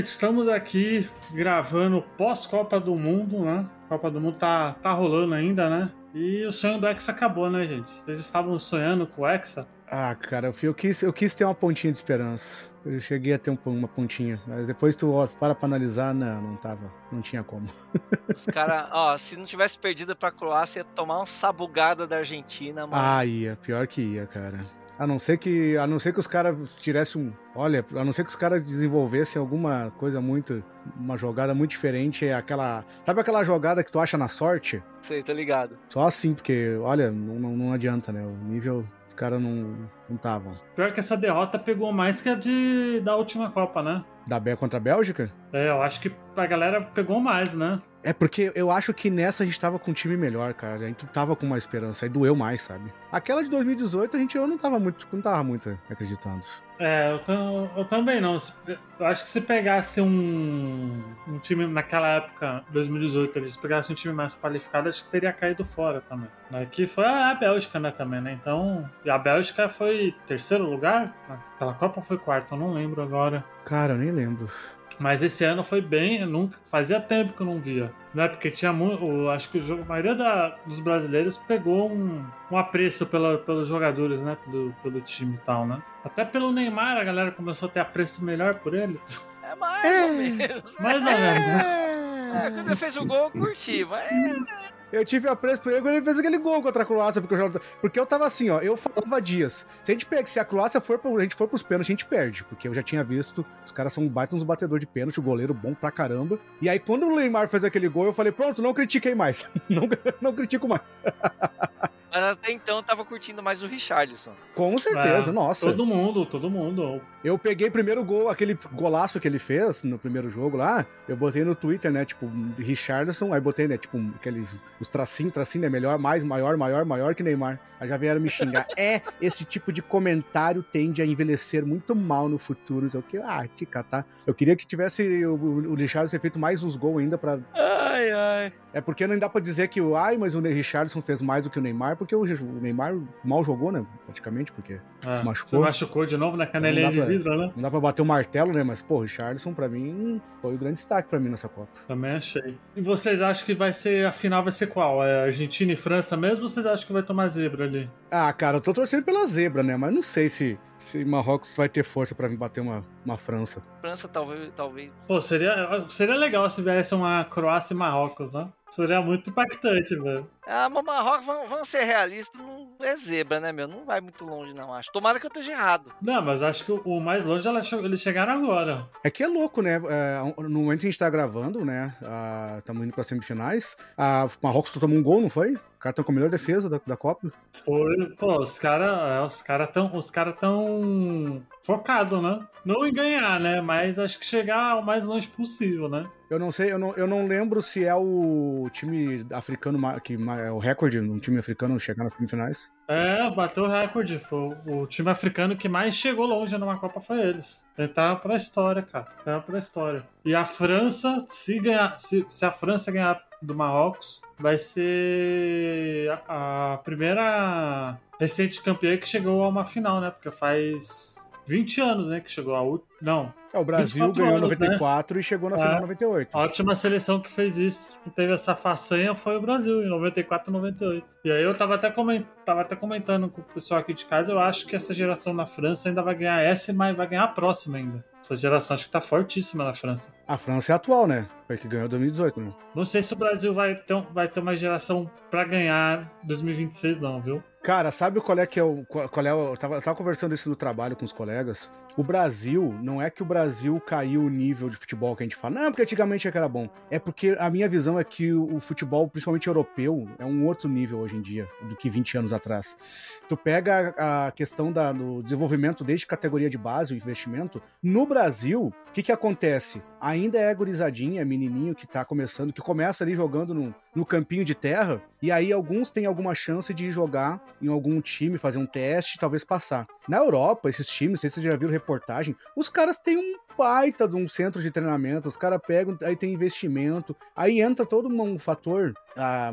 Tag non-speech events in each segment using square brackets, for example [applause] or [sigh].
gente, estamos aqui gravando pós-Copa do Mundo, né? Copa do Mundo tá, tá rolando ainda, né? E o sonho do Hexa acabou, né, gente? Vocês estavam sonhando com o Hexa? Ah, cara, eu quis, eu quis ter uma pontinha de esperança. Eu cheguei a ter um, uma pontinha, mas depois tu ó, para pra analisar, não, não tava, não tinha como. [laughs] Os caras, ó, se não tivesse perdido pra Croácia, ia tomar uma sabugada da Argentina, mano. Ah, ia, pior que ia, cara. A não ser que, a não ser que os caras tivessem um, olha, a não ser que os caras desenvolvessem alguma coisa muito, uma jogada muito diferente, é aquela, sabe aquela jogada que tu acha na sorte? Sei, tô ligado. Só assim, porque, olha, não, não, não adianta, né? O nível, os caras não estavam. Pior que essa derrota pegou mais que a de da última Copa, né? Da Bé contra a Bélgica? É, eu acho que a galera pegou mais, né? É porque eu acho que nessa a gente tava com um time melhor, cara. A gente tava com uma esperança. Aí doeu mais, sabe? Aquela de 2018 a gente eu não tava muito, não tava muito acreditando. É, eu, eu também não. Eu acho que se pegasse um, um time naquela época, 2018, eles pegassem um time mais qualificado, acho que teria caído fora também. Que foi a Bélgica, né, também, né? Então, a Bélgica foi terceiro lugar? Aquela Copa foi quarto, eu não lembro agora. Cara, eu nem lembro. Mas esse ano foi bem, nunca fazia tempo que eu não via. Né? Porque tinha muito. Acho que a maioria da, dos brasileiros pegou um, um apreço pela, pelos jogadores, né? Pelo, pelo time e tal, né? Até pelo Neymar a galera começou a ter apreço melhor por ele. É mais é, ou menos. Mais ou menos, né? É, quando ele fez o gol, eu curti, mas. Eu tive apreço por ele quando ele fez aquele gol contra a Croácia, porque eu, porque eu tava assim, ó, eu falava dias. Se a gente pega, se a Croácia for, a gente for pros pênaltis, a gente perde, porque eu já tinha visto, os caras são baita uns batedor de pênalti, o goleiro bom pra caramba. E aí quando o Neymar fez aquele gol, eu falei, pronto, não critiquei mais. [laughs] não, não critico mais. [laughs] Mas até então eu tava curtindo mais o Richarlison. Com certeza, é, nossa. Todo mundo, todo mundo. Eu peguei o primeiro gol, aquele golaço que ele fez no primeiro jogo lá, eu botei no Twitter, né, tipo, Richarlison, aí botei, né, tipo, aqueles, os tracinhos, tracinho, né, melhor, mais, maior, maior, maior que Neymar. Aí já vieram me xingar. [laughs] é, esse tipo de comentário tende a envelhecer muito mal no futuro, não sei o que. Ah, te catar. Eu queria que tivesse o, o Richarlison ter feito mais uns gols ainda pra... Ai, ai. É porque não dá pra dizer que o, ai, mas o Richarlison fez mais do que o Neymar, porque o, Neymar mal jogou, né? Praticamente, porque é, se machucou. Se machucou de novo na canelinha de vidro, né? Não dá pra bater o martelo, né? Mas, pô, o Richardson, pra mim, foi o grande destaque pra mim nessa Copa. Também achei. E vocês acham que vai ser, a final vai ser qual? É Argentina e França mesmo ou vocês acham que vai tomar zebra ali? Ah, cara, eu tô torcendo pela zebra, né? Mas não sei se se Marrocos vai ter força para bater uma, uma França. França talvez, talvez. Pô, seria, seria legal se viesse uma Croácia e Marrocos, né? Seria muito impactante, velho. Ah, mas Marrocos, vamos, vamos, ser realistas, não é zebra, né, meu? Não vai muito longe, não, acho. Tomara que eu esteja errado. Não, mas acho que o mais longe eles chegaram agora. É que é louco, né? É, no momento que a gente tá gravando, né? Estamos indo pra semifinais. A Marrocos tomou um gol, não foi? O cara tá com a melhor defesa da, da Copa. Foi, pô, os caras os cara tão, os cara tão focados, né? Não em ganhar, né? Mas acho que chegar o mais longe possível, né? Eu não sei, eu não, eu não lembro se é o time africano que é o recorde, um time africano chegar nas semifinais. É, bateu o recorde. Foi o time africano que mais chegou longe numa Copa foi eles. Entrar pra história, cara. Entrar pra história. E a França, se ganhar, se, se a França ganhar do Marrocos, vai ser a, a primeira recente campeã que chegou a uma final, né? Porque faz 20 anos, né, que chegou a última. Não, é, o Brasil ganhou em 94 né? e chegou na é, final 98. A última seleção que fez isso, que teve essa façanha, foi o Brasil, em 94 e 98. E aí eu tava até, coment, tava até comentando com o pessoal aqui de casa, eu acho que essa geração na França ainda vai ganhar essa, mas vai ganhar a próxima ainda. Essa geração acho que tá fortíssima na França. A França é atual, né? Foi que ganhou 2018, né? Não sei se o Brasil vai ter, vai ter uma geração para ganhar 2026, não, viu? Cara, sabe qual é que é o. Qual é o, eu, tava, eu tava conversando isso no trabalho com os colegas. O Brasil, não é que o Brasil caiu o nível de futebol que a gente fala, não, porque antigamente é que era bom. É porque a minha visão é que o futebol, principalmente europeu, é um outro nível hoje em dia do que 20 anos atrás. Tu pega a questão da, do desenvolvimento desde categoria de base, o investimento. No Brasil, o que, que acontece? Ainda é gurizadinha, é menininho que tá começando, que começa ali jogando no, no campinho de terra, e aí alguns têm alguma chance de jogar em algum time, fazer um teste, talvez passar. Na Europa, esses times, não sei se vocês já viram reportagem, os caras têm um baita de um centro de treinamento, os caras pegam, aí tem investimento, aí entra todo um fator a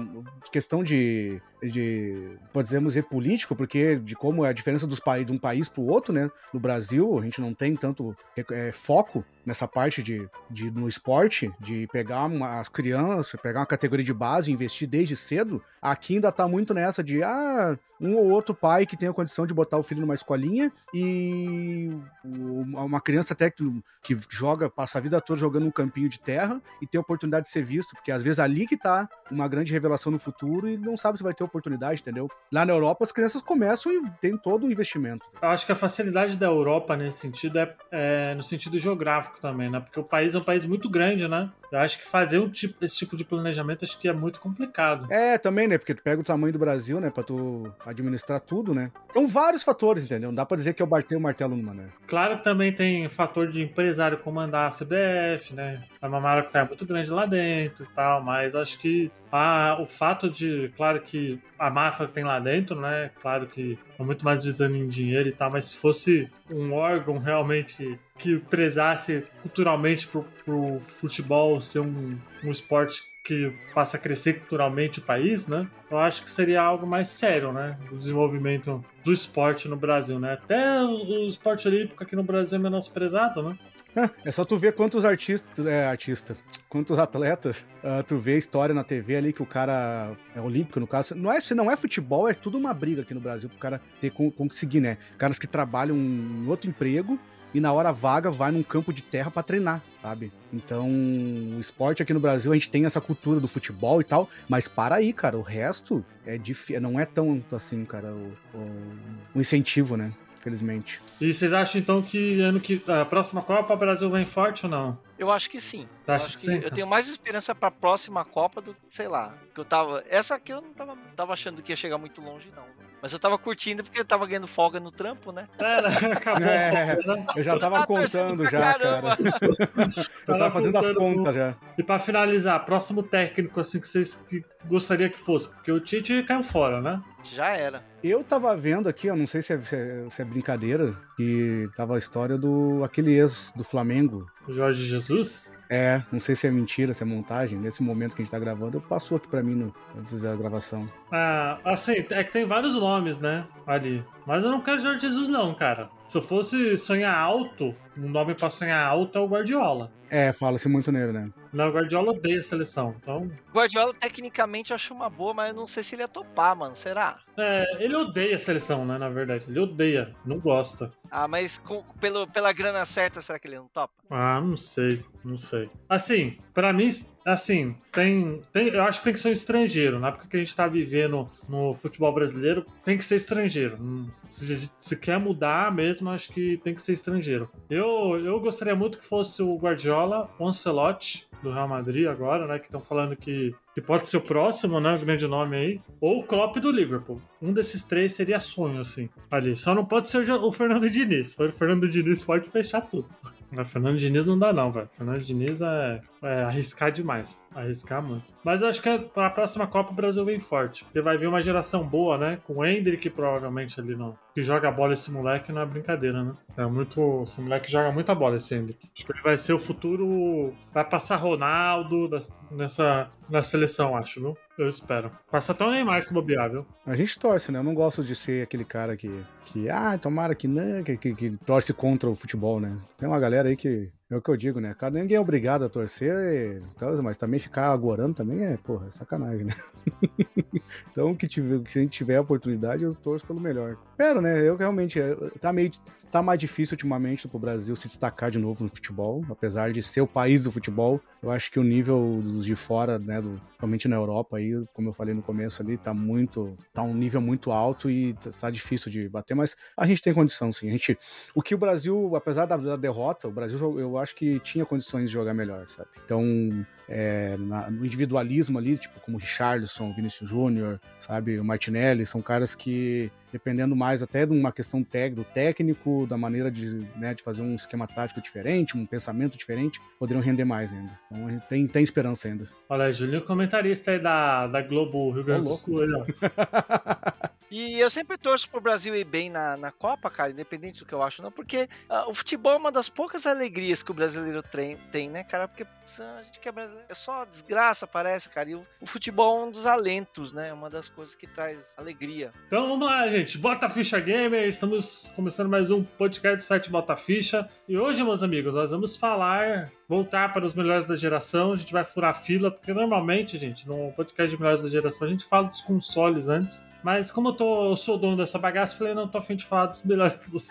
questão de, de podemos dizer, político, porque de como é a diferença dos países de um país para o outro, né? No Brasil, a gente não tem tanto é, foco nessa parte de, de no esporte, de pegar uma, as crianças, pegar uma categoria de base, investir desde cedo. Aqui ainda tá muito nessa de ah, um ou outro pai que tem a condição de botar o filho numa escolinha e uma criança até que, que joga, passa a vida toda jogando um campinho de terra e tem a oportunidade de ser visto, porque às vezes ali que tá uma grande revelação no futuro e não sabe se vai ter oportunidade, entendeu? Lá na Europa as crianças começam e tem todo o um investimento. Eu acho que a facilidade da Europa nesse sentido é, é no sentido geográfico também, né? Porque o país é um país muito grande, né? Eu acho que fazer um tipo, esse tipo de planejamento acho que é muito complicado. É, também, né? Porque tu pega o tamanho do Brasil, né? Pra tu administrar tudo, né? São vários fatores, entendeu? Não dá pra dizer que eu batei o martelo numa, né? Claro que também tem fator de empresário comandar a CBF, né? É uma marca é muito grande lá dentro e tal, mas acho que a, o fato de, claro que a máfia tem lá dentro, né? Claro que é muito mais visando em dinheiro e tal, mas se fosse um órgão realmente que prezasse culturalmente pro, pro futebol ser um, um esporte que passa a crescer culturalmente o país, né? Eu acho que seria algo mais sério, né? O desenvolvimento do esporte no Brasil, né? Até o, esporte olímpico aqui no Brasil é menosprezado, né? É só tu ver quantos artistas, é, artista, quantos atletas, uh, tu vê a história na TV ali que o cara é olímpico, no caso. Não é, se não é futebol, é tudo uma briga aqui no Brasil pro cara ter conseguir, né? Caras que trabalham em outro emprego e na hora vaga vai num campo de terra para treinar, sabe? Então, o esporte aqui no Brasil, a gente tem essa cultura do futebol e tal, mas para aí, cara, o resto é difícil, não é tão assim, cara, o, o, o incentivo, né? Infelizmente. E vocês acham então que ano que a próxima Copa o Brasil vem forte ou não? Eu acho que sim. Eu, acho que, sim, eu tenho mais esperança para a próxima Copa do que, sei lá, que eu tava, essa aqui eu não tava, tava achando que ia chegar muito longe não. Mas eu tava curtindo porque eu tava ganhando folga no trampo, né? Era, [laughs] acabou é, né? Eu já tava eu contando já, cara. [laughs] eu tava fazendo as contas já. E para finalizar, próximo técnico assim que vocês que gostaria que fosse, porque o Tite caiu fora, né? Já era. Eu tava vendo aqui, eu não sei se é, se é, se é brincadeira, que tava a história do aquele ex do Flamengo. Jorge Jesus? É, não sei se é mentira, se é montagem. Nesse momento que a gente tá gravando, passou aqui para mim no, antes da gravação. Ah, assim, é que tem vários nomes, né? Ali. Mas eu não quero Jorge Jesus, não, cara. Se eu fosse sonhar alto, um nome pra sonhar alto é o Guardiola. É, fala-se muito nele, né? Não, o Guardiola odeia a seleção, então... Guardiola, tecnicamente, acho uma boa, mas eu não sei se ele ia topar, mano. Será? É, ele odeia a seleção, né, na verdade. Ele odeia, não gosta. Ah, mas com, pelo, pela grana certa, será que ele não topa? Ah, não sei, não sei. Assim, para mim, assim, tem, tem, eu acho que tem que ser um estrangeiro. Na época que a gente tá vivendo no futebol brasileiro, tem que ser estrangeiro. Hum, se, se quer mudar mesmo, acho que tem que ser estrangeiro. Eu, eu gostaria muito que fosse o Guardiola, o Ancelotti, do Real Madrid agora, né? Que estão falando que, que pode ser o próximo, né? O grande nome aí. Ou o Klopp do Liverpool. Um desses três seria sonho, assim, ali. Só não pode ser o Fernando Diniz. Se for o Fernando Diniz, pode fechar tudo. [laughs] Mas Fernando Diniz não dá, não, velho. Fernando Diniz é, é, arriscar demais. Arriscar muito. Mas eu acho que para a próxima Copa o Brasil vem forte. Porque vai vir uma geração boa, né? Com o Hendrick provavelmente ali não. Que joga bola esse moleque não é brincadeira, né? É muito. Esse moleque joga muita bola, esse Hendrick. Acho que ele vai ser o futuro. Vai passar Ronaldo nessa, na seleção, acho, viu? Eu espero. Passa até o Neymar se bobear, viu? A gente torce, né? Eu não gosto de ser aquele cara que. que ah, tomara que não, que, que, que torce contra o futebol, né? Tem uma galera aí que é o que eu digo, né? Cara, ninguém é obrigado a torcer, mas também ficar agorando também é, porra, é sacanagem, né? [laughs] então, que, tiver, se a gente tiver a oportunidade, eu torço pelo melhor. Espero, né? Eu realmente. É, tá meio. Tá mais difícil ultimamente pro Brasil se destacar de novo no futebol, apesar de ser o país do futebol. Eu acho que o nível dos de fora, né, do, principalmente na Europa aí, como eu falei no começo ali, tá muito. tá um nível muito alto e tá, tá difícil de bater, mas a gente tem condição, sim. A gente. O que o Brasil, apesar da, da derrota, o Brasil, eu acho que tinha condições de jogar melhor, sabe? Então, é, na, no individualismo ali, tipo, como o Richarlison, Vinícius Júnior, sabe, o Martinelli, são caras que, dependendo mais até de uma questão do técnico, da maneira de, né, de fazer um esquema tático diferente, um pensamento diferente, poderiam render mais ainda. Então, tem, tem esperança ainda. Olha, Julinho, comentarista aí da, da Globo Rio Grande do Sul. [laughs] E eu sempre torço pro Brasil ir bem na, na Copa, cara, independente do que eu acho, não, porque uh, o futebol é uma das poucas alegrias que o brasileiro tem, né, cara? Porque a gente que é brasileiro é só desgraça, parece, cara. E o, o futebol é um dos alentos, né? É uma das coisas que traz alegria. Então vamos lá, gente. Bota a Ficha Gamer, estamos começando mais um podcast do site Bota Ficha. E hoje, meus amigos, nós vamos falar voltar para os melhores da geração. A gente vai furar fila, porque normalmente, gente, no podcast de melhores da geração, a gente fala dos consoles antes. Mas como eu, tô, eu sou dono dessa bagaça, falei, não tô afim de falar dos melhores [laughs] dos,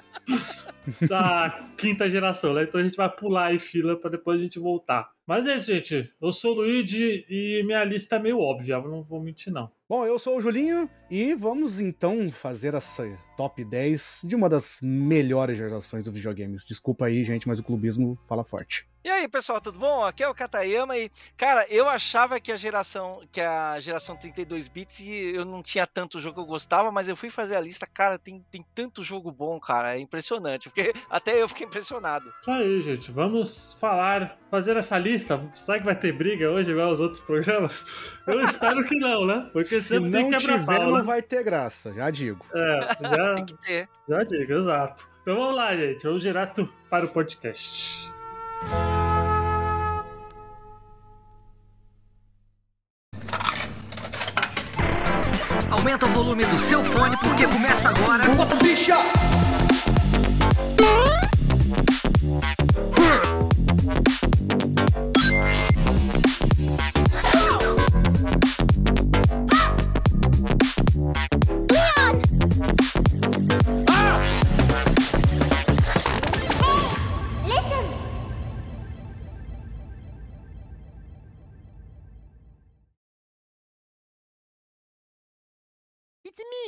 da quinta geração, né? Então a gente vai pular aí fila para depois a gente voltar. Mas é isso, gente. Eu sou o Luigi e minha lista é meio óbvia, eu não vou mentir, não. Bom, eu sou o Julinho e vamos então fazer essa top 10 de uma das melhores gerações dos videogames. Desculpa aí, gente, mas o clubismo fala forte. E aí, pessoal, tudo bom? Aqui é o Katayama e, cara, eu achava que a geração que a geração 32 bits e eu não tinha tanto jogo que eu gostava, mas eu fui fazer a lista, cara, tem, tem tanto jogo bom, cara, é impressionante, porque [laughs] até eu fiquei impressionado. Isso aí, gente, vamos falar, fazer essa lista. Será que vai ter briga hoje igual os outros programas? Eu espero que não, né? Porque se não tiver, pau, não né? vai ter graça, já digo. É, já, [laughs] tem que ter. Já digo, exato. Então vamos lá, gente, vamos direto para o podcast. Aumenta volume do seu fone porque começa agora. Bicha!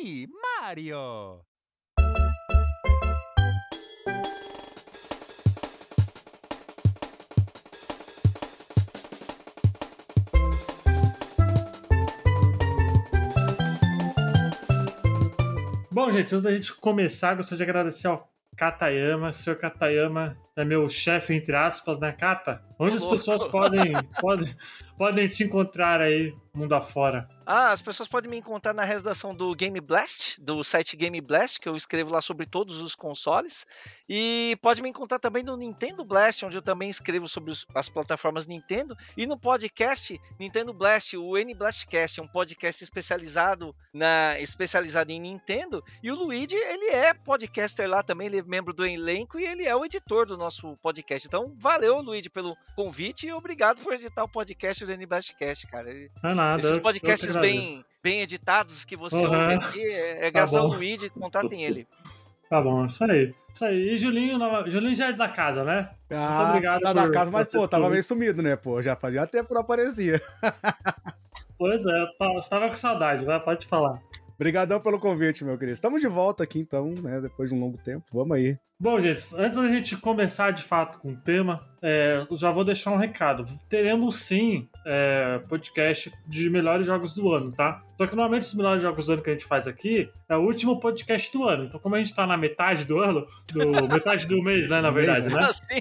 Mario! Bom, gente, antes da gente começar, gostaria de agradecer ao Katayama. Senhor Katayama é meu chefe, entre aspas, né, Kata? Onde as pessoas podem, podem, podem te encontrar aí, mundo afora? Ah, as pessoas podem me encontrar na redação do Game Blast, do site Game Blast, que eu escrevo lá sobre todos os consoles. E pode me encontrar também no Nintendo Blast, onde eu também escrevo sobre as plataformas Nintendo. E no podcast Nintendo Blast, o N Blastcast, um podcast especializado, na, especializado em Nintendo. E o Luigi, ele é podcaster lá também, ele é membro do elenco e ele é o editor do nosso podcast. Então, valeu, Luigi, pelo convite e obrigado por editar o podcast do N Blastcast, cara. Não é nada. Esses podcasts bem, bem editados que você uhum. ouve aqui. É, é graças tá ao Luigi, contratem ele. Tá bom, isso aí. Isso aí. E Julinho, Julinho já é da casa, né? Ah, Muito obrigado. Tá da casa, mas, pô, tava meio sumido, né, pô? Já fazia tempo que não aparecia. pois é, você tava com saudade, vai, pode falar. Obrigadão pelo convite, meu querido. Estamos de volta aqui, então, né? Depois de um longo tempo. Vamos aí. Bom, gente, antes da gente começar de fato com o tema, é, já vou deixar um recado. Teremos sim é, podcast de melhores jogos do ano, tá? Só que normalmente os melhores jogos do ano que a gente faz aqui é o último podcast do ano. Então, como a gente tá na metade do ano, do, metade do mês, né, na [laughs] verdade, né? Assim.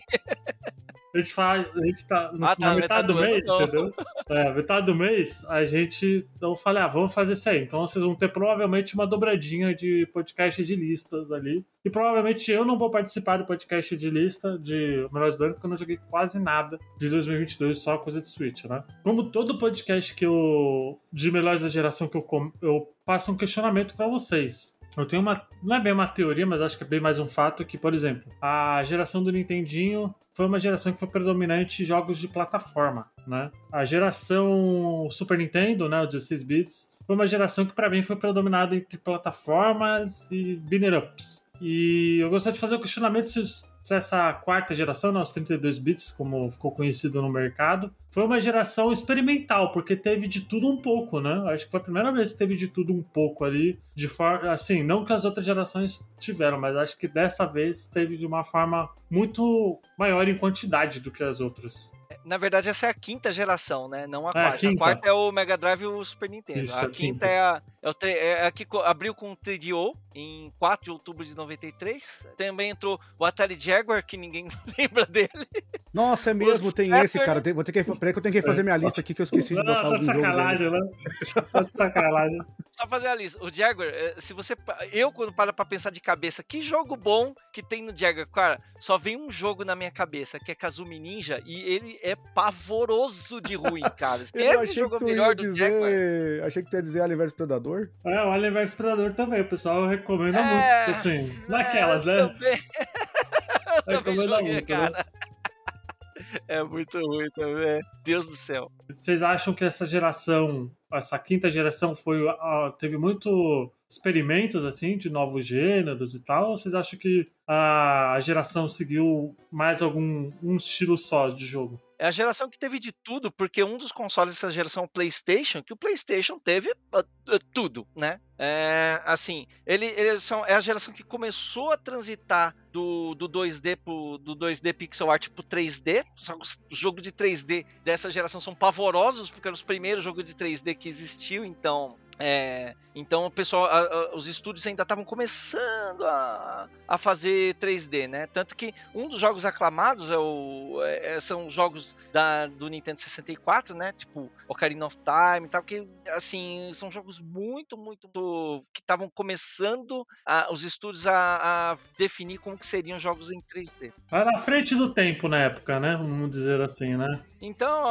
A gente faz. A gente tá, ah, tá na metade, do, do mês, ano, entendeu? É, metade do mês, a gente. Eu falei, ah, vamos fazer isso aí. Então vocês vão ter provavelmente uma dobradinha de podcast de listas ali. E provavelmente eu não vou participar do podcast de lista de Melhores do Ano, porque eu não joguei quase nada de 2022, só coisa de Switch, né? Como todo podcast que eu. de Melhores da Geração que eu, eu passo um questionamento para vocês. Eu tenho uma. Não é bem uma teoria, mas acho que é bem mais um fato que, por exemplo, a geração do Nintendinho foi uma geração que foi predominante em jogos de plataforma, né? A geração Super Nintendo, né, o 16 bits, foi uma geração que para mim foi predominada entre plataformas e binner ups. E eu gostaria de fazer o questionamento se os essa quarta geração, né, os 32 bits, como ficou conhecido no mercado, foi uma geração experimental, porque teve de tudo um pouco, né? Acho que foi a primeira vez que teve de tudo um pouco ali, de forma, assim, não que as outras gerações tiveram, mas acho que dessa vez teve de uma forma muito maior em quantidade do que as outras. Na verdade, essa é a quinta geração, né? Não a é, quarta. A, a, quarta é o Mega Drive e o Super Nintendo. Isso, a, a, quinta, quinta. É, a, é, o, é a que abriu com o 3DO em 4 de outubro de 93. Também entrou o Atari Jaguar, que ninguém [laughs] lembra dele. Nossa, é mesmo, tem Saturn. esse, cara. Tem, vou ter que, peraí que eu tenho que fazer minha lista aqui que eu esqueci de botar Não, tá de sacanagem, né? Tá de sacanagem. só fazer a lista. O Jaguar, eh, se você. Eu, quando paro pra pensar de cabeça, que jogo bom que tem no Jaguar? Cara, só vem um jogo na minha cabeça, que é Kazumi Ninja, e ele é pavoroso de ruim, cara. [laughs] Esse jogo é melhor do dizer... Jaguar. Achei que tu ia dizer Alien vs Predador. É, o Alien vs Predador também. O pessoal recomenda muito, assim. Naquelas, é, né? Também. [laughs] eu também joguei, muito, né? [laughs] É muito ruim também. Deus do céu. Vocês acham que essa geração, essa quinta geração, foi teve muito experimentos assim de novos gêneros e tal? Ou vocês acham que a geração seguiu mais algum um estilo só de jogo? É a geração que teve de tudo, porque um dos consoles dessa geração o PlayStation, que o PlayStation teve ah, ah, tudo, né? É, assim, ele, eles são, é a geração que começou a transitar do, do 2D pro, do 2D pixel art pro 3D. Só que os jogos de 3D dessa geração são pavorosos, porque eram os primeiros jogos de 3D que existiu, então é, então o pessoal, a- a- os estúdios ainda estavam começando a, a fazer 3D, né? Tanto que um dos jogos aclamados é o, é- são jogos da, do Nintendo 64, né? Tipo Ocarina of Time e tal, que assim são jogos muito, muito que estavam começando a- os estúdios a, a definir como que seriam jogos em 3D. Era à frente do tempo na época, né? Vamos dizer assim, né? Então,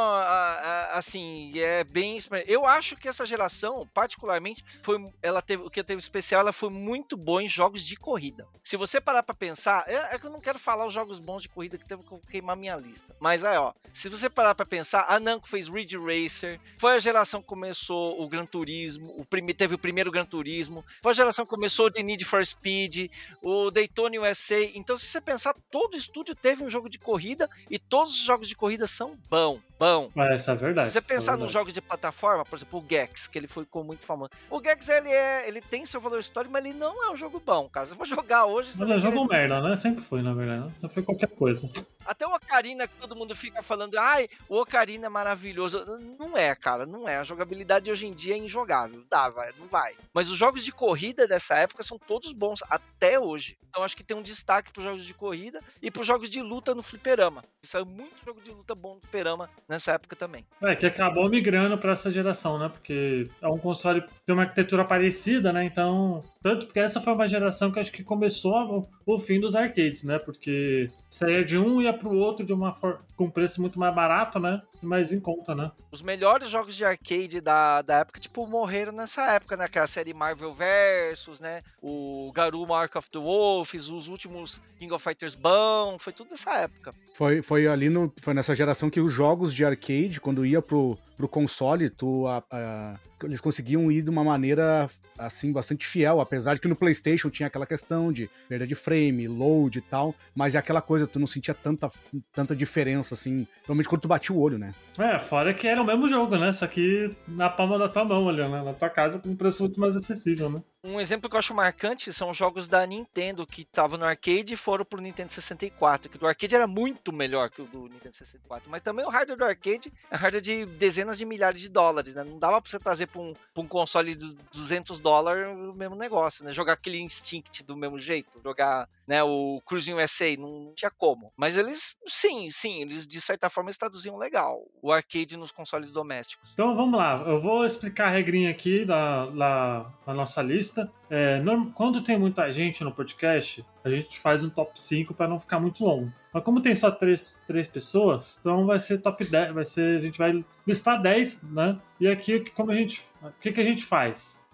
assim, é bem. Eu acho que essa geração, particularmente, foi, ela teve o que teve especial, ela foi muito boa em jogos de corrida. Se você parar pra pensar, é, é que eu não quero falar os jogos bons de corrida que teve que queimar minha lista. Mas aí, ó, se você parar pra pensar, a Namco fez Ridge Racer, foi a geração que começou o Gran Turismo, o teve o primeiro Gran Turismo, foi a geração que começou o The Need for Speed, o Daytona USA. Então, se você pensar, todo estúdio teve um jogo de corrida e todos os jogos de corrida são bom, bom. Mas essa é verdade. Se você pensar é nos verdade. jogos de plataforma, por exemplo, o Gex, que ele foi ficou muito famoso. O Gex, ele, é, ele tem seu valor histórico, mas ele não é um jogo bom, cara. Se eu for [laughs] jogar hoje... você vai é jogo merda, né? Sempre foi, na verdade. Só foi qualquer coisa. Até o Ocarina, que todo mundo fica falando, ai, o Ocarina é maravilhoso. Não é, cara, não é. A jogabilidade hoje em dia é injogável. Dá, vai, não vai. Mas os jogos de corrida dessa época são todos bons, até hoje. Então acho que tem um destaque pros jogos de corrida e pros jogos de luta no fliperama. Saiu muito jogo de luta bom no fliperama nessa época também. É, que acabou migrando pra essa geração, né? Porque é um console que tem uma arquitetura parecida, né? Então. Tanto porque essa foi uma geração que acho que começou o, fim dos arcades, né? Porque saía de um e ia pro outro de uma for... com um preço muito mais barato, né? E mais em conta, né? Os melhores jogos de arcade da, da época, tipo, morreram nessa época, né? Aquela série Marvel Versus, né? O Garou Mark of the Wolves, os últimos King of Fighters bom, foi tudo nessa época. Foi, foi ali no, foi nessa geração que os jogos de arcade, quando ia pro, pro console, tu, a- a- eles conseguiam ir de uma maneira assim bastante fiel, apesar de que no PlayStation tinha aquela questão de perda de frame, load e tal, mas é aquela coisa, tu não sentia tanta, tanta diferença assim, realmente quando tu batia o olho, né? É, fora que era o mesmo jogo, né? Só que na palma da tua mão ali, né? Na tua casa com um preço muito mais acessível, né? Um exemplo que eu acho marcante são os jogos da Nintendo que estavam no arcade e foram pro Nintendo 64, que do arcade era muito melhor que o do Nintendo 64, mas também o hardware do arcade é hardware de dezenas de milhares de dólares, né? Não dava pra você trazer pra um, pra um console de 200 dólares o mesmo negócio, né? Jogar aquele Instinct do mesmo jeito, jogar né, o Cruising USA, não tinha como. Mas eles, sim, sim, eles de certa forma eles traduziam legal o arcade nos consoles domésticos. Então vamos lá, eu vou explicar a regrinha aqui da, da, da nossa lista. É, norm- quando tem muita gente no podcast, a gente faz um top 5 para não ficar muito longo. Mas como tem só três, três pessoas, então vai ser top 10, vai ser, a gente vai listar 10, né? E aqui como a gente, o que, que a gente faz?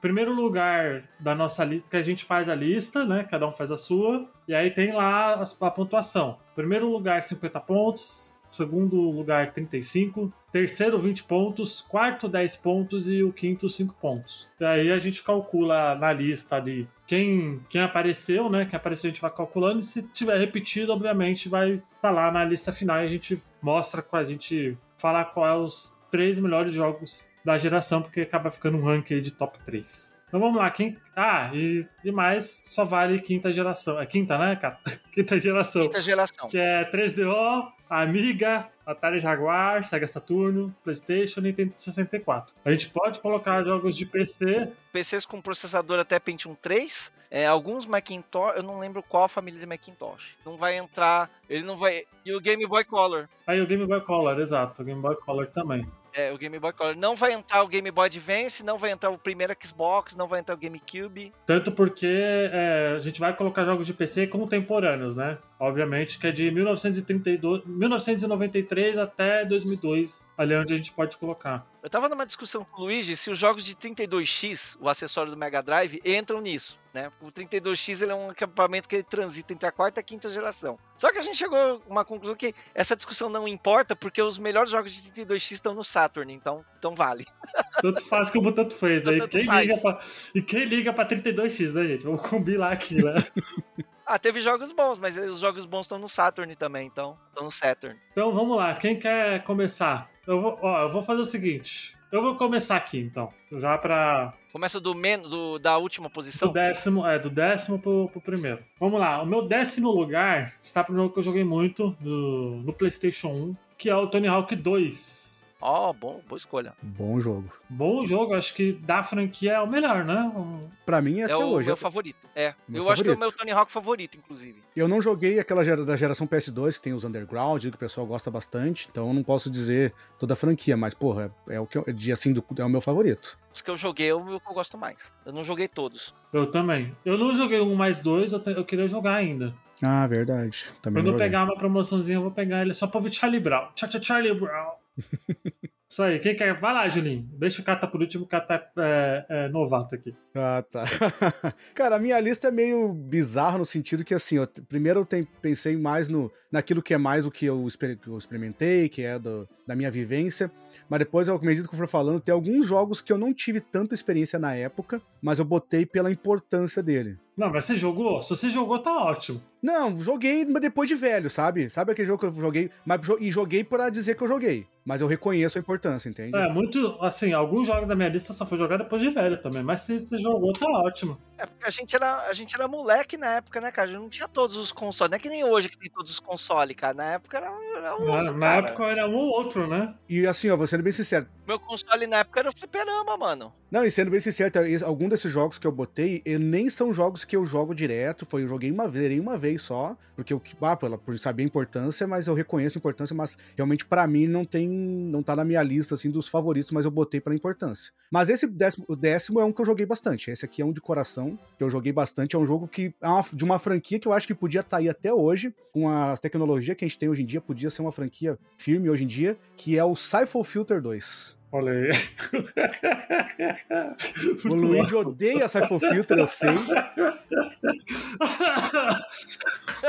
Primeiro lugar da nossa lista, que a gente faz a lista, né? Cada um faz a sua, e aí tem lá as- a pontuação. Primeiro lugar, 50 pontos. Segundo lugar, 35. Terceiro, 20 pontos. Quarto, 10 pontos. E o quinto, 5 pontos. E aí a gente calcula na lista ali quem, quem apareceu, né? Quem apareceu a gente vai calculando. E se tiver repetido, obviamente, vai estar tá lá na lista final. E a gente mostra, a gente fala qual é os três melhores jogos da geração, porque acaba ficando um ranking de top 3. Então vamos lá, quem. Ah, e, e mais só vale quinta geração. É quinta, né? [laughs] Quinta geração. Quinta geração. Que é 3DO, Amiga, Atari Jaguar, Sega Saturno, PlayStation e Nintendo 64. A gente pode colocar jogos de PC. PCs com processador até Pentium 3, é, alguns Macintosh, eu não lembro qual a família de Macintosh. Não vai entrar, ele não vai. E o Game Boy Color. Aí o Game Boy Color, exato, o Game Boy Color também. É, o Game Boy Color. Não vai entrar o Game Boy Advance, não vai entrar o primeiro Xbox, não vai entrar o GameCube. Tanto porque é, a gente vai colocar jogos de PC contemporâneos, né? Obviamente que é de 1932, 1993 até 2002, ali é onde a gente pode colocar. Eu tava numa discussão com o Luigi se os jogos de 32X, o acessório do Mega Drive, entram nisso, né? O 32X ele é um equipamento que ele transita entre a quarta e a quinta geração. Só que a gente chegou a uma conclusão que essa discussão não importa porque os melhores jogos de 32X estão no Saturn, então, então vale. [laughs] Tanto faz como tanto fez, né? E Tanto quem, faz. liga pra, e quem liga pra 32X, né, gente? Vamos combinar aqui, né? [laughs] Ah, teve jogos bons, mas os jogos bons estão no Saturn também, então estão no Saturn. Então vamos lá, quem quer começar? Eu vou, ó, eu vou fazer o seguinte. Eu vou começar aqui, então. Já pra. Começa do, men do da última Do posição. décimo, é, do décimo pro, pro primeiro. Vamos lá, o meu décimo lugar está pro jogo que eu joguei muito do, no PlayStation 1, que é o Tony Hawk 2. Ó, bom, boa escolha. Bom jogo. Bom jogo, acho que da franquia é o melhor, né? Um- Pra mim, É até o hoje. meu favorito. É, Meu eu acho que é o favorito. meu Tony Hawk favorito, inclusive. Eu não joguei aquela gera- da geração PS2, que tem os Underground, que o pessoal gosta bastante, então eu não posso dizer toda a franquia, mas, porra, é, o que eu, de, assim, do- é o meu favorito. Os que eu joguei é o meu que eu gosto mais. Eu não joguei todos. Eu também. Eu não joguei um mais dois, eu, te- eu queria jogar ainda. Ah, verdade. Também Quando eu pegar uma promoçãozinha, eu vou pegar ele só pra ver Charlie Brown. Tchau, tchau, Charlie Brown. Isso aí, quem quer? Vai lá, Julinho. Deixa o Cata por último, o Cata é, é novato aqui. Ah, tá. [laughs] Cara, a minha lista é meio bizarra no sentido que, assim, eu, primeiro eu tem- pensei mais no, naquilo que é mais o que eu, que eu experimentei, que é do- da minha vivência. Mas depois, ao medida que eu for falando, tem alguns jogos que eu não tive tanta experiência na época, mas eu botei pela importância dele. Não, mas você jogou? Se você jogou, tá ótimo. Não, joguei, mas depois de velho, sabe? Sabe aquele jogo que eu joguei? Mas, e joguei pra dizer que eu joguei. Mas eu reconheço a importância, entende? É, muito, assim, alguns jogos da minha lista só foi jogar depois de velho também. Mas se você jogou, tá ótimo. É porque a gente era, a gente era moleque na época, né, cara? A gente não tinha todos os consoles. Não é que nem hoje que tem todos os consoles, cara. Na época era, era Na, osso, na cara. época era um ou outro, né? E assim, ó, vou sendo bem sincero. Meu console na época era o fliperama, mano. Não, e sendo bem sincero, algum desses jogos que eu botei, nem são jogos que eu jogo direto. Foi, eu joguei uma vez, uma vez só, porque eu, ah, por saber a importância, mas eu reconheço a importância, mas realmente pra mim não tem, não tá na minha lista assim dos favoritos, mas eu botei pela importância. Mas esse décimo, o décimo é um que eu joguei bastante. Esse aqui é um de coração, que eu joguei bastante. É um jogo que é uma- de uma franquia que eu acho que podia estar aí até hoje, com a tecnologia que a gente tem hoje em dia, podia ser uma franquia firme hoje em dia, que é o Siphon Filter 2. Olha aí. [laughs] O Luigi odeia Siphon Filter, eu sei. [laughs]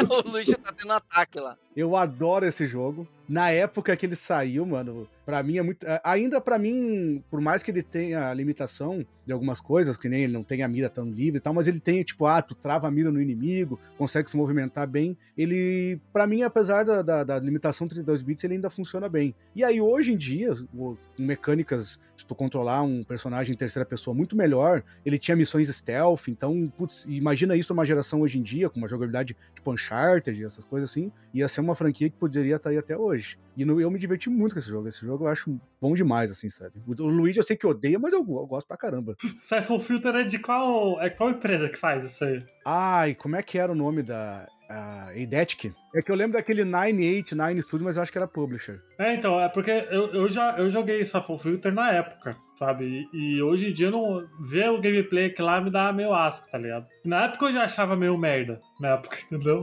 o Luigi tá tendo ataque lá. Eu adoro esse jogo. Na época que ele saiu, mano, pra mim é muito. é, Ainda pra mim, por mais que ele tenha a limitação de algumas coisas, que nem ele não tem a mira tão livre e tal, mas ele tem, tipo, ah, tu trava a mira no inimigo, consegue se movimentar bem. Ele, pra mim, apesar da, da, da limitação 32 bits, ele ainda funciona bem. E aí, hoje em dia, com mecânicas de tu controlar um personagem em terceira pessoa muito melhor, ele tinha missões stealth, então, putz, imagina isso numa geração hoje em dia, com uma jogabilidade tipo Uncharted, essas coisas assim, ia ser uma franquia que poderia estar aí até hoje. E no- eu me diverti muito com esse jogo. Esse jogo eu acho bom demais, assim, sabe? O, o Luigi eu sei que odeia, mas eu, eu gosto pra caramba. Siphon Filter é de qual, é qual empresa que faz isso aí? Ai, como é que era o nome da. A Eidetic? É que eu lembro daquele 989 Studio, mas eu acho que era publisher. É, então, é porque eu, eu já eu joguei Siphon Filter na época, sabe? E, e hoje em dia não ver o gameplay aqui lá me dá meio asco, tá ligado? Na época eu já achava meio merda, na época, [laughs] entendeu?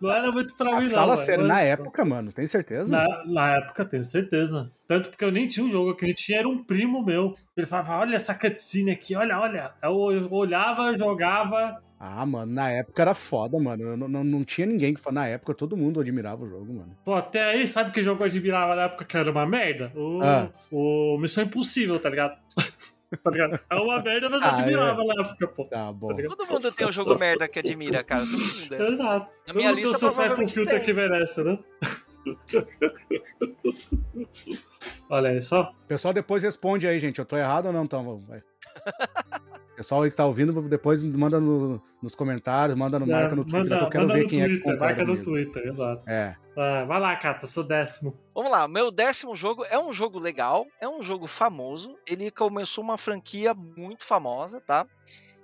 Não era muito pra mim, não. Fala sério, na época, mano, tem certeza? Na, na época, tenho certeza. Tanto porque eu nem tinha um jogo, que gente tinha era um primo meu. Ele falava, olha essa cutscene aqui, olha, olha. Eu, eu olhava, jogava. Ah, mano, na época era foda, mano. Eu não, não, não tinha ninguém que falava. Na época todo mundo admirava o jogo, mano. Pô, até aí, sabe que jogo eu admirava na época que era uma merda? O, Ah. o Missão Impossível, tá ligado? [laughs] tá ligado? É uma merda, mas eu Ah, admirava na época, pô. Tá bom. Tá? Todo mundo tem um jogo merda que admira, cara. Todo mundo é. Exato. Na Todo minha mundo tem o lista, seu tem. que merece, né? [laughs] Olha aí só. O pessoal depois responde aí, gente. Eu tô errado ou não? Então, vai. [laughs] Pessoal aí que tá ouvindo, depois manda no- nos comentários, manda no marca no Twitter, manda, que eu quero manda ver no quem é que Twitter, marca no comigo. Twitter, exato. É. Ah, vai lá, Cata, sou décimo. Vamos lá, meu décimo jogo é um jogo legal, é um jogo famoso. Ele começou uma franquia muito famosa, tá?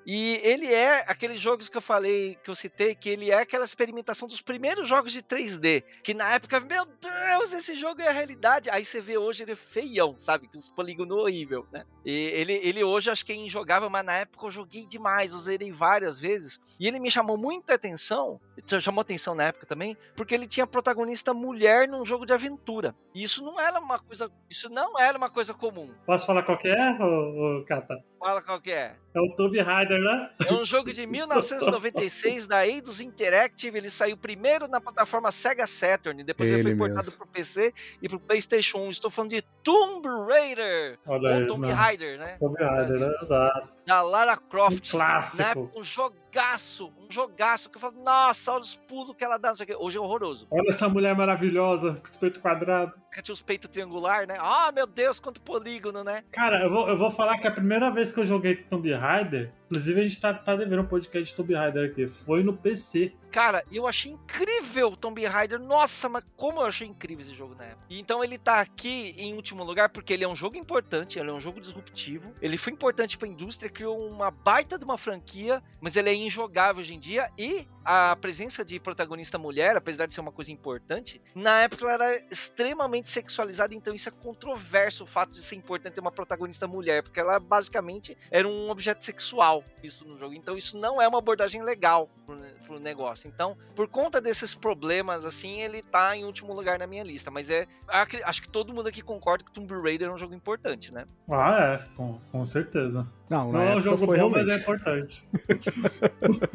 E ele é aqueles jogos que eu falei, que eu citei, que ele é aquela experimentação dos primeiros jogos de 3D. Que na época, meu Deus, esse jogo é a realidade. Aí você vê hoje ele é feião, sabe? Que os polígonos horrível, né? E ele, ele hoje acho que é injogável, mas na época eu joguei demais, usei ele várias vezes. E ele me chamou muita atenção, chamou atenção na época também, porque ele tinha protagonista mulher num jogo de aventura. E isso não era uma coisa. Isso não era uma coisa comum. Posso falar qual que é, ô, ô, Cata? Fala qual que é. É o Tomb Raider, né? É um jogo de [laughs] 1996 da Eidos Interactive. Ele saiu primeiro na plataforma Sega Saturn, depois ele, Ele foi portado mesmo. pro PC e pro PlayStation 1. Estou falando de Tomb Raider, Olha ou aí, Tomb não. Raider, né? Tomb Raider, né? Exato. Da Lara Um Croft. Na clássico. época, um jogaço, um jogaço. Que eu falo, nossa, olha os pulos que ela dá. Não sei o quê. Hoje é horroroso. Olha essa mulher maravilhosa, com os peitos quadrados. Que tinha os peitos triangular, né? Ah, meu Deus, quanto polígono, né? Cara, eu vou, eu vou falar que a primeira vez que eu joguei Tomb Raider, inclusive a gente tá, tá devendo um podcast de Tomb Raider aqui, foi no PC. Cara, eu achei incrível o Tomb Raider. Nossa, mas como eu achei incrível esse jogo na época. Então ele tá aqui em último lugar porque ele é um jogo importante, ele é um jogo disruptivo. Ele foi importante pra indústria, criou uma baita de uma franquia, mas ele é injogável hoje em dia. E a presença de protagonista mulher, apesar de ser uma coisa importante, na época ela era extremamente sexualizada, então isso é controverso o fato de ser importante ter uma protagonista mulher, porque ela basicamente era um objeto sexual visto no jogo. Então isso não é uma abordagem legal pro, pro negócio. Então, por conta desses problemas, assim, ele tá em último lugar na minha lista. Mas é. ac- Acho que todo mundo aqui concorda que Tomb Raider é um jogo importante, né? Ah, é, com, com certeza. Não, Não é um jogo bom, mas realmente. é importante. [laughs]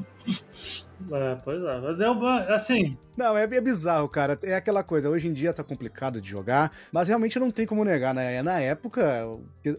é, pois é. Mas é uma, assim, Não, é, é bizarro, cara. É aquela coisa, hoje em dia tá complicado de jogar, mas realmente não tem como negar, né? Na época,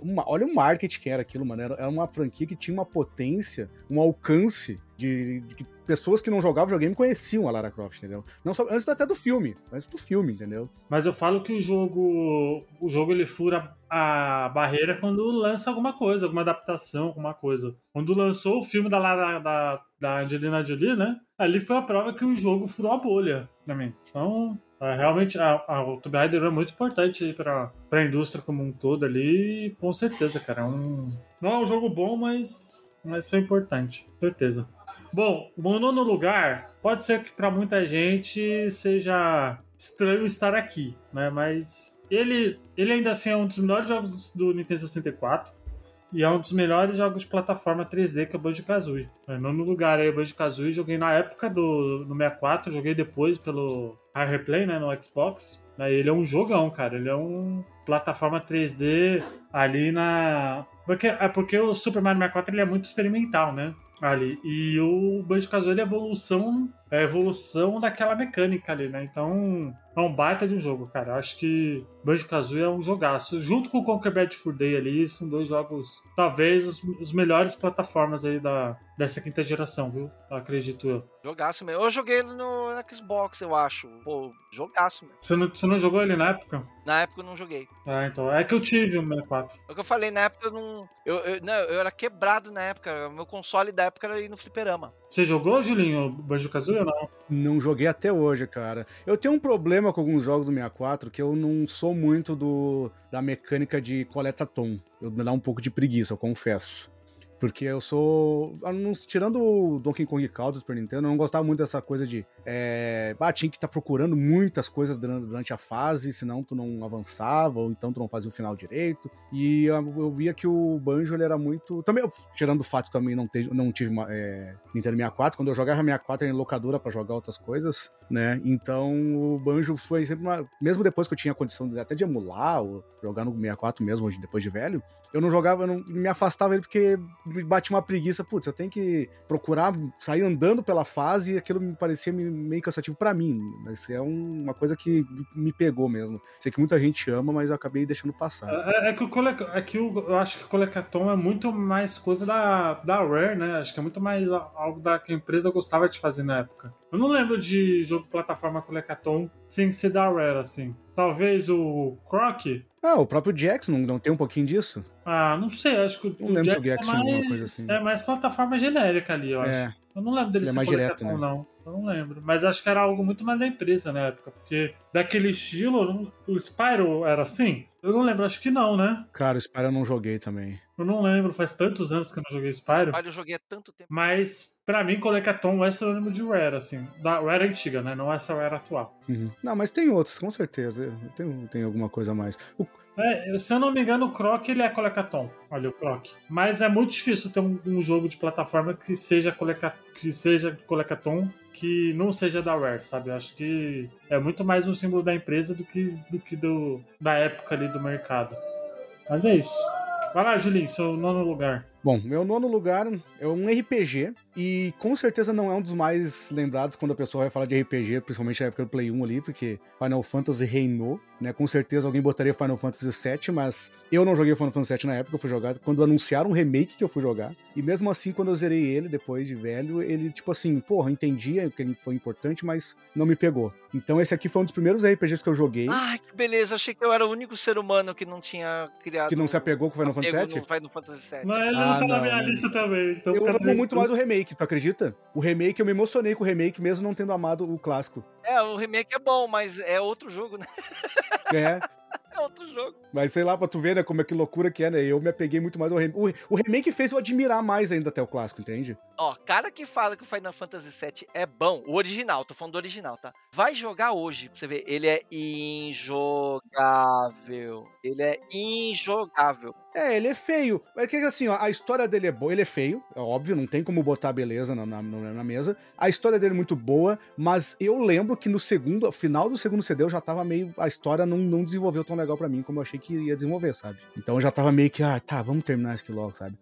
uma- olha o marketing que era aquilo, mano. Era, era uma franquia que tinha uma potência, um alcance de, de pessoas que não jogavam videogame conheciam a Lara Croft, entendeu? Não só antes até do filme, antes do filme, entendeu? mas eu falo que o jogo. O jogo ele fura a barreira quando lança alguma coisa, alguma adaptação, alguma coisa. Quando lançou o filme da, Lara- da, da Angelina Jolie, né? Ali foi a prova que o jogo furou a bolha também. Então, é, realmente, a, a, o Tomb Raider é muito importante pra, pra indústria como um todo ali. Com certeza, cara. É um, não é um jogo bom, mas, mas foi importante. Certeza. Bom, o nono lugar pode ser que pra muita gente seja estranho estar aqui, né? Mas ele, ele ainda assim é um dos melhores jogos do Nintendo 64 e é um dos melhores jogos de plataforma 3D que é o Banjo-Kazooie. É, nono lugar aí o Banjo-Kazooie, joguei na época do no 64, joguei depois pelo High Replay, né, no Xbox. Né, ele é um jogão, cara, ele é um plataforma 3D ali na porque é porque o Super Mario 64 ele é muito experimental, né? Ali. E o Banjo-Kazooie é evolução, é a evolução daquela mecânica ali, né? Então, é um baita de um jogo, cara. Eu Acho que Banjo-Kazooie é um jogaço. Junto com o Conquer Bad Fur Day ali, são dois jogos, talvez, os, os melhores plataformas aí da, dessa quinta geração, viu? Acredito eu. Jogaço mesmo. Eu joguei ele no Xbox, eu acho. Pô, jogaço mesmo. Você não, você não jogou ele na época? Na época eu não joguei. Ah, então. É que eu tive o 64. É o que eu falei, na época eu não. Eu, eu, não, eu era quebrado na época. Meu console da época era ir no fliperama. Você jogou, Julinho, o Banjo-Kazooie não? Não joguei até hoje, cara. Eu tenho um problema com alguns jogos do 64 que eu não sou muito do da mecânica de coleta tom. Eu me dá um pouco de preguiça, eu confesso. Porque eu sou. tirando o Donkey Kong Country do Super Nintendo, eu não gostava muito dessa coisa de. É, ah, tinha que estar procurando muitas coisas durante, a fase, senão tu não avançava, ou então tu não fazia o final direito. E eu, eu via que o Banjo ele era muito. Também, tirando o fato também não, te, não tive uma, é, Nintendo 64, quando eu jogava 64 era em locadora pra jogar outras coisas, né? Então o Banjo foi sempre uma. Mesmo depois que eu tinha condição de, até de emular, ou jogar no 64 mesmo, hoje, depois de velho, eu não jogava, eu não me afastava ele porque me batia uma preguiça. Putz, eu tenho que procurar sair andando pela fase e aquilo me parecia me- meio cansativo pra mim. Mas é um- uma coisa que me pegou mesmo. Sei que muita gente ama, mas eu acabei deixando passar. É, é que, o cole... é que o- eu acho que o Colecaton é muito mais coisa da, da Rare, né? Acho que é muito mais algo da que a empresa gostava de fazer na época. Eu não lembro de jogo plataforma Colecaton sem ser da Rare, assim. Talvez o Croc. Ah, o próprio Jax não, não tem um pouquinho disso? Ah, não sei, acho que o Não lembro se o Jax Gex tinha alguma é mais, coisa assim. é mais plataforma genérica ali, eu acho. É. Eu não lembro dele Ele é ser mais direto, Colecaton, né? não. Eu não lembro. Mas acho que era algo muito mais da empresa na época. Porque daquele estilo, o Spyro era assim? Eu não lembro, acho que não, né? Cara, o Spyro eu não joguei também. Eu não lembro, faz tantos anos que eu não joguei Spyro. Olha, eu joguei há tanto tempo. Mas, pra mim, Colecaton é sinônimo de Rare, assim. Da Rare antiga, né? Não essa Rare atual. Uhum. Não, mas tem outros, com certeza. Tem, tem alguma coisa a mais. O- É, se eu não me engano, o Croc ele é Colecaton. Olha o Croc. Mas é muito difícil ter um, um jogo de plataforma que seja, coleca, que seja Colecaton que não seja da Rare, sabe? Eu acho que é muito mais um símbolo da empresa do que, do que do, da época ali do mercado. Mas é isso. Vai lá, Julinho, seu nono lugar. Bom, meu nono lugar é um RPG e com certeza não é um dos mais lembrados quando a pessoa vai falar de RPG, principalmente na época do Play 1 ali, porque Final Fantasy reinou, né? Com certeza alguém botaria Final Fantasy VII, mas eu não joguei Final Fantasy VII na época, eu fui jogar quando anunciaram um remake que eu fui jogar. E mesmo assim, quando eu zerei ele depois de velho, ele tipo assim, porra, entendia que ele foi importante, mas não me pegou. Então esse aqui foi um dos primeiros RPGs que eu joguei, Ai, que beleza. Achei que eu era o único ser humano que não tinha criado. que não se apegou com Final Fantasy VII. no Final Fantasy VII. Mas ele Ah, não tá na não, minha não. lista também. Então Eu amo muito mais o remake, tu acredita? O remake, eu me emocionei com o remake, mesmo não tendo amado o clássico. É, o remake é bom, mas é outro jogo, né? É outro jogo. mas sei lá, pra tu ver, né, como é que loucura que é, né? Eu me apeguei muito mais ao remake. O, remake fez eu admirar mais ainda até o clássico, entende? Ó, cara que fala que o Final Fantasy VII é bom, o original, tô falando do original, tá? Vai jogar hoje, pra você ver. Ele é injogável. Ele é injogável. É, ele é feio. É que assim, ó, a história dele é boa. Ele é feio, é óbvio, não tem como botar beleza na, na, na mesa. A história dele é muito boa, mas eu lembro que no segundo, final do segundo CD, eu já tava meio. A história não, não desenvolveu tão legal mim como eu achei que ia desenvolver, sabe? Então eu já tava meio que, ah, tá, vamos terminar isso aqui logo, sabe?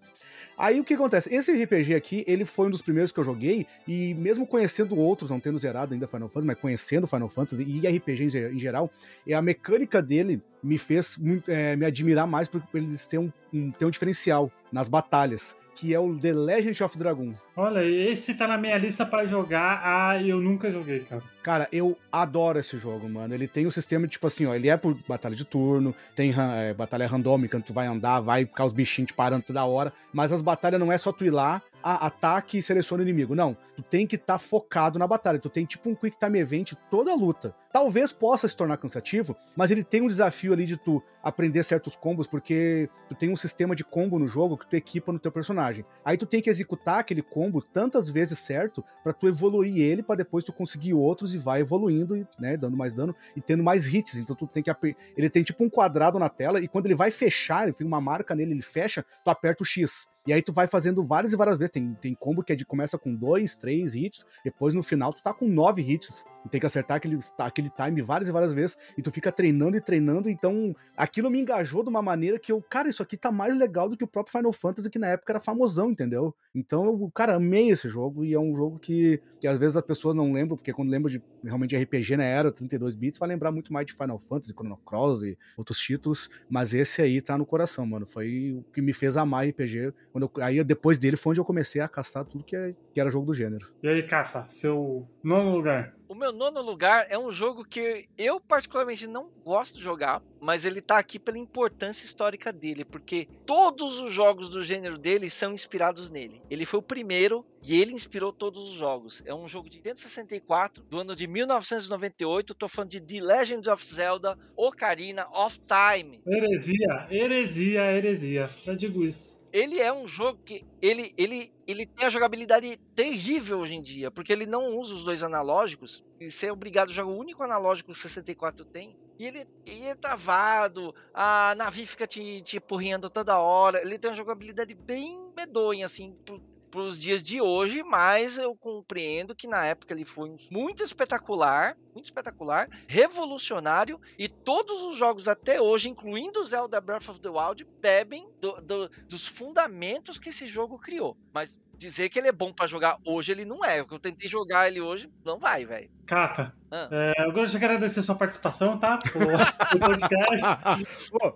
Aí o que acontece? Esse RPG aqui, ele foi um dos primeiros que eu joguei, e mesmo conhecendo outros, não tendo zerado ainda Final Fantasy, mas conhecendo Final Fantasy e RPG em, ge- em geral, e a mecânica dele me fez é, me admirar mais por eles terem um, um, ter um diferencial nas batalhas, que é o The Legend of Dragon. Olha, esse tá na minha lista pra jogar. Ah, eu nunca joguei, cara. Cara, eu adoro esse jogo, mano. Ele tem um sistema, tipo assim, ó, ele é por batalha de turno, tem é, batalha randômica, tu vai andar, vai ficar os bichinhos te parando toda hora, mas as batalhas não é só tu ir lá, a- ataque e seleciona o inimigo. Não, tu tem que estar focado na batalha, tu tem tipo um quick time event toda a luta. Talvez possa se tornar cansativo, mas ele tem um desafio ali de tu aprender certos combos, porque tu tem um sistema de combo no jogo que tu equipa no teu personagem. Aí tu tem que executar aquele combo tantas vezes certo pra tu evoluir ele pra depois tu conseguir outros e vai evoluindo e, né, dando mais dano e tendo mais hits. Então tu tem que ele tem tipo um quadrado na tela e quando ele vai fechar, ele tem uma marca nele, ele fecha, tu aperta o X. E aí tu vai fazendo várias e várias vezes. Tem, tem combo que é de, começa com dois, três hits, depois no final tu tá com nove hits. Tem que acertar aquele, aquele time várias e várias vezes. E tu fica treinando e treinando. Então aquilo me engajou de uma maneira que eu, cara, isso aqui tá mais legal do que o próprio Final Fantasy, que na época era famosão, entendeu? Então eu, cara, amei esse jogo. E é um jogo que, que às vezes as pessoas não lembram, porque quando lembra de realmente RPG na era 32 bits, vai lembrar muito mais de Final Fantasy, Chrono Cross e outros títulos. Mas esse aí tá no coração, mano. Foi o que me fez amar RPG. Quando eu- aí depois dele foi onde eu comecei a caçar tudo que, é- que era jogo do gênero. E aí, Kata, seu nono lugar. O meu nono lugar é um jogo que eu particularmente não gosto de jogar, mas ele tá aqui pela importância histórica dele, porque todos os jogos do gênero dele são inspirados nele. Ele foi o primeiro e ele inspirou todos os jogos. É um jogo de 1964, do ano de 1998. Tô falando de The Legend of Zelda Ocarina of Time. Heresia, heresia, heresia. Já digo isso. Ele é um jogo que ele, ele, ele tem a jogabilidade terrível hoje em dia, porque ele não usa os dois analógicos, e ser obrigado a jogar o único analógico que o 64 tem. E ele, ele é travado, a navio fica te, te empurrando toda hora. Ele tem uma jogabilidade bem medonha, assim, pro, pros dias de hoje, mas eu compreendo que na época ele foi muito espetacular, muito espetacular, revolucionário, e todos os jogos até hoje, incluindo Zelda Breath of the Wild, bebem do- do- dos fundamentos que esse jogo criou. Mas dizer que ele é bom pra jogar hoje, ele não é. Eu tentei jogar ele hoje, não vai, velho. Kata, Ah. é, eu gostaria de agradecer a sua participação, tá? Pro [laughs] podcast.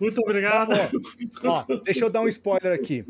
Muito obrigado. ó, deixa eu dar um spoiler aqui.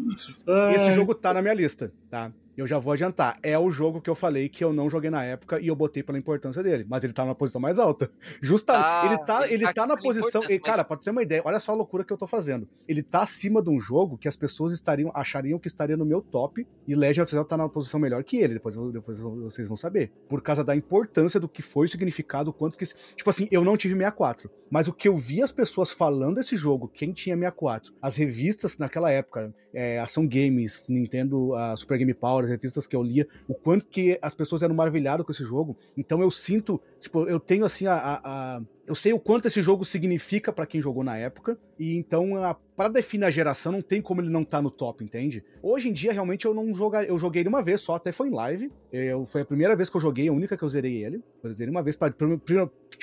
Ai, [laughs] Esse jogo tá na minha lista, tá? Eu já vou adiantar. É o jogo que eu falei que eu não joguei na época e eu botei pela importância dele. Mas ele tá numa posição mais alta. [laughs] Justamente. Ah, ele tá, ele ele tá tá na posição. E, cara, pra tu ter uma ideia, olha só a loucura que eu tô fazendo. Ele tá acima de um jogo que as pessoas estariam, achariam que estaria no meu top. E Legend of Zelda tá na posição melhor que ele. Depois, depois vocês vão saber. Por causa da importância do que foi o significado, o quanto que. Tipo assim, eu não tive 64. Mas o que eu vi as pessoas falando desse jogo, quem tinha 64, as revistas naquela época, é, Ação Games, Nintendo, a Super Game Power, as revistas que eu lia, o quanto que as pessoas eram maravilhadas com esse jogo. Então eu sinto, tipo, eu tenho assim a. a- a- eu sei o quanto esse jogo significa pra quem jogou na época, e então para definir a geração não tem como ele não tá no top, entende? Hoje em dia realmente eu não jogar, eu joguei ele uma vez só, até foi em live. Eu, foi a primeira vez que eu joguei, a única que eu zerei ele. Eu zerei uma vez pra-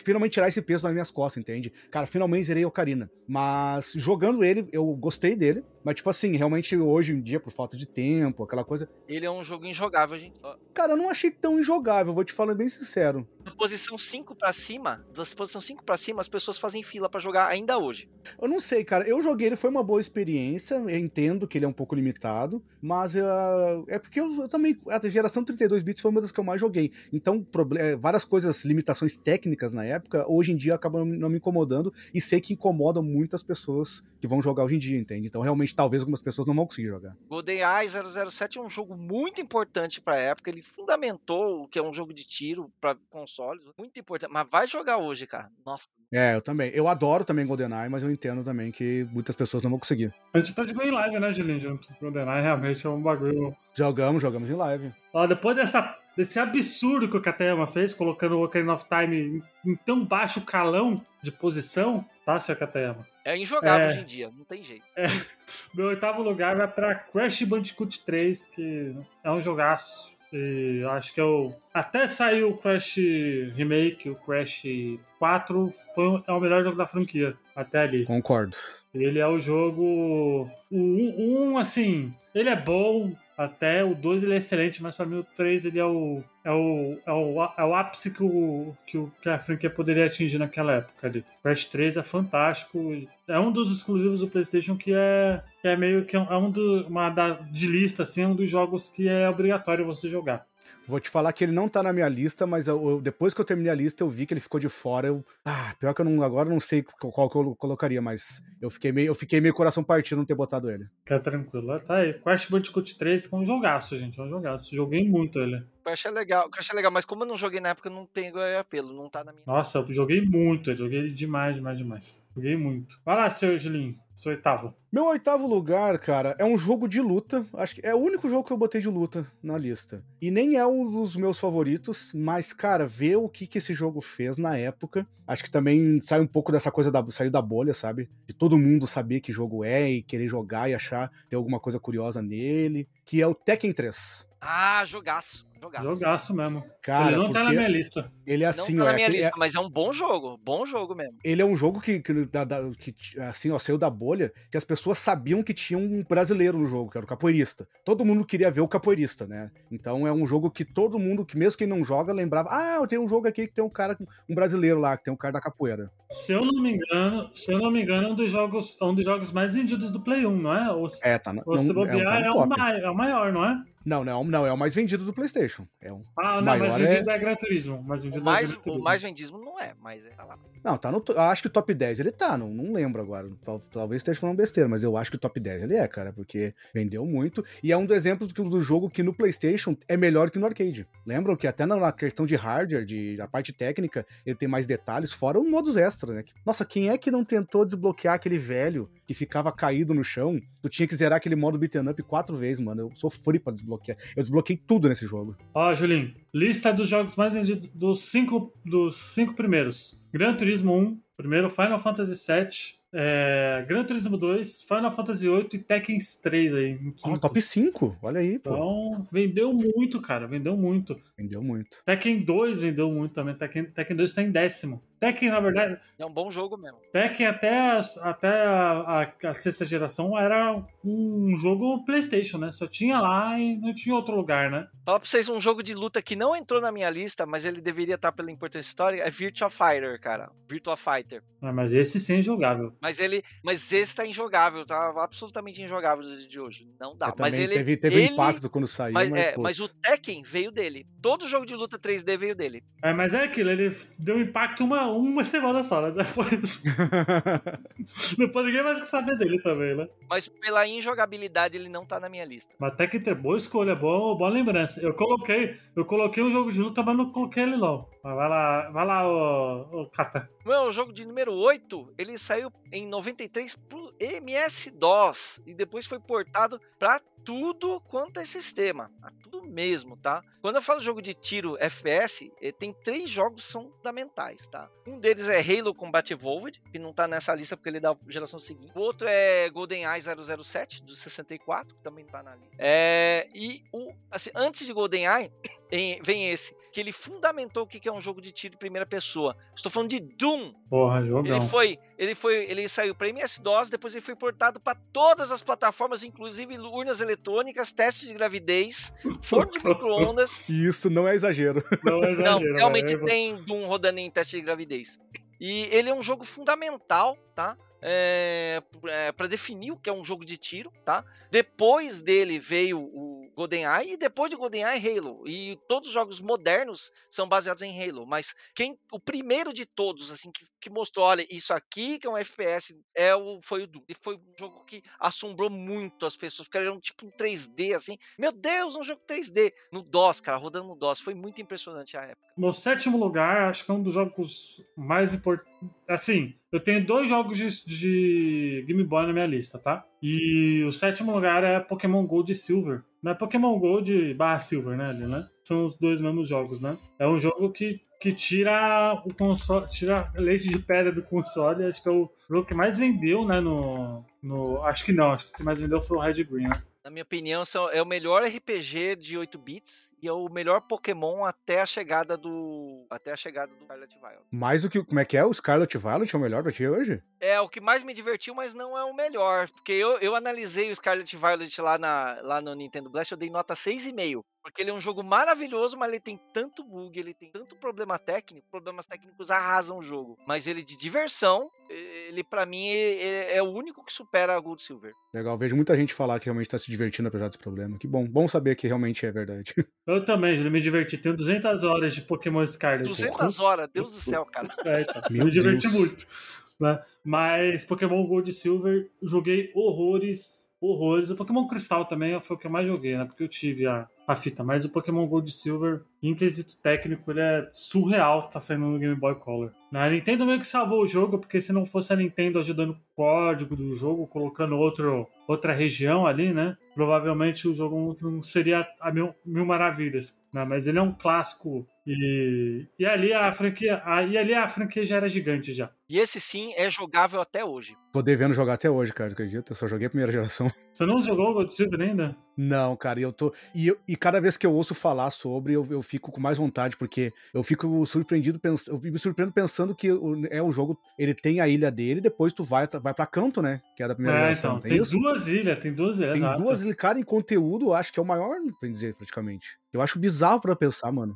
finalmente tirar esse peso das minhas costas, entende? Cara, finalmente zerei Ocarina. Mas jogando ele, eu gostei dele. Mas, tipo assim, realmente hoje em dia, por falta de tempo, aquela coisa. Ele é um jogo injogável, gente. Cara, eu não achei tão injogável, vou te falar bem sincero. Da posição 5 pra cima, da posição 5 pra cima, as pessoas fazem fila pra jogar ainda hoje. Eu não sei, cara. Eu joguei ele, foi uma boa experiência. Eu entendo que ele é um pouco limitado, mas ah, é porque eu, eu também. A geração 32 bits foi uma das que eu mais joguei. Então, eh, várias coisas, limitações técnicas na época, hoje em dia acabam não me incomodando e sei que incomodam muitas pessoas que vão jogar hoje em dia, entende? Então, realmente, talvez algumas pessoas não vão conseguir jogar. GoldenEye 007 é um jogo muito importante pra época. Ele fundamentou o que é um jogo de tiro pra consoles. Muito importante. Mas vai jogar hoje, cara. Nossa. É, eu também. Eu adoro também GoldenEye, mas eu entendo também que muitas pessoas não vão conseguir. A gente tá jogando em live, né, Julinho? Junto. GoldenEye realmente é um bagulho. Jogamos, jogamos em live. Ó, depois dessa, desse absurdo que o Katayama fez, colocando o Ocarina of Time em, em tão baixo calão de posição, tá, Sr. Katayama? É injogável É. hoje em dia. Não tem jeito. [laughs] Meu oitavo lugar vai pra Crash Bandicoot 3, que é um jogaço. E acho que eu. Até saiu o Crash Remake, o Crash 4, foi, é o melhor jogo da franquia. Até ali. Concordo. Ele é o jogo. O 1, um, assim, ele é bom. Até o 2 ele é excelente, mas pra mim o 3 ele é o. É o, é o, é o ápice que, o, que, o, que a franquia poderia atingir naquela época ali. Crash 3 é fantástico. É um dos exclusivos do PlayStation que é, que é meio que é um do, uma da, de lista, assim, é um dos jogos que é obrigatório você jogar. Vou te falar que ele não tá na minha lista, mas eu- eu- depois que eu terminei a lista, eu vi que ele ficou de fora. Eu, ah, pior que eu não, agora não sei qual, que eu colocaria, mas eu fiquei meio, eu fiquei meio coração partido não ter botado ele. Fica tranquilo. Tá aí. Crash Bandicoot 3 que é um jogaço, gente. É um jogaço. Joguei muito ele. Crash é legal. Crash é legal, mas como eu não joguei na época, não pegou apelo. Não tá na minha. Nossa, eu joguei muito, eu joguei demais, demais, demais. Joguei muito. Vai lá, seu Julinho, seu oitavo. Meu oitavo lugar, cara, é um jogo de luta. Acho que é o único jogo que eu botei de luta na lista. E nem é um dos meus favoritos, mas, cara, ver o que, que esse jogo fez na época. Acho que também sai um pouco dessa coisa da saiu da bolha, sabe? De todo mundo saber que jogo é e querer jogar e achar ter alguma coisa curiosa nele. Que é o Tekken 3. Ah, jogaço. Jogaço. Jogaço mesmo. Cara, ele não tá na minha lista. ele é Não assim, tá ó, na é minha aquele- lista, mas é um bom jogo. Bom jogo mesmo. ele é um jogo que, que, da- da- que, assim, ó, saiu da bolha, que as pessoas sabiam que tinha um brasileiro no jogo, que era o capoeirista. Todo mundo queria ver o capoeirista, né? Então é um jogo que todo mundo, que mesmo quem não joga, lembrava, ah, eu tenho um jogo aqui que tem um cara, um brasileiro lá, que tem um cara da capoeira. Se eu não me engano, se eu não me engano, é um dos jogos, é um dos jogos mais vendidos do Play 1, não é? Ou se, É, tá, na- ou se não, é, bobear, tá é, no o top. mai- é o maior, não é? Não, não, não, é o mais vendido do Playstation. É um... Ah, não, mas Maior vendido é... Gran Turismo. Mas O vendido mais, é Gran o mais vendismo não é, mas é tá lá. Não, tá no. Acho que o top 10 ele tá, não, não lembro agora. Tal- talvez esteja falando besteira, mas eu acho que o top 10 ele é, cara, porque vendeu muito. E é um dos exemplos do, do jogo que no PlayStation é melhor que no arcade. Lembram que até na, questão de hardware, de, a parte técnica, ele tem mais detalhes, fora os modos extras, né? Nossa, quem é que não tentou desbloquear aquele velho que ficava caído no chão? Tu tinha que zerar aquele modo beat'em up quatro vezes, mano. Eu sofri pra desbloquear. Eu desbloqueei tudo nesse jogo. Ó, Julinho, lista dos jogos mais vendidos dos cinco, dos cinco primeiros. Gran Turismo 1, primeiro Final Fantasy VII, é, Gran Turismo 2, Final Fantasy VIII e Tekken 3 aí. quinto. top 5, olha aí, pô. Então, vendeu muito, cara, vendeu muito. Vendeu muito. Tekken 2 vendeu muito também, Tekken, Tekken 2 tá em décimo. Tekken, na verdade, É um bom jogo mesmo. Tekken até, até a, a- a sexta geração era um jogo PlayStation, né? Só tinha lá e não tinha outro lugar, né? Falar pra vocês um jogo de luta que não entrou na minha lista, mas ele deveria estar pela importância histórica, é Virtua Fighter, cara. Virtua Fighter. Ah, mas esse sim é jogável. Mas ele. Mas esse tá injogável, tá absolutamente injogável de hoje. Não dá. Mas também ele. teve, teve ele- impacto quando saiu, Mas, mas, é, mas o Tekken veio dele. Todo jogo de luta 3D veio dele. É, mas é aquilo, ele deu impacto uma, uma semana só, né? Depois, [laughs] depois ninguém mais saber dele também, né? Mas pela injogabilidade ele não tá na minha lista. Mas Tekken tem boa escolha, boa, boa lembrança. Eu coloquei, eu coloquei um jogo de luta, mas não coloquei ele não. Vai lá, vai lá, ô, ô Kata. O jogo de número 8, ele saiu em 93 pro MS-DOS e depois foi portado pra tudo quanto é sistema, a tudo mesmo, tá? Quando eu falo jogo de tiro FPS, eh, tem três jogos que são fundamentais, tá? Um deles é Halo Combat Evolved, que não tá nessa lista porque ele é da geração seguinte. O outro é GoldenEye 007 do 64, que também tá na lista. É, e o assim, antes de GoldenEye vem esse, que ele fundamentou o que é um jogo de tiro em primeira pessoa. Estou falando de Doom, Porra, jogão. ele foi, ele foi, ele saiu para MS-DOS, depois ele foi portado para todas as plataformas, inclusive urnas eletrônicas, testes de gravidez, forno de [laughs] microondas. E isso não é exagero. [laughs] Não, é Não, exagero, realmente velho. tem Doom rodando em teste de gravidez. E ele é um jogo fundamental, tá? É, para definir o que é um jogo de tiro, tá? Depois dele veio o GoldenEye e depois de GoldenEye Halo. E todos os jogos modernos são baseados em Halo, mas quem o primeiro de todos assim que, que mostrou, olha, isso aqui que é um FPS é o foi o Doom. E foi um jogo que assombrou muito as pessoas, porque era um tipo um 3D assim. Meu Deus, um jogo 3D no DOS, cara, rodando no DOS, foi muito impressionante a época. No sétimo lugar, acho que é um dos jogos mais importantes. Assim, eu tenho dois jogos de, de Game Boy na minha lista, tá? E o sétimo lugar é Pokémon Gold e Silver. Não é Pokémon Gold barra Silver, né? ali, né? São os dois mesmos jogos, né? É um jogo que, que tira o console, tira leite de pedra do console. Acho que é o jogo que mais vendeu, né? No, no, acho que não, acho que o que mais vendeu foi o Red Green, né? Na minha opinião, são, é o melhor RPG de 8 bits e é o melhor Pokémon até a chegada do. Até a chegada do Scarlet Violet. Mais do que. Como é que é? O Scarlet Violet é o melhor pra ti hoje? É o que mais me divertiu, mas não é o melhor. Porque eu, eu analisei o Scarlet Violet lá, na, lá no Nintendo Blast, eu dei nota 6,5. Porque ele é um jogo maravilhoso, mas ele tem tanto bug, ele tem tanto problema técnico, problemas técnicos arrasam o jogo. Mas ele de diversão, ele para mim é, é o único que supera a Gold Silver. Legal, vejo muita gente falar que realmente tá se divertindo apesar desse problema. Que bom, bom saber que realmente é verdade. [laughs] Eu também, eu me diverti. Tenho 200 horas de Pokémon Scarlet. 200 horas, Deus do céu, cara. [laughs] É, então, Meu me diverti Deus. muito. Né? Mas Pokémon Gold e Silver, joguei horrores, horrores. O Pokémon Cristal também foi o que eu mais joguei, né? Porque eu tive a, a fita. Mas o Pokémon Gold e Silver, em quesito técnico, ele é surreal tá saindo no Game Boy Color. Né? A Nintendo meio que salvou o jogo, porque se não fosse a Nintendo ajudando o código do jogo, colocando outro, outra região ali, né? Provavelmente o jogo não seria a mil, mil maravilhas. Né? Mas ele é um clássico e, e ali a franquia. a- e ali a franquia já era gigante já. E esse sim é jogável até hoje. Tô devendo jogar até hoje, cara, acredita? Eu só joguei a primeira geração. Você não jogou o Gold Silver ainda? Não, cara, eu tô. E, eu- e cada vez que eu ouço falar sobre, eu, eu fico com mais vontade, porque eu fico surpreendido, pens, eu me surpreendo pensando que é o jogo, ele tem a ilha dele, depois tu vai, vai pra canto, né? Que é da primeira É, geração. então. tem Tem isso? duas ilhas, tem duas ilhas. Tem exato. duas ilhas, cara, em conteúdo, eu acho que é o maior, pra dizer, praticamente. Eu acho bizarro pra pensar, mano.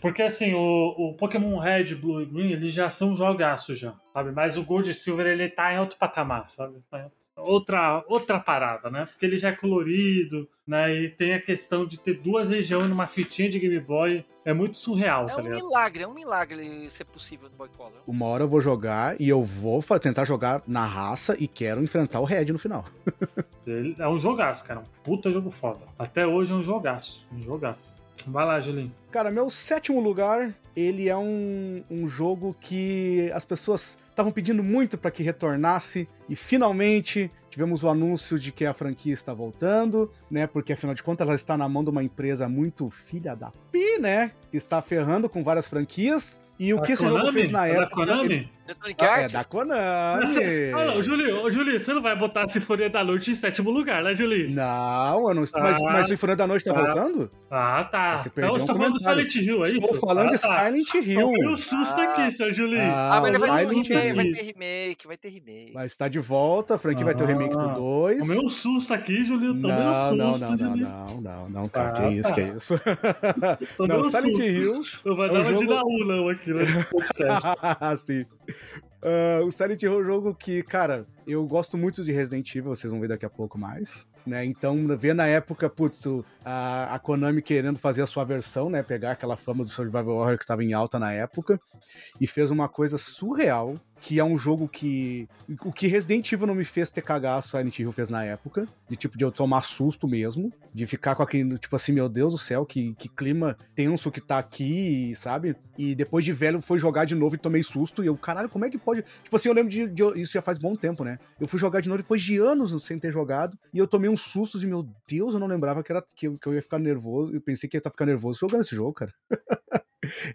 Porque assim, o, o Pokémon Red, Blue e Green, eles já são jogaços já, sabe? Mas o Gold e Silver, ele tá em outro patamar, sabe? Tá em Outra, outra parada, né? Porque ele já é colorido, né? E tem a questão de ter duas regiões numa fitinha de Game Boy. É muito surreal, É tá um ligado? milagre, é um milagre ser possível no Boy Color. Uma hora eu vou jogar e eu vou tentar jogar na raça e quero enfrentar o Red no final. [laughs] Ele é um jogaço, cara. Um puta jogo foda. Até hoje é um jogaço. Um jogaço. Vai lá, Julinho. Cara, meu sétimo lugar, ele é um, um jogo que as pessoas estavam pedindo muito pra que retornasse e finalmente tivemos o anúncio de que a franquia está voltando, né? Porque afinal de contas ela está na mão de uma empresa muito filha da pi, né? Que está ferrando com várias franquias. E o Da que esse jogo fez na É época. Da Konami? ele- Ah, é da Konami. Você- Ah, não, Julinho, ô, Julinho, você não vai botar a Sinfonia da Noite em sétimo lugar, né, Julinho? Não, eu não estou. Mas, Ah. mas o Inferno da Noite tá Ah. voltando? Ah, tá. Você Então você um tá falando do. Silent Hill, é isso? Estou falando ah, de tá. Silent Hill. Tomei um susto aqui, seu Julinho. Ah, mas ele vai ter um Silent remake, vai Hill. ter remake, vai ter remake. Mas está de volta, a franquia vai ter o remake do Ah. 2. Tomei um susto aqui, Julinho. Tomei um Não, susto, não, não, não, não, não, não, cara, Ah, que isso, tá. que isso. Tomei um Silent susto. Hill Eu vou é dar um uma de Naulão aqui né, nesse [laughs] podcast. Sim. Ah, o Silent Hill é um jogo que, cara, eu gosto muito de Resident Evil, vocês vão ver daqui a pouco mais. Né? Então, ver na época, putz, o- a, a Konami querendo fazer a sua versão, né? Pegar aquela fama do Survival Horror que estava em alta na época e fez uma coisa surreal, que é um jogo que. O que Resident Evil não me fez ter cagaço, Silent Hill fez na época. De tipo, de eu tomar susto mesmo. De ficar com aquele, tipo assim, meu Deus do céu, que, que clima tenso que tá aqui, sabe? E depois de velho foi jogar de novo e tomei susto. E eu, caralho, como é que pode. Tipo assim, eu lembro de, de- Isso já faz bom tempo, né? Eu fui jogar de novo depois de anos sem ter jogado. E eu tomei uns sustos e, meu Deus, eu não lembrava que, era, que, eu, que eu ia ficar nervoso. Eu pensei que ia estar ficando nervoso jogando esse jogo, cara. [laughs]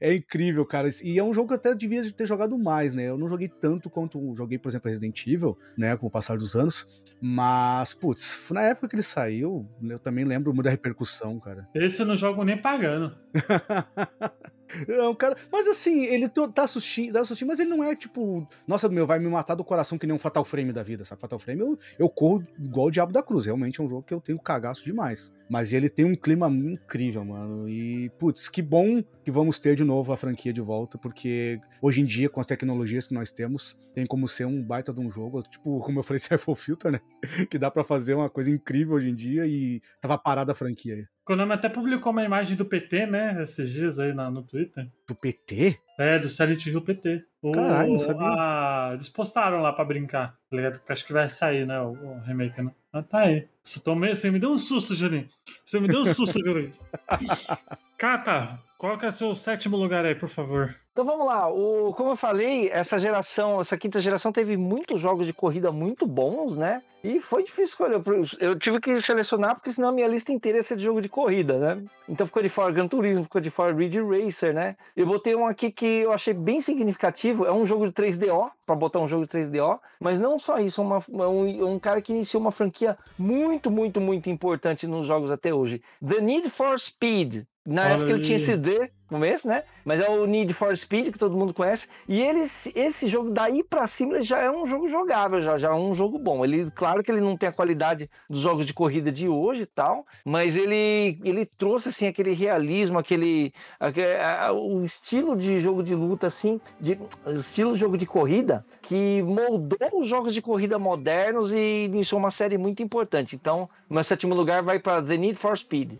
É incrível, cara. E é um jogo que eu até devia ter jogado mais, né? Eu não joguei tanto quanto joguei, por exemplo, Resident Evil, né? Com o passar dos anos. Mas, putz, na época que ele saiu, eu também lembro muito da repercussão, cara. Esse eu não jogo nem pagando. [laughs] Não, cara. Mas assim, ele tá assistindo, dá sustinho, mas ele não é tipo, nossa, meu, vai me matar do coração que nem um Fatal Frame da vida, sabe? Fatal Frame eu, eu corro igual o Diabo da Cruz. Realmente é um jogo que eu tenho cagaço demais. Mas ele tem um clima incrível, mano. E, putz, que bom que vamos ter de novo a franquia de volta, porque hoje em dia, com as tecnologias que nós temos, tem como ser um baita de um jogo. Tipo, como eu falei, [laughs] Cypher Filter, né? Que dá pra fazer uma coisa incrível hoje em dia e tava parada a franquia aí. Konami até publicou uma imagem do PT, né? Esses dias aí na- no Twitter. Do PT? É, do Silent Hill PT. O- Caralho, não sabia. a- eles postaram lá pra brincar, tá ligado? Porque acho que vai sair, né? O, o remake, né? Ah, tá aí. Você, tomei, você me deu um susto, Juninho. Você me deu um susto, [laughs] Juninho. Cata, qual que é o seu sétimo lugar aí, por favor? Então vamos lá, o, como eu falei, essa geração, essa quinta geração teve muitos jogos de corrida muito bons, né? E foi difícil escolher. Eu tive que selecionar porque senão a minha lista inteira ia ser de jogo de corrida, né? Então ficou de fora Gran Turismo, ficou de fora Ridge Racer, né? Eu botei um aqui que eu achei bem significativo, é um jogo de 3DO, para botar um jogo de 3DO, mas não só isso, é uma- é um, um cara que iniciou uma franquia muito, muito, muito importante nos jogos até hoje. The Need for Speed. Na Olha época ele tinha esse D começo, né? Mas é o Need for Speed que todo mundo conhece. E ele, esse jogo daí pra cima já é um jogo jogável, já, já é um jogo bom. Ele, claro que ele não tem a qualidade dos jogos de corrida de hoje e tal, mas ele, ele trouxe assim aquele realismo, aquele, aque- a- o estilo de jogo de luta assim, de estilo de jogo de corrida que moldou os jogos de corrida modernos e iniciou uma série muito importante. Então, meu sétimo lugar vai para The Need for Speed.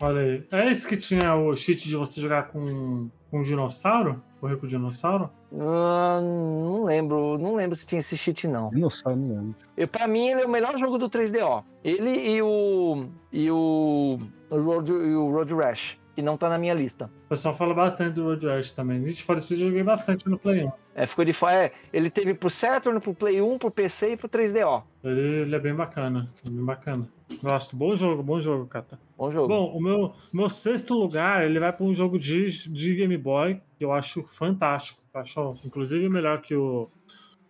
Olha aí. É esse que tinha o cheat de você jogar com, com um dinossauro? Correr com o dinossauro? Ah, não lembro, não lembro se tinha esse cheat não. Dinossauro, não lembro. Eu, pra mim, ele é o melhor jogo do 3DO. Ele e o. e o. o Road, e o Road Rash, que não tá na minha lista. O pessoal fala bastante do Road Rash também. Need for Speed eu joguei bastante no Play 1. É, ficou de fora. É, ele teve pro Saturn, pro Play 1, pro PC e pro 3DO. Ele, ele é bem bacana. é Bem bacana. Gosto. Bom jogo, bom jogo, Kata. Bom jogo. Bom, o meu, meu sexto lugar, ele vai para um jogo de, de Game Boy que eu acho fantástico. Eu acho, inclusive, melhor que o,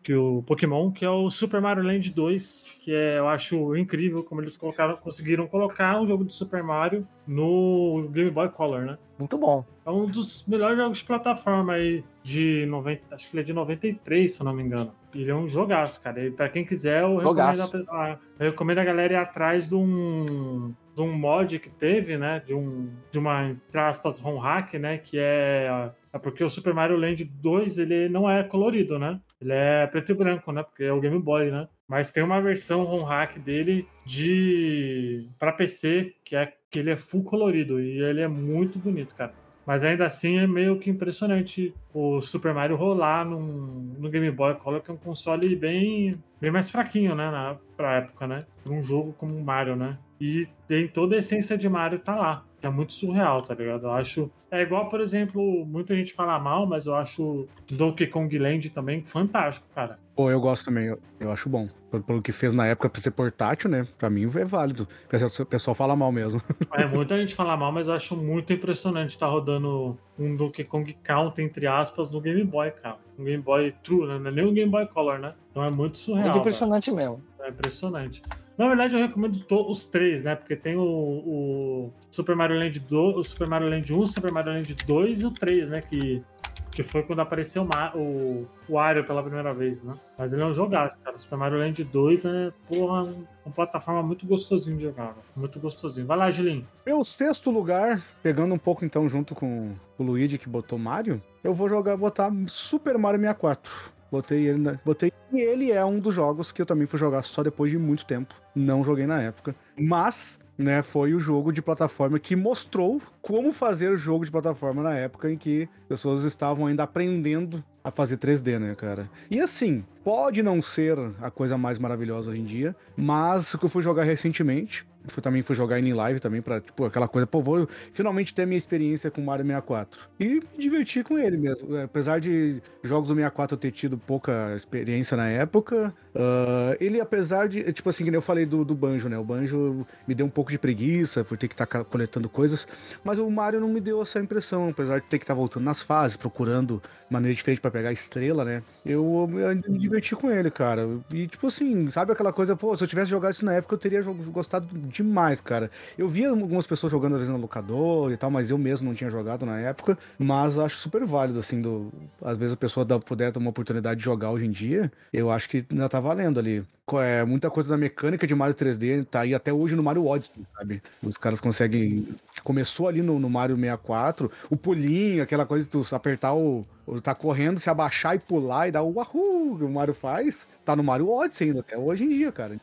que o Pokémon, que é o Super Mario Land 2, que é, eu acho incrível como eles colocaram, conseguiram colocar um jogo de Super Mario no Game Boy Color, né? Muito bom. É um dos melhores jogos de plataforma aí de 90, acho que ele é de 93, se eu não me engano. Ele é um jogaço, cara. E pra quem quiser, eu recomendo, a- eu recomendo a galera ir atrás de um, de um mod que teve, né? De, um, de uma, entre aspas, ROM hack, né? Que é, é porque o Super Mario Land 2, ele não é colorido, né? Ele é preto e branco, né? Porque é o Game Boy, né? Mas tem uma versão ROM hack dele de para PC que é que ele é full colorido e ele é muito bonito, cara. Mas ainda assim é meio que impressionante o Super Mario rolar num, no Game Boy Color, que é um console bem, bem mais fraquinho, né? Na, pra época, né? Pra um jogo como o Mario, né? E tem toda a essência de Mario tá lá. que é muito surreal, tá ligado? Eu acho. É igual, por exemplo, muita gente fala mal, mas eu acho Donkey Kong Land também fantástico, cara. Pô, eu gosto também, eu, eu acho bom. Pelo, pelo que fez na época pra ser portátil, né? Pra mim é válido. O pessoal- o pessoal fala mal mesmo. [laughs] É, muita gente fala mal, mas eu acho muito impressionante estar rodando um Donkey Kong Count, entre aspas, no Game Boy, cara. Um Game Boy True, né? Não é nem um Game Boy Color, né? Então é muito É surreal. velho. impressionante mesmo. É impressionante. Na verdade, eu recomendo os três, né? Porque tem o, o Super Mario Land 2, o Super Mario Land 1, o Super Mario Land 2 e o 3, né? Que, que foi quando apareceu o, o, o Wario pela primeira vez, né? Mas ele é um jogaço, cara. O Super Mario Land 2 é, porra, uma plataforma muito gostosinho de jogar, velho. Muito gostosinho. Vai lá, Gilinho. Meu sexto lugar, pegando um pouco então junto com o Luigi que botou Mario, eu vou jogar, botar Super Mario 64. Botei ele, na, botei e ele é um dos jogos que eu também fui jogar só depois de muito tempo. Não joguei na época, mas né, foi o jogo de plataforma que mostrou como fazer o jogo de plataforma na época em que pessoas estavam ainda aprendendo a fazer 3D, né, cara? E assim, pode não ser a coisa mais maravilhosa hoje em dia, mas o que eu fui jogar recentemente, também fui jogar em live também pra, tipo, aquela coisa, pô, vou finalmente ter minha experiência com Mario 64. E me divertir com ele mesmo. É, Apesar de jogos do 64 eu ter tido pouca experiência na época, ah, ele apesar de, tipo assim, que eu falei do, do Banjo, né? O Banjo me deu um pouco de preguiça por ter que estar coletando coisas, mas o Mario não me deu essa impressão, apesar de ter que estar voltando nas fases, procurando maneira diferente pra pegar a estrela, né? Eu, eu me diverti com ele, cara. E tipo assim, sabe aquela coisa, pô, se eu tivesse jogado isso na época, eu teria gostado demais, cara. Eu via algumas pessoas jogando às vezes no locador e tal, mas eu mesmo não tinha jogado na época. Mas acho super válido, assim, do, às vezes a pessoa dá, puder ter uma oportunidade de jogar hoje em dia, eu acho que ainda tá valendo ali. É, muita coisa da mecânica de Mario 3D tá aí até hoje no Mario Odyssey, sabe? Os caras conseguem. Começou ali no, no Mario 64, o pulinho, aquela coisa de tu apertar o. Tá correndo, se abaixar e pular e dar o wahoo que o Mario faz. Tá no Mario Odyssey ainda, até hoje em dia, cara.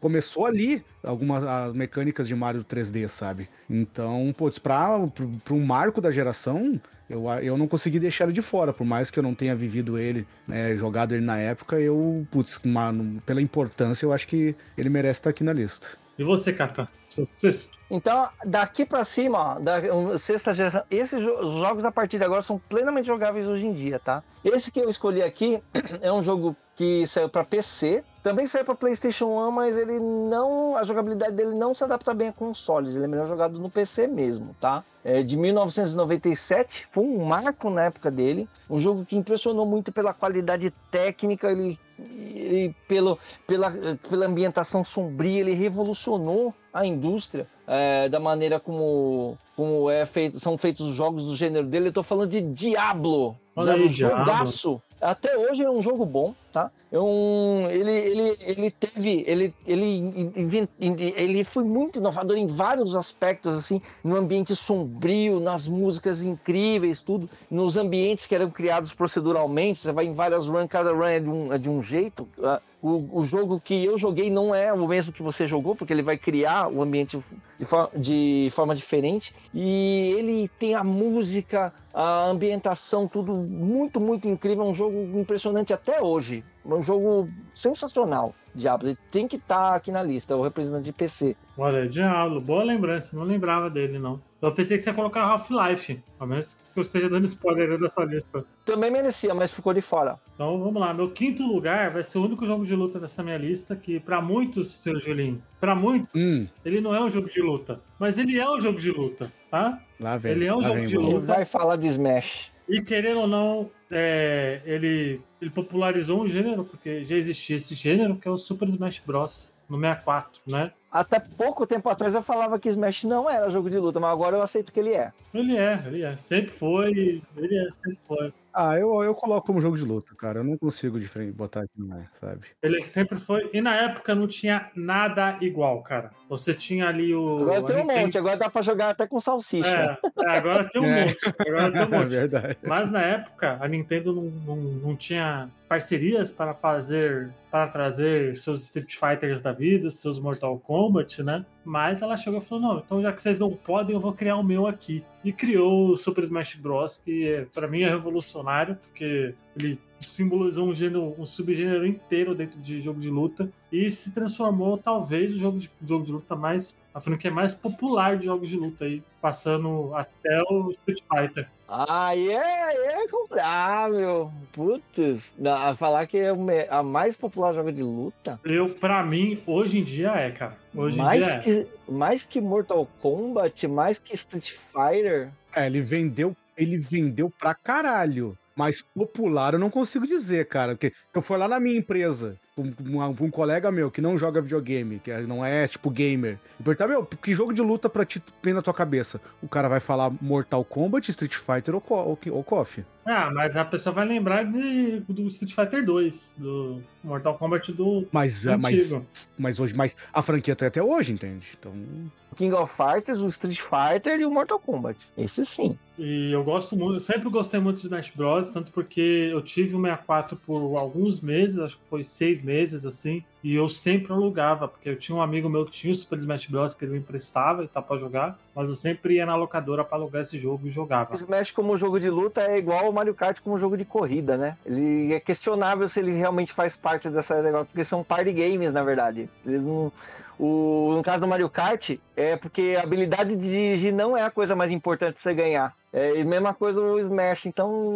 Começou ali algumas as mecânicas de Mario 3D, sabe? Então, putz, pra, pra, pra um marco da geração, eu, eu não consegui deixar ele de fora, por mais que eu não tenha vivido ele, né, jogado ele na época, eu, putz, uma- pela importância, eu acho que ele merece estar aqui na lista. E você, Catan? Seu sexto. Então, daqui pra cima, ó, da um, sexta geração, esses jo- os jogos a partir de agora são plenamente jogáveis hoje em dia, tá? Esse que eu escolhi aqui [clears throat] é um jogo que saiu pra PC, também saiu pra PlayStation 1, mas ele não, a jogabilidade dele não se adapta bem a consoles, ele é melhor jogado no PC mesmo, tá? É de 1997, foi um marco na época dele, um jogo que impressionou muito pela qualidade técnica, ele, ele pelo, pela, pela ambientação sombria, ele revolucionou a indústria é, da maneira como, como é feito, são feitos os jogos do gênero dele. Eu tô falando de Diablo. Olha aí, Diablo. jogaço. Até hoje é um jogo bom, tá? É um, ele, ele, ele teve, ele, ele, ele foi muito inovador em vários aspectos, assim, no ambiente sombrio, nas músicas incríveis, tudo, nos ambientes que eram criados proceduralmente. Você vai em várias runs, cada run é de um, é de um jeito. Ah, O, o jogo que eu joguei não é o mesmo que você jogou, porque ele vai criar o ambiente de, de forma diferente. E ele tem a música, a ambientação, tudo muito, muito incrível. É um jogo impressionante até hoje. É um jogo sensacional, Diablo. Ele tem que estar aqui na lista, o representante de PC. Olha, Diablo, boa lembrança, não lembrava dele, não. Eu pensei que você ia colocar Half-Life, a menos que eu esteja dando spoiler sua lista. Também merecia, mas ficou de fora. Então vamos lá, meu quinto lugar vai ser o único jogo de luta dessa minha lista, que pra muitos, seu Julinho, pra muitos, Hum. ele não é um jogo de luta, mas ele é um jogo de luta, tá? Lá vem. Ele é um jogo vem, de mano. Ele luta. vai falar de Smash. E querendo ou não, é, ele, ele popularizou um gênero, porque já existia esse gênero, que é o Super Smash Bros. No 64, né? Até pouco tempo atrás eu falava que Smash não era jogo de luta, mas agora eu aceito que ele é. Ele é, ele é. Sempre foi, ele é, sempre foi. Ah, eu, eu coloco como jogo de luta, cara. Eu não consigo diferente, botar aqui, não é, sabe? Ele sempre foi. E na época não tinha nada igual, cara. Você tinha ali o. Agora a tem um Nintendo- monte, agora dá pra jogar até com salsicha. É, é, agora tem um [laughs] É. monte. Agora tem um [laughs] É monte. verdade. Mas na época a Nintendo não, não, não tinha parcerias para fazer, para trazer seus Street Fighters da vida, seus Mortal Kombat, né? Mas ela chegou e falou: não, então já que vocês não podem, eu vou criar o meu aqui. E criou o Super Smash Bros., que é, para mim é revolucionário, porque ele simbolizou um, gênero, um subgênero inteiro dentro de jogo de luta e se transformou talvez o jogo de, jogo de luta mais a franquia mais popular de jogos de luta aí, passando até o Street Fighter. Ah, é, é comprar, meu. Putz, a falar que é a mais popular jogo de luta. Eu, pra mim, hoje em dia é, cara. Hoje mais em dia que, é. Mais que Mortal Kombat, mais que Street Fighter. É, ele vendeu, ele vendeu pra caralho. Mas popular eu não consigo dizer, cara. Porque eu fui lá na minha empresa, um, um, um, colega meu que não joga videogame, que não é tipo gamer, e perguntar, meu, que jogo de luta pra ti vem na tua cabeça? O cara vai falar Mortal Kombat, Street Fighter ou, ou, ou KOF. Ah, mas a pessoa vai lembrar de, do Street Fighter 2, do Mortal Kombat do. Mas, ah, mas, mas hoje, mas a franquia tá até hoje, entende? Então. King of Fighters, o Street Fighter e o Mortal Kombat. Esse sim. E eu gosto muito, eu sempre gostei muito de Smash Bros, tanto porque eu tive o 64 por alguns meses, acho que foi seis meses assim, e eu sempre alugava, porque eu tinha um amigo meu que tinha o Super Smash Bros que ele me emprestava e tal pra jogar, mas eu sempre ia na locadora para alugar esse jogo e jogava. O Smash como jogo de luta é igual ao Mario Kart como jogo de corrida, né? Ele é questionável se ele realmente faz parte dessa negócio, porque são party games, na verdade. Eles não o, no caso do Mario Kart, é porque a habilidade de dirigir não é a coisa mais importante pra você ganhar. É a mesma coisa o Smash, então.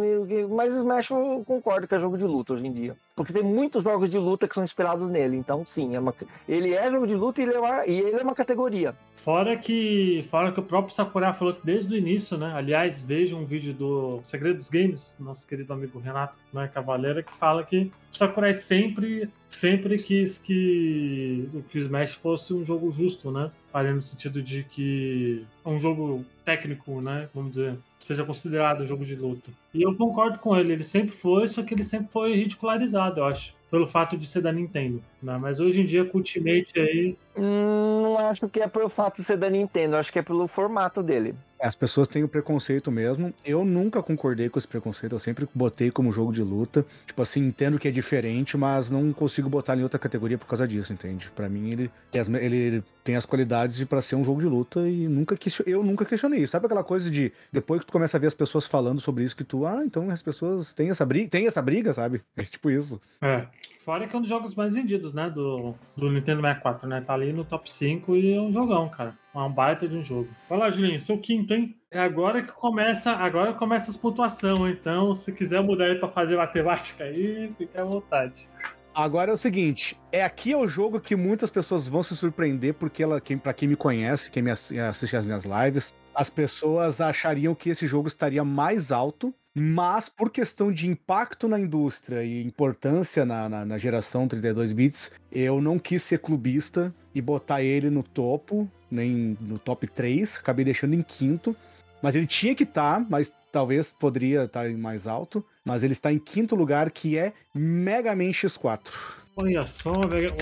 Mas Smash eu concordo que é jogo de luta hoje em dia. Porque tem muitos jogos de luta que são inspirados nele. Então, sim, é uma, ele é jogo de luta e ele é, uma, e ele é uma categoria. Fora que, fora que o próprio Sakurai falou que desde o início, né? Aliás, veja um vídeo do Segredo dos Games, nosso querido amigo Renato, não é Cavaleira, que fala que o Sakurai sempre, sempre quis que, que o Smash fosse um jogo justo, né? Ali no sentido de que é um jogo técnico, né? Vamos dizer seja considerado um jogo de luta. E eu concordo com ele, ele sempre foi, só que ele sempre foi ridicularizado, eu acho, pelo fato de ser da Nintendo. Né? Mas hoje em dia, com o Ultimate aí. Hum, não acho que é pelo fato de ser da Nintendo, acho que é pelo formato dele. As pessoas têm o preconceito mesmo. Eu nunca concordei com esse preconceito, eu sempre botei como jogo de luta. Tipo assim, entendo que é diferente, mas não consigo botar em outra categoria por causa disso, entende? Para mim, ele, ele tem as qualidades para ser um jogo de luta e nunca eu nunca questionei isso. Sabe aquela coisa de depois que tu começa a ver as pessoas falando sobre isso, que tu, ah, então as pessoas têm essa briga, tem essa briga, sabe? [laughs] É tipo isso. É. Fora que é um dos jogos mais vendidos, né? Do, do Nintendo 64, né? Tá ali no top 5 e é um jogão, cara. É um baita de um jogo. Vai lá, Julinho, seu quinto, hein? É agora que começa, agora começa as pontuações, então se quiser mudar aí para fazer matemática aí, fica à vontade. Agora é o seguinte, é aqui é o jogo que muitas pessoas vão se surpreender porque ela, quem para quem me conhece, quem me assiste às minhas lives, as pessoas achariam que esse jogo estaria mais alto mas por questão de impacto na indústria e importância na, na, na, geração 32 bits, eu não quis ser clubista e botar ele no topo, nem no top 3, acabei deixando em quinto. Mas ele tinha que estar, tá, mas talvez poderia estar tá mais alto. Mas ele está em quinto lugar, que é Mega Man X4. Olha só,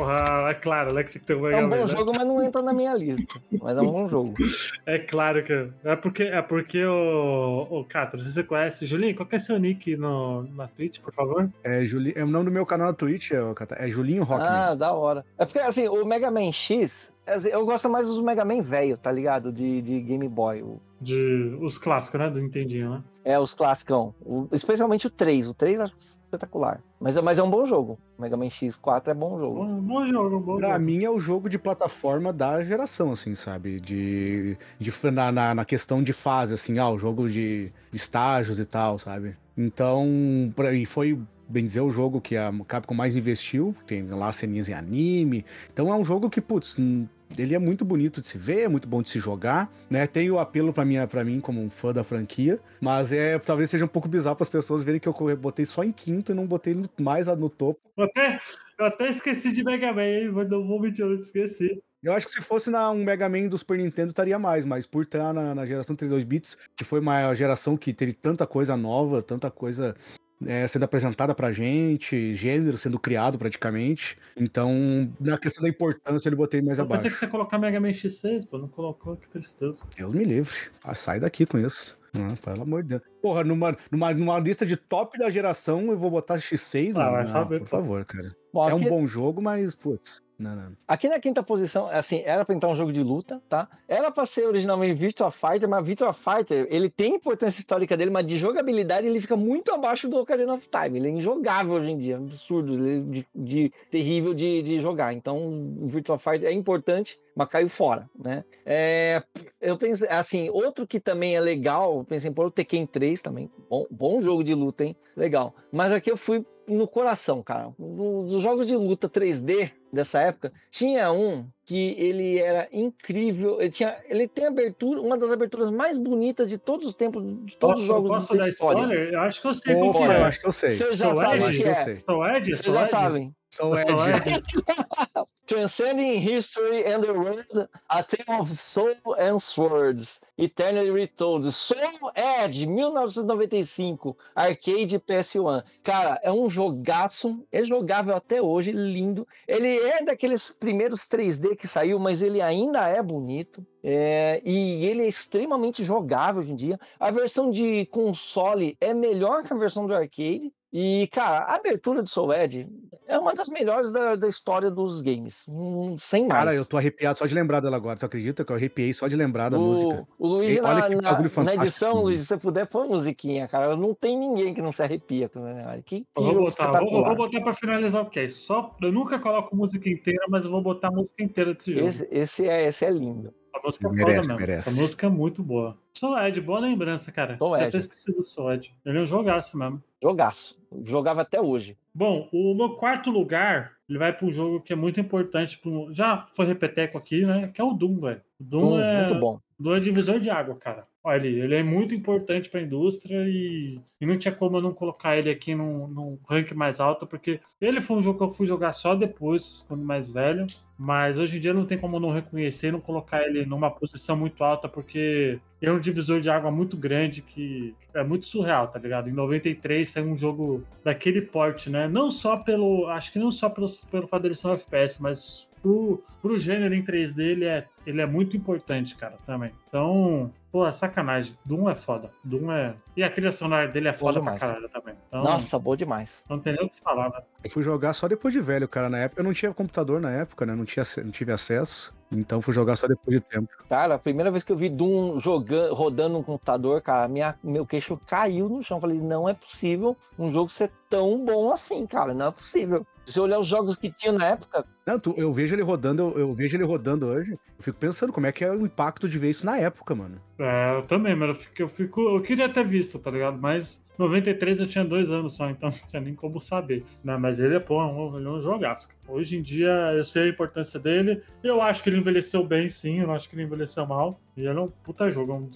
ah, é claro, né, que tem um Mega É um bom né? jogo, mas não entra na minha lista. Mas é um bom jogo. [laughs] É claro que é porque é porque o o Cato, se você conhece, Julinho, qual que é seu nick no na Twitch, por favor? É Juli, é o nome do meu canal na Twitch, é, é Julinho Rock. Ah, da hora. É porque assim, o Mega Man X, eu gosto mais dos Mega Man velho, tá ligado? De, de Game Boy. O de os clássicos, né? Do Nintendinho, né? É, os classicão. O, especialmente o 3. O 3 acho espetacular. Mas, é, mas é um bom jogo. Mega Man X4 é bom jogo. Bom, bom jogo, bom pra jogo. mim é o jogo de plataforma da geração, assim, sabe? De, de na, na, na questão de fase, assim, ah, o jogo de, de estágios e tal, sabe? Então, pra, e foi bem dizer, o jogo que a Capcom mais investiu, tem lá ceninhas em anime. Então é um jogo que, putz, ele é muito bonito de se ver, é muito bom de se jogar, né? Tem o apelo para mim, para mim como um fã da franquia, mas é talvez seja um pouco bizarro para as pessoas verem que eu botei só em quinto e não botei no, mais no topo. Eu até, eu até esqueci de Mega Man, mas não vou mentir, eu esqueci. Eu acho que se fosse na um Mega Man do Super Nintendo estaria mais, mas por estar na, na geração 32 bits, que foi uma geração que teve tanta coisa nova, tanta coisa é, sendo apresentada pra gente, gênero sendo criado praticamente. Então, na questão da importância, ele botei mais eu abaixo. Eu pensei que você colocar Mega Man X6, pô, não colocou, que tristeza. Deus me livre. Ah, sai daqui com isso. Ah, pelo amor de Deus. Porra, numa, numa, numa lista de top da geração, eu vou botar X6, ah, mano. Vai saber, por favor, cara. Bom, É um aqui- bom jogo, mas, putz, não, não. Aqui na quinta posição, assim, era pra entrar um jogo de luta, tá? Era pra ser originalmente Virtua Fighter, mas Virtua Fighter, ele tem importância histórica dele, mas de jogabilidade ele fica muito abaixo do Ocarina of Time. Ele é injogável hoje em dia, é um absurdo, ele é de, de- terrível de, de jogar. Então, o Virtua Fighter é importante, mas caiu fora, né? É, eu pensei, assim, outro que também é legal, eu pensei em pôr o Tekken 3 também, bom, bom jogo de luta, hein? Legal. Mas aqui eu fui no coração, cara. Dos jogos de luta 3D dessa época, tinha um que ele era incrível. Ele, tinha, ele tem abertura, uma das aberturas mais bonitas de todos os tempos, de todos os Posso, jogos posso da dar história. spoiler? Eu acho que eu sei Pô, qual que eu é. acho que eu sei. Vocês já Sou sabem Ed? que é. sei. Sou Ed? Vocês já Ed? sabem. Sou o Sou Ed. Ed. [laughs] Transcending History and the World, A Tale of Soul and Swords, Eternally Retold, Soul Edge, 1995, Arcade PS1. Cara, é um jogaço, é jogável até hoje, lindo. Ele é daqueles primeiros 3D que saiu, mas ele ainda é bonito. É, e ele é extremamente jogável hoje em dia. A versão de console é melhor que a versão do arcade. E, cara, a abertura do Soul Edge é uma das melhores da, da história dos games. Hum, sem mais. Cara, eu tô arrepiado só de lembrar dela agora. Tu acredita que eu arrepiei só de lembrar da o, música? o Luigi, E olha na, que na- bagulho na edição, Luigi, se você puder, põe musiquinha, cara. Não tem ninguém que não se arrepia com negócio. Que, que vou botar, vou, vou botar pra finalizar o cast. Só, eu nunca coloco música inteira, mas eu vou botar a música inteira desse jogo. Esse, esse, é, esse é lindo. A música é Merece, foda mesmo. merece. Essa música é muito boa. Soul Ed, boa lembrança, cara. Tinha Edge. até esquecido do Soul Ed. Ele é um jogaço mesmo. Jogaço. Jogava até hoje. Bom, o meu quarto lugar, ele vai para um jogo que é muito importante. Pro... Já foi repeteco aqui, né? Que é o Doom, velho. Doom, Doom, é... Muito bom. Doom é divisor de água, cara. Olha, ele, é muito importante para a indústria e, e não tinha como eu não colocar ele aqui num, num rank mais alto, porque ele foi um jogo que eu fui jogar só depois, quando mais velho. Mas hoje em dia não tem como não reconhecer, não colocar ele numa posição muito alta, porque é um divisor de água muito grande que é muito surreal, tá ligado? Em 93 saiu um jogo daquele porte, né? Não só pelo. Acho que não só pelo, pelo fato ser um FPS, mas pro, pro gênero em 3D ele é, ele é muito importante, cara, também. Então, pô, é sacanagem. Doom é foda. Doom é. E a trilha sonora dele é foda pra demais. caralho também. Então, Nossa, bom demais. não tem nem o que falar, né? Eu fui jogar só depois de velho, cara, na época. Eu não tinha computador na época, né? Não, tinha, não tive acesso. Então fui jogar só depois de tempo. Cara, a primeira vez que eu vi Doom jogando, rodando no computador, cara, minha, meu queixo caiu no chão. Falei, não é possível um jogo ser tão bom assim, cara. Não é possível. Se você olhar os jogos que tinha na época, Não, tu- eu vejo ele rodando, eu, eu vejo ele rodando hoje. Eu fico pensando como é que é o impacto de ver isso na época, mano. É, eu também, mano. Eu, fico, eu, fico- eu queria ter visto, tá ligado? Mas 93 eu tinha dois anos só, então [laughs] não tinha nem como saber. Não, mas ele é, pô, um, ele é um jogaço. Hoje em dia eu sei a importância dele. Eu acho que ele envelheceu bem, sim. Eu não acho que ele envelheceu mal. E ele é um puta jogo. É, um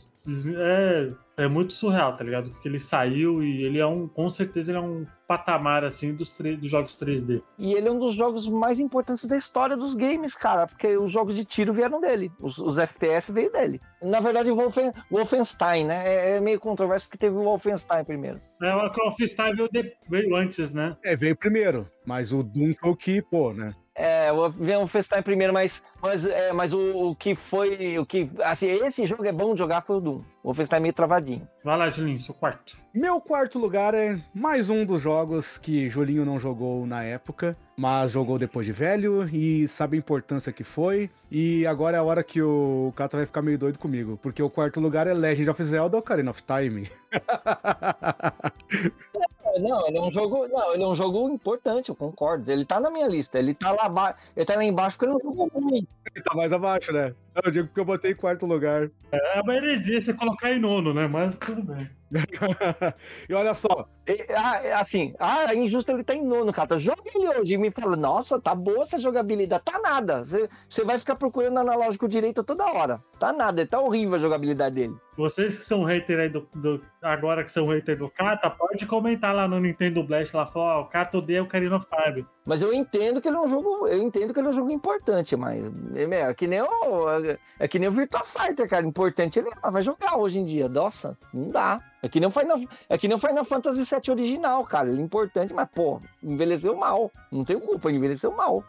é, é muito surreal, tá ligado? Porque ele saiu e ele é um. Com certeza ele é um patamar, assim, dos, dos jogos 3D. E ele é um dos jogos mais importantes da história dos games, cara, porque os jogos de tiro vieram dele, os, os FPS veio dele. Na verdade, o Wolfen, Wolfenstein, né? É, é meio controverso porque teve o Wolfenstein primeiro. É, o Wolfenstein veio, de- veio antes, né? É, veio primeiro. Mas o Doom foi o que, pô, né? É, o veio o Wolfenstein primeiro, mas, mas, é, mas o, o que foi. O que, assim, esse jogo é bom de jogar foi o Doom. O Wolfenstein é meio travadinho. Vai lá, Julinho, seu quarto. Meu quarto lugar é mais um dos jogos que Julinho não jogou na época, mas jogou depois de velho e sabe a importância que foi. E agora é a hora que o Kata vai ficar meio doido comigo, porque o quarto lugar é Legend of Zelda Ocarina of Time. [laughs] É, Não, ele é um jogo. Não, ele é um jogo importante, eu concordo. Ele tá na minha lista. Ele tá lá, ba... ele tá lá embaixo porque ele é um jogo ruim. Ele tá mais abaixo, né? Não, eu digo porque eu botei em quarto lugar. É uma heresia você colocar em nono, né? Mas tudo bem. [laughs] e olha só, E, ah, assim, ah, é injusto ele tá em nono, cara. Joga ele hoje e me fala, nossa, tá boa essa jogabilidade. Tá nada. Você vai ficar procurando analógico direito toda hora. Tá nada, tá horrível a jogabilidade dele. Vocês que são hater aí do, do- Agora que são hater do Kata, pode comentar lá no Nintendo Blast lá, falar, ó, o Kata odeia o Ocarina of Time. Mas eu entendo que ele é um jogo. Eu entendo que ele é um jogo importante, mas. É, é que nem o. É que nem o Virtua Fighter, cara. Importante ele é, mas vai jogar hoje em dia. Nossa, não dá. É que nem o Final, é que nem o Final Fantasy VII original, cara. Ele é importante, mas, pô, envelheceu mal. Não tenho culpa, envelheceu mal.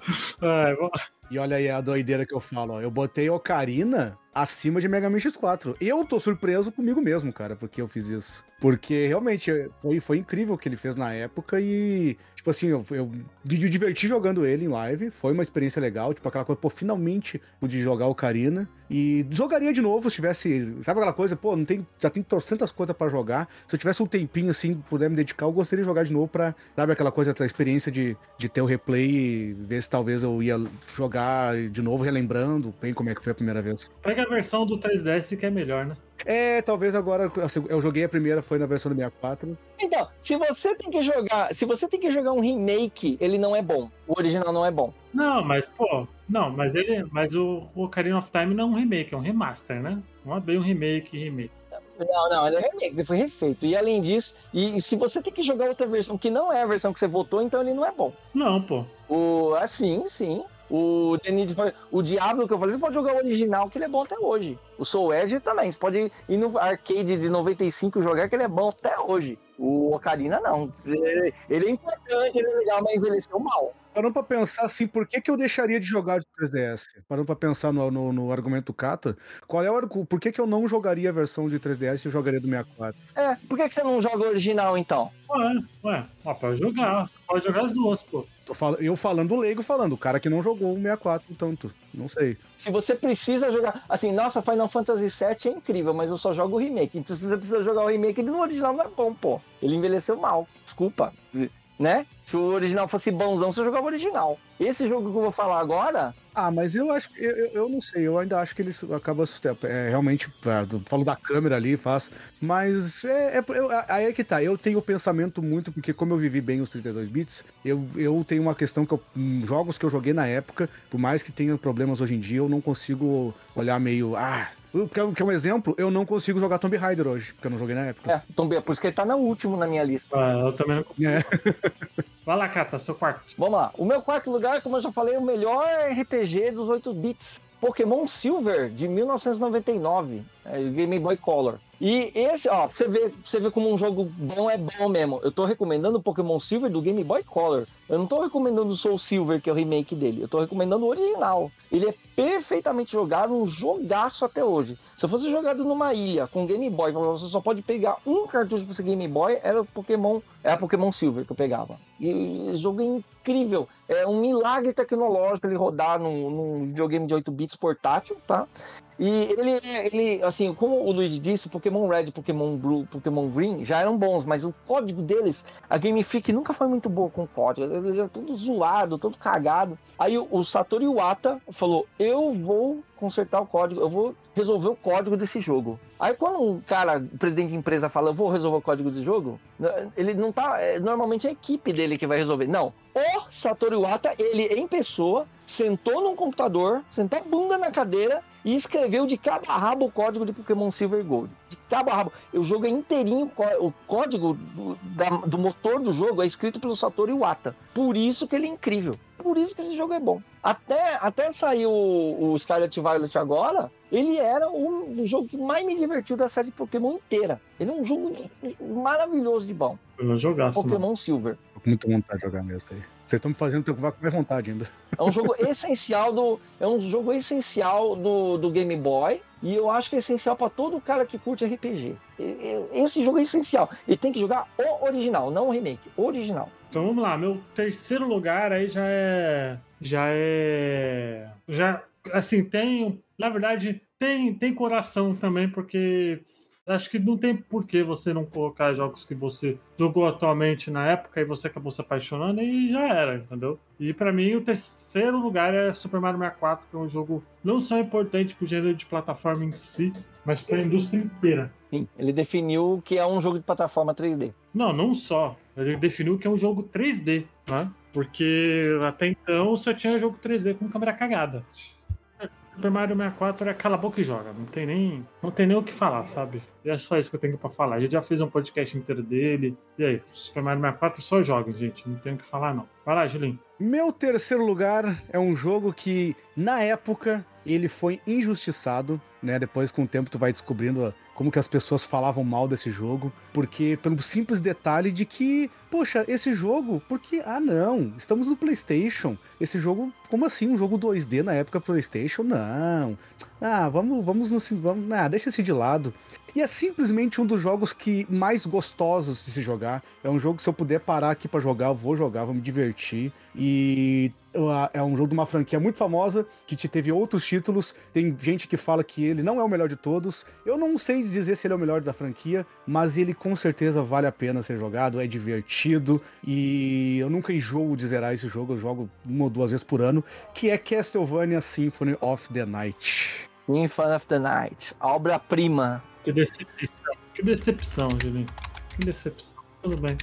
[laughs] É, e olha aí a doideira que eu falo, ó. Eu botei Ocarina acima de Mega Man X4. Eu tô surpreso comigo mesmo, cara, porque eu fiz isso. Porque realmente foi, foi incrível o que ele fez na época e, tipo assim, eu, eu me diverti jogando ele em live. Foi uma experiência legal, tipo aquela coisa, pô, finalmente pude jogar o Karina. E jogaria de novo se tivesse, sabe aquela coisa, pô, não tem, já tem trocentas coisas para jogar. Se eu tivesse um tempinho assim, puder me dedicar, eu gostaria de jogar de novo pra, sabe aquela coisa, a experiência de, de ter o replay e ver se talvez eu ia jogar de novo, relembrando bem como é que foi a primeira vez. Pega a versão do 3DS que é melhor, né? É, talvez agora assim, eu joguei a primeira foi na versão do 64. Então, se você tem que jogar, se você tem que jogar um remake, ele não é bom. O original não é bom. Não, mas pô, não, mas ele, mas o Ocarina of Time não é um remake, é um remaster, né? Não é bem um remake, remake. Não, não, ele é remake, ele foi refeito. E além disso, e, e se você tem que jogar outra versão que não é a versão que você votou, então ele não é bom. Não, pô. O, assim, sim. O The Need for- o Diablo que eu falei, você pode jogar o original, que ele é bom até hoje. O Soul Edge também, você pode ir no arcade de 95 jogar, que ele é bom até hoje. O Ocarina não. Ele é importante, ele é legal, mas envelheceu mal. Parando pra pensar assim, por que, que eu deixaria de jogar de 3DS? Parando pra pensar no, no, no argumento do Kata, qual é o por que, que eu não jogaria a versão de 3DS e eu jogaria do 64? É, por que, que você não joga o original então? Ué, ué, ó, pode jogar. Você pode jogar as duas, pô. Tô fal- eu falando leigo falando, o cara que não jogou o 64 tanto, não sei. Se você precisa jogar. Assim, nossa, Final Fantasy VII é incrível, mas eu só jogo o remake. Então, se você precisa jogar o remake, ele no original não é bom, pô. Ele envelheceu mal. Desculpa. Né? Se o original fosse bonzão, você jogava o original. Esse jogo que eu vou falar agora. Ah, mas eu acho que eu, eu- não sei, eu ainda acho que eles acabam é, realmente, é, eu falo da câmera ali, faz, mas é, é- aí é que tá, eu tenho o pensamento muito, porque como eu vivi bem os 32 bits, eu, eu tenho uma questão que eu, hum, jogos que eu joguei na época, por mais que tenha problemas hoje em dia, eu não consigo olhar meio, ah, que é um exemplo, eu não consigo jogar Tomb Raider hoje, porque eu não joguei na época. É, Tom B, por isso que ele tá no último na minha lista. Ah, eu também não consigo. É. [laughs] Vai lá, Cata, seu quarto. Vamos lá. O meu quarto lugar, como eu já falei, é o melhor RPG dos 8 bits. Pokémon Silver, de 1999. É, Game Boy Color. E esse, ó, você vê, você vê como um jogo bom é bom mesmo. Eu tô recomendando o Pokémon Silver do Game Boy Color. Eu não tô recomendando o Soul Silver, que é o remake dele. Eu tô recomendando o original. Ele é perfeitamente jogável, um jogaço até hoje. Se fosse jogado numa ilha com Game Boy, você só pode pegar um cartucho pra esse Game Boy, era o Pokémon, era Pokémon Silver que eu pegava. E esse jogo é incrível. É um milagre tecnológico ele rodar num, num videogame de 8 bits portátil, tá? E ele, ele, assim, como o Luigi disse, Pokémon Red, Pokémon Blue, Pokémon Green já eram bons, mas o código deles, a Game Freak nunca foi muito boa com o código. Ele era todo zoado, todo cagado. Aí o, o Satoru Iwata falou: Eu vou consertar o código, eu vou resolver o código desse jogo. Aí quando um cara, o presidente de empresa fala, eu vou resolver o código desse jogo, ele não tá. é, Normalmente é a equipe dele que vai resolver. Não. O Satoru Iwata, ele em pessoa, sentou num computador, sentou a bunda na cadeira e escreveu de cabo a rabo o código de Pokémon Silver e Gold. De cabo a rabo. O jogo é inteirinho, o código do, da- do motor do jogo é escrito pelo Satoru Iwata. Por isso que ele é incrível. Por isso que esse jogo é bom. Até, até sair o, o Scarlet Violet agora, ele era o, o jogo que mais me divertiu da série Pokémon inteira. Ele é um jogo maravilhoso de bom. Eu não jogasse, mano. Pokémon Silver. Tô com muita vontade de jogar mesmo aí. Vocês estão me fazendo ter com mais vontade ainda. É um jogo essencial do. É um jogo essencial do, do Game Boy. E eu acho que é essencial para todo cara que curte RPG. Esse jogo é essencial. E tem que jogar o original, não o remake. O original. Então vamos lá, meu terceiro lugar aí já é. Já é. Já. Assim, tem. Na verdade, tem, tem coração também, porque acho que não tem por que você não colocar jogos que você jogou atualmente na época e você acabou se apaixonando e já era, entendeu? E pra mim, o terceiro lugar é Super Mario 64, que é um jogo não só importante pro gênero de plataforma em si, mas pra indústria inteira. Sim, ele definiu que é um jogo de plataforma 3D. Não, não só. Ele definiu que é um jogo 3D, né? Porque até então só tinha jogo 3D com câmera cagada. Super Mario 64 é cala a boca e joga. Não tem nem, não tem nem o que falar, sabe? E é só isso que eu tenho pra falar. Gente já fez um podcast inteiro dele. E aí, Super Mario 64 só joga, gente. Não tem o que falar, não. Vai lá, Julinho. Meu terceiro lugar é um jogo que, na época, ele foi injustiçado. Né? Depois, com o tempo, tu vai descobrindo como que as pessoas falavam mal desse jogo, porque pelo simples detalhe de que, poxa, esse jogo, porque ah não, estamos no PlayStation. Esse jogo, como assim um jogo 2D na época PlayStation? Não. Ah, vamos, vamos no vamos, ah, deixa esse de lado. E é simplesmente um dos jogos que mais gostosos de se jogar. É um jogo que se eu puder parar aqui para jogar, eu vou jogar, vou me divertir. E é um jogo de uma franquia muito famosa, que te teve outros títulos. Tem gente que fala que ele não é o melhor de todos. Eu não sei dizer se ele é o melhor da franquia, mas ele com certeza vale a pena ser jogado, é divertido e eu nunca enjoo de zerar esse jogo, eu jogo uma ou duas vezes por ano, que é Castlevania Symphony of the Night. Symphony of the Night, obra-prima. Que decepção, que decepção, Julinho. Que decepção. Tudo bem.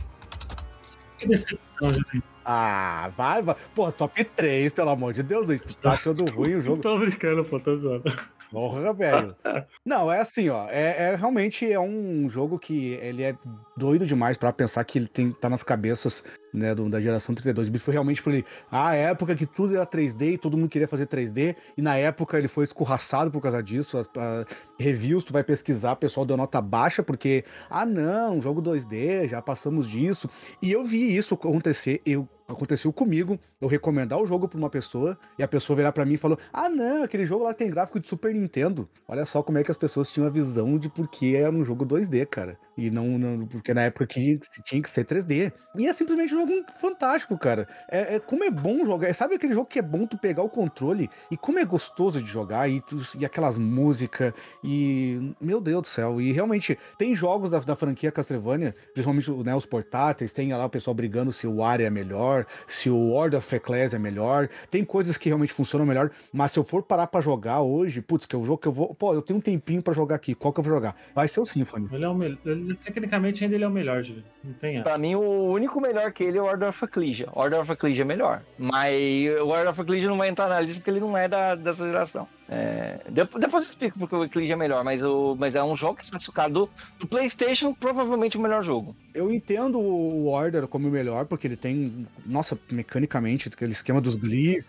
Que decepção, Julinho. Ah, vai, vai. Pô, top 3, pelo amor de Deus, Luiz. Tu tá achando ruim o jogo? [laughs] tô brincando, pô, tô zoando. Porra, velho. [laughs] Não, é assim, ó. É, é, realmente é um jogo que ele é doido demais para pensar que ele tem, tá nas cabeças né, do, da geração 32 bits. Foi realmente por ele. A época que tudo era 3D e todo mundo queria fazer 3D. E na época ele foi escorraçado por causa disso. A, reviews, tu vai pesquisar, o pessoal deu nota baixa, porque, ah, não, jogo 2D, já passamos disso. E eu vi isso acontecer. Eu aconteceu comigo, eu recomendar o jogo pra uma pessoa e a pessoa virar para mim e falou: Ah, não, aquele jogo lá tem gráfico de Super Nintendo. Olha só como é que as pessoas tinham a visão de por que era um jogo 2D, cara. E não, não porque na época tinha que ser 3D. E é simplesmente um jogo fantástico, cara. É, é, como é bom jogar. Sabe aquele jogo que é bom tu pegar o controle e como é gostoso de jogar e, tu, e aquelas músicas e meu Deus do céu. E realmente tem jogos da, da franquia Castlevania, principalmente né, os portáteis, tem lá o pessoal brigando se o Aria é melhor, se o Order of Ecclesia é melhor. Tem coisas que realmente funcionam melhor, mas se eu for parar para jogar hoje, putz, que é o jogo que eu vou, pô, eu tenho um tempinho para jogar aqui. Qual que eu vou jogar? Vai ser o Symphony. Ele é o melhor tecnicamente ainda ele é o melhor, Juliano. Não tem essa. Pra mim, o único melhor que ele é o Order of Ecclesia. Order of Ecclesia é melhor. Mas o Order of Ecclesia não vai entrar na lista porque ele não é da, dessa geração. É, depois eu explico porque o Ecclesia é melhor, mas, o, mas é um jogo que classificado do, do PlayStation, provavelmente o melhor jogo. Eu entendo o Order como o melhor, porque ele tem, nossa, mecanicamente, aquele esquema dos glifos,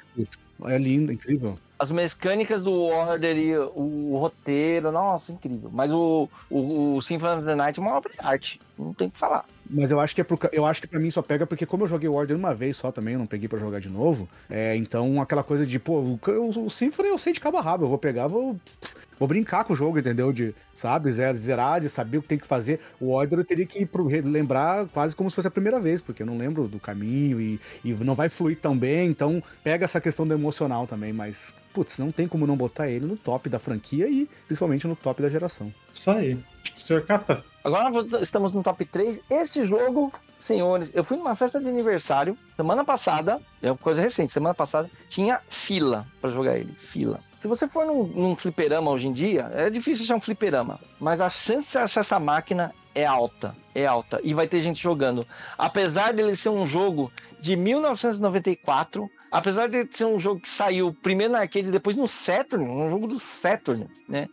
é lindo, incrível. As mecânicas do Order e o, roteiro, nossa, incrível. Mas o, o, o Symphony of the Night é uma obra de arte, não tem o que falar. Mas eu acho que é por, eu acho que para mim só pega porque como eu joguei o Order uma vez só também, eu não peguei para jogar de novo. É, então aquela coisa de, pô, o, o Symphony eu sei de cabo a rabo, eu vou pegar, vou vou brincar com o jogo, entendeu? De, sabe, zerar, de saber o que tem que fazer. O Order eu teria que pro, lembrar quase como se fosse a primeira vez, porque eu não lembro do caminho e, e não vai fluir tão bem, então pega essa questão do emocional também, mas, putz, não tem como não botar ele no top da franquia e principalmente no top da geração. Isso aí. Senhor Kata. Agora estamos no top 3. Esse jogo, senhores, eu fui numa festa de aniversário semana passada, é uma coisa recente, semana passada, tinha fila para jogar ele. Fila. Se você for num, num fliperama hoje em dia, é difícil achar um fliperama, mas a chance de achar essa máquina é alta, é alta. E vai ter gente jogando. Apesar dele ser um jogo de 1994, apesar de ser um jogo que saiu primeiro na arcade e depois no Saturn, um jogo do Saturn, né?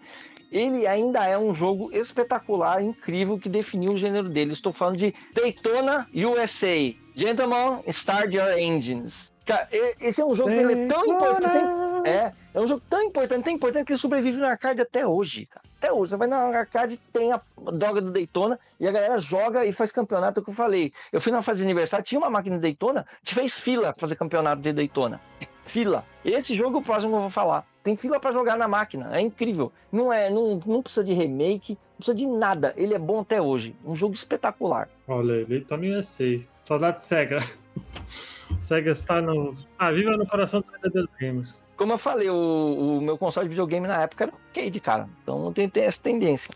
Ele ainda é um jogo espetacular, incrível, que definiu o gênero dele. Estou falando de Daytona USA. Gentlemen, start your engines. Cara, esse é um jogo que ele é tão importante. É, é um jogo tão importante, tão importante que ele sobrevive no arcade até hoje, cara. Até hoje. Você vai na arcade, tem a droga do Daytona e a galera joga e faz campeonato. É que eu falei. Eu fui na fase de aniversário, tinha uma máquina de Daytona, gente fez fila pra fazer campeonato de Daytona. [laughs] Fila. Esse jogo, o próximo que eu vou falar. Tem fila para jogar na máquina. É incrível. Não é, não, não precisa de remake, não precisa de nada. Ele é bom até hoje. Um jogo espetacular. Olha, ele tá no USA. Saudade Sega. Sega está no. Ah, viva no coração dos verdadeiros gamers. Como eu falei, o, o, meu console de videogame na época era arcade, cara. Então tem, tem essa tendência.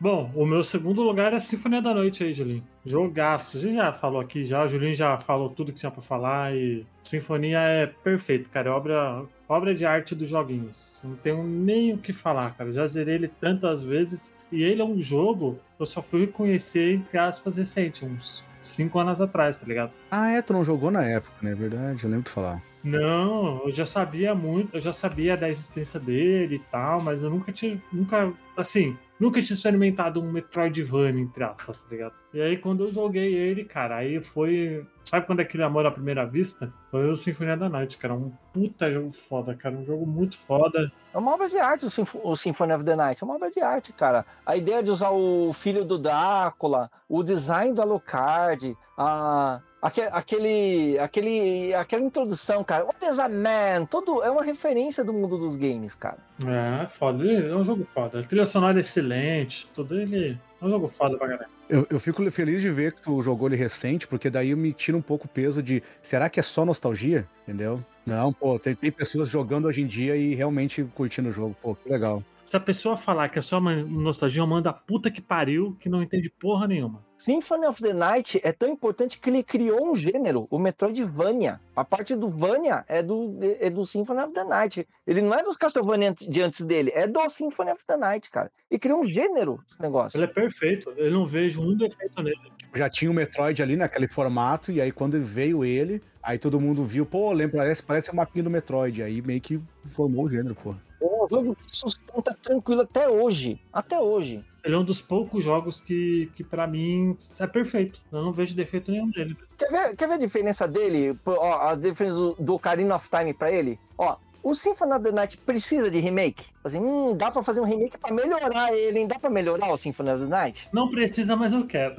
Bom, o meu segundo lugar é a Sinfonia da Noite aí, Julinho. Jogaço. A gente já falou aqui já, o Julinho já falou tudo que tinha pra falar e Sinfonia é perfeito, cara. É obra, obra de arte dos joguinhos. Não tenho nem o que falar, cara. já zerei ele tantas vezes e ele é um jogo que eu só fui conhecer, entre aspas, recente, uns cinco anos atrás, tá ligado? Ah, é, tu não jogou na época, né? É verdade, eu lembro de falar. Não, eu já sabia muito, eu já sabia da existência dele e tal, mas eu nunca tinha, nunca, assim, nunca tinha experimentado um Metroidvania, entre aspas, tá ligado? E aí quando eu joguei ele, cara, aí foi, sabe quando é aquele amor à primeira vista? Foi o Sinfonia da Night, cara, um puta jogo foda, cara, um jogo muito foda. É uma obra de arte o, Sinf o Symphony of the Night, é uma obra de arte, cara. A ideia de usar o filho do Drácula, o design do Alucard, a, Aquele, aquele, aquele, aquela introdução, cara. What is a man? Todo, é uma referência do mundo dos games, cara. É, foda. É um jogo foda. A trilha sonora é excelente. Tudo ele. É um jogo foda pra galera. Eu, eu fico feliz de ver que tu jogou ele recente, porque daí me tira um pouco o peso de será que é só nostalgia? Entendeu? Não, pô, tem, tem pessoas jogando hoje em dia e realmente curtindo o jogo. Pô, que legal. Se a pessoa falar que é só uma nostalgia, manda a puta que pariu que não entende porra nenhuma. Symphony of the Night é tão importante que ele criou um gênero, o Metroidvania. A parte do Vania é do, é do Symphony of the Night. Ele não é dos Castlevania de antes dele, é do Symphony of the Night, cara. E criou um gênero esse negócio. Ele é perfeito, eu não vejo um defeito nele. Já tinha o Metroid ali naquele formato, e aí quando veio ele, aí todo mundo viu, pô, lembra, parece, parece a mapinha do Metroid. Aí meio que formou o gênero, pô. É um jogo que sustenta tranquilo até hoje. Até hoje. Ele é um dos poucos jogos que, que para mim, é perfeito. Eu não vejo defeito nenhum dele. Quer ver, quer ver a diferença dele? Ó, a diferença do, Ocarina of Time pra ele? Ó, o Symphony of the Night precisa de remake? Assim, hum, dá pra fazer um remake pra melhorar ele, hein? Dá pra melhorar o Symphony of the Night? Não precisa, mas eu quero.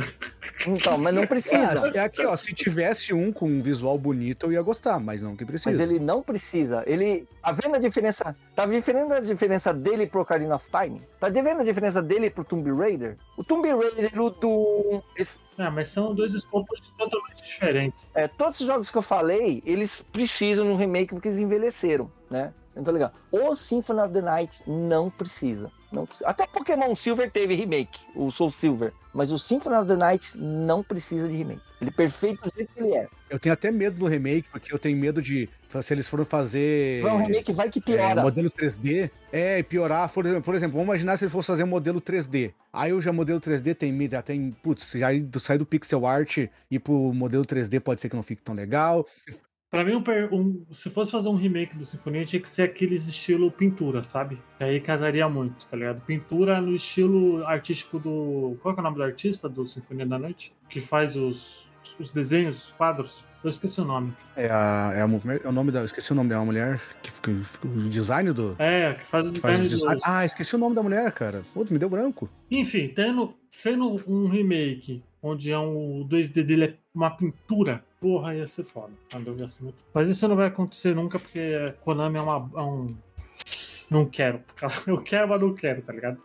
Então, mas não precisa. É, é aqui, ó, se tivesse um com um visual bonito, eu ia gostar, mas não que precisa. Mas ele não precisa. Ele. Tá vendo a diferença? Tá vendo a diferença dele pro Ocarina of Time? Tá vendo a diferença dele pro Tomb Raider? O Tomb Raider, o do. Esse... Ah, mas são dois escopos totalmente diferentes. É, todos os jogos que eu falei, eles precisam de um remake porque eles envelheceram, né? Então, legal. O Symphony of the Night não precisa. Não. Até Pokémon Silver teve remake, o Soul Silver. Mas o Symphony of the Night não precisa de remake. Ele é perfeito do jeito que ele é. Eu tenho até medo do remake, porque eu tenho medo de. Se eles forem fazer. Não, um remake vai que piora. É, modelo 3D. É, piorar. Por exemplo, por exemplo, vamos imaginar se ele fosse fazer um modelo 3D. Aí o já modelo 3D tem já tem. Putz, já sair do pixel art e pro modelo 3D pode ser que não fique tão legal. Pra mim, um, um, se fosse fazer um remake do Sinfonia, tinha que ser aqueles estilo pintura, sabe? Que aí casaria muito, tá ligado? Pintura no estilo artístico do. Qual é, é o nome do artista do Sinfonia da Noite? Que faz os, os desenhos, os quadros. Eu esqueci o nome. É, a, é, a, é o nome da. Esqueci o nome da mulher. Que, que, o design do. É, que faz o design, faz o design. Dos... Ah, esqueci o nome da mulher, cara. Pô, me deu branco. Enfim, tendo, sendo um remake onde é um, o 2D dele é uma pintura porra, ia ser foda. Mas isso não vai acontecer nunca, porque Konami é, uma, é um. Não quero. [laughs] Eu quero, mas não quero, tá ligado?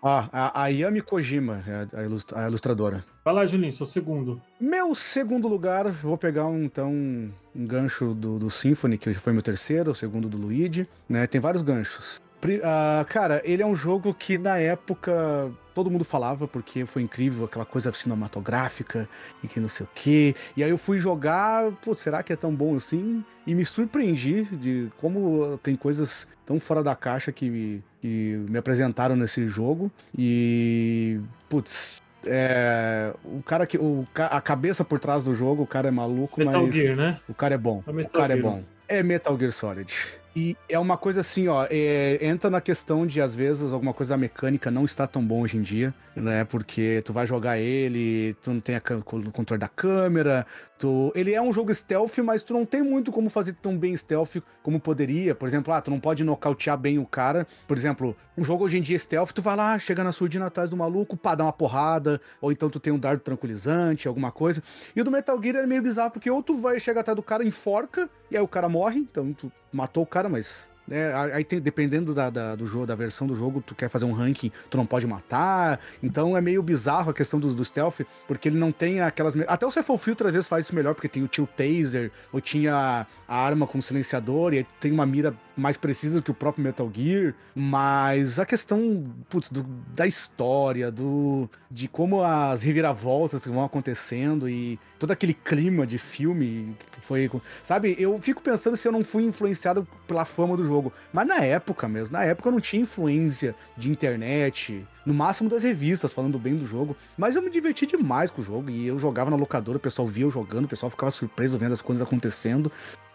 Ah, a, a Yami Kojima, é a, a, ilustradora. Vai lá, Julinho, seu segundo. Meu segundo lugar, vou pegar um, então um gancho do, do Symphony, que foi meu terceiro, o segundo do Luigi, né? Tem vários ganchos. Uh, cara, ele é um jogo que na época todo mundo falava porque foi incrível aquela coisa cinematográfica e que não sei o quê. E aí eu fui jogar, pô, será que é tão bom assim? E me surpreendi de como tem coisas tão fora da caixa que me, que me apresentaram nesse jogo. E, putz, é, o cara que. O, a cabeça por trás do jogo, o cara é maluco, Metal mas. Gear, né? O cara é bom. É o cara é Gear. é bom. É Metal Gear Solid. E é uma coisa assim, ó, é, entra na questão de, às vezes, alguma coisa da mecânica não está tão bom hoje em dia, né? Porque tu vai jogar ele, tu não tem o controle da câmera, tu... Ele é um jogo stealth, mas tu não tem muito como fazer tão bem stealth como poderia. Por exemplo, ah, tu não pode nocautear bem o cara. Por exemplo, um jogo hoje em dia stealth, tu vai lá, chega na surdina atrás do maluco, pá, dá uma porrada, ou então tu tem um dardo tranquilizante, alguma coisa. E o do Metal Gear é meio bizarro, porque ou tu vai chegar atrás do cara, enforca, e aí o cara morre, então tu matou o cara, mas é, aí tem, dependendo da, da, do jogo, da versão do jogo, tu quer fazer um ranking, tu não pode matar. Então é meio bizarro a questão do, do stealth, porque ele não tem aquelas. Até o Cephal Filter às vezes faz isso melhor, porque tem o tio taser, ou tinha a arma com silenciador, e tem uma mira mais precisa do que o próprio Metal Gear, mas a questão putz, do, da história, do de como as reviravoltas vão acontecendo e todo aquele clima de filme foi, sabe? Eu fico pensando se eu não fui influenciado pela fama do jogo, mas na época mesmo, na época eu não tinha influência de internet, no máximo das revistas falando bem do jogo, mas eu me diverti demais com o jogo e eu jogava na locadora, o pessoal via eu jogando, o pessoal ficava surpreso vendo as coisas acontecendo.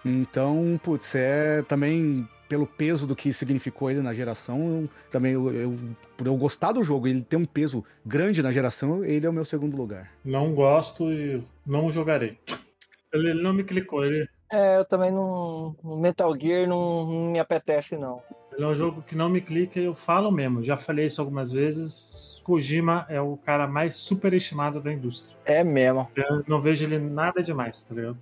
Então, putz, é também pelo peso do que significou ele na geração, também eu, eu- por eu gostar do jogo, ele ter um peso grande na geração, ele é o meu segundo lugar. Não gosto e não jogarei. [laughs] Ele não me clicou, ele, É, eu também não. Metal Gear não, não me apetece, não. ele é um jogo que não me clica e eu falo mesmo. Já falei isso algumas vezes. Kojima é o cara mais superestimado da indústria. É mesmo. Eu não vejo ele nada demais, tá ligado?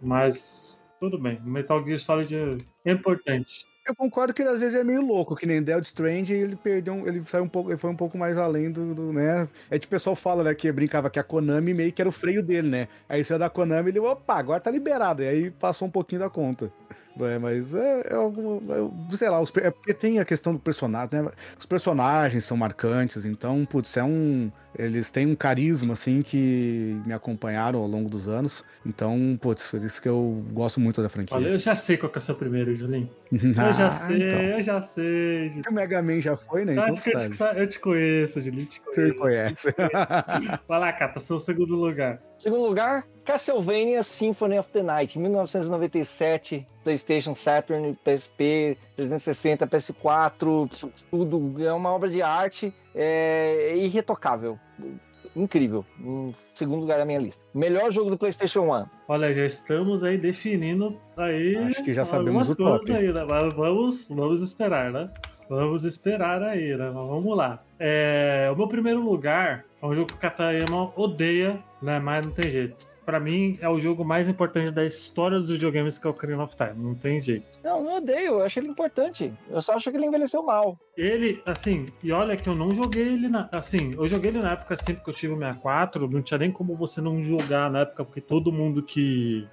Mas tudo bem. Metal Gear Solid é importante. Eu concordo que ele às vezes é meio louco, que nem Dead Strange, ele perdeu, um- ele saiu um pouco, ele foi um pouco mais além do, do, né? É tipo o pessoal fala, né, que brincava que a Konami meio que era o freio dele, né? Aí saiu da Konami, ele, opa, agora tá liberado. E aí passou um pouquinho da conta. É, mas é, é algum, é, sei lá, os é porque tem a questão do personagem, né? Os personagens são marcantes, então, putz, é um. Eles têm um carisma, assim, que me acompanharam ao longo dos anos. Então, putz, por isso que eu gosto muito da franquia. Olha, eu já sei qual que é o seu primeiro, Julinho. Ah, [laughs] Eu já sei, então. eu já sei. O Mega Man já foi, né? Você Então que eu sabe. te, eu te conheço, Julinho? Te Você conheço. me conhece. [laughs] Vai lá, Cata, seu segundo lugar. Segundo lugar, Castlevania Symphony of the Night, 1997, PlayStation, Saturn, PSP, 360, PS4, tudo. É uma obra de arte é, irretocável. Incrível. Em segundo lugar na minha lista. Melhor jogo do PlayStation 1. Olha, já estamos aí definindo aí. Acho que já sabemos algumas o top. coisas Aí, né? Mas vamos, vamos esperar, né? Vamos esperar aí, né? Mas vamos lá. É, o meu primeiro lugar é um jogo que o Katayama odeia, né? Mas não tem jeito. Pra mim, é o jogo mais importante da história dos videogames que é o Ocarina of Time. Não tem jeito. Não, não odeio, eu acho ele importante. Eu só acho que ele envelheceu mal. Ele, assim, e olha que eu não joguei ele na. Assim, eu joguei ele na época assim, porque eu tive o 64, não tinha nem como você não jogar na época, porque todo mundo que,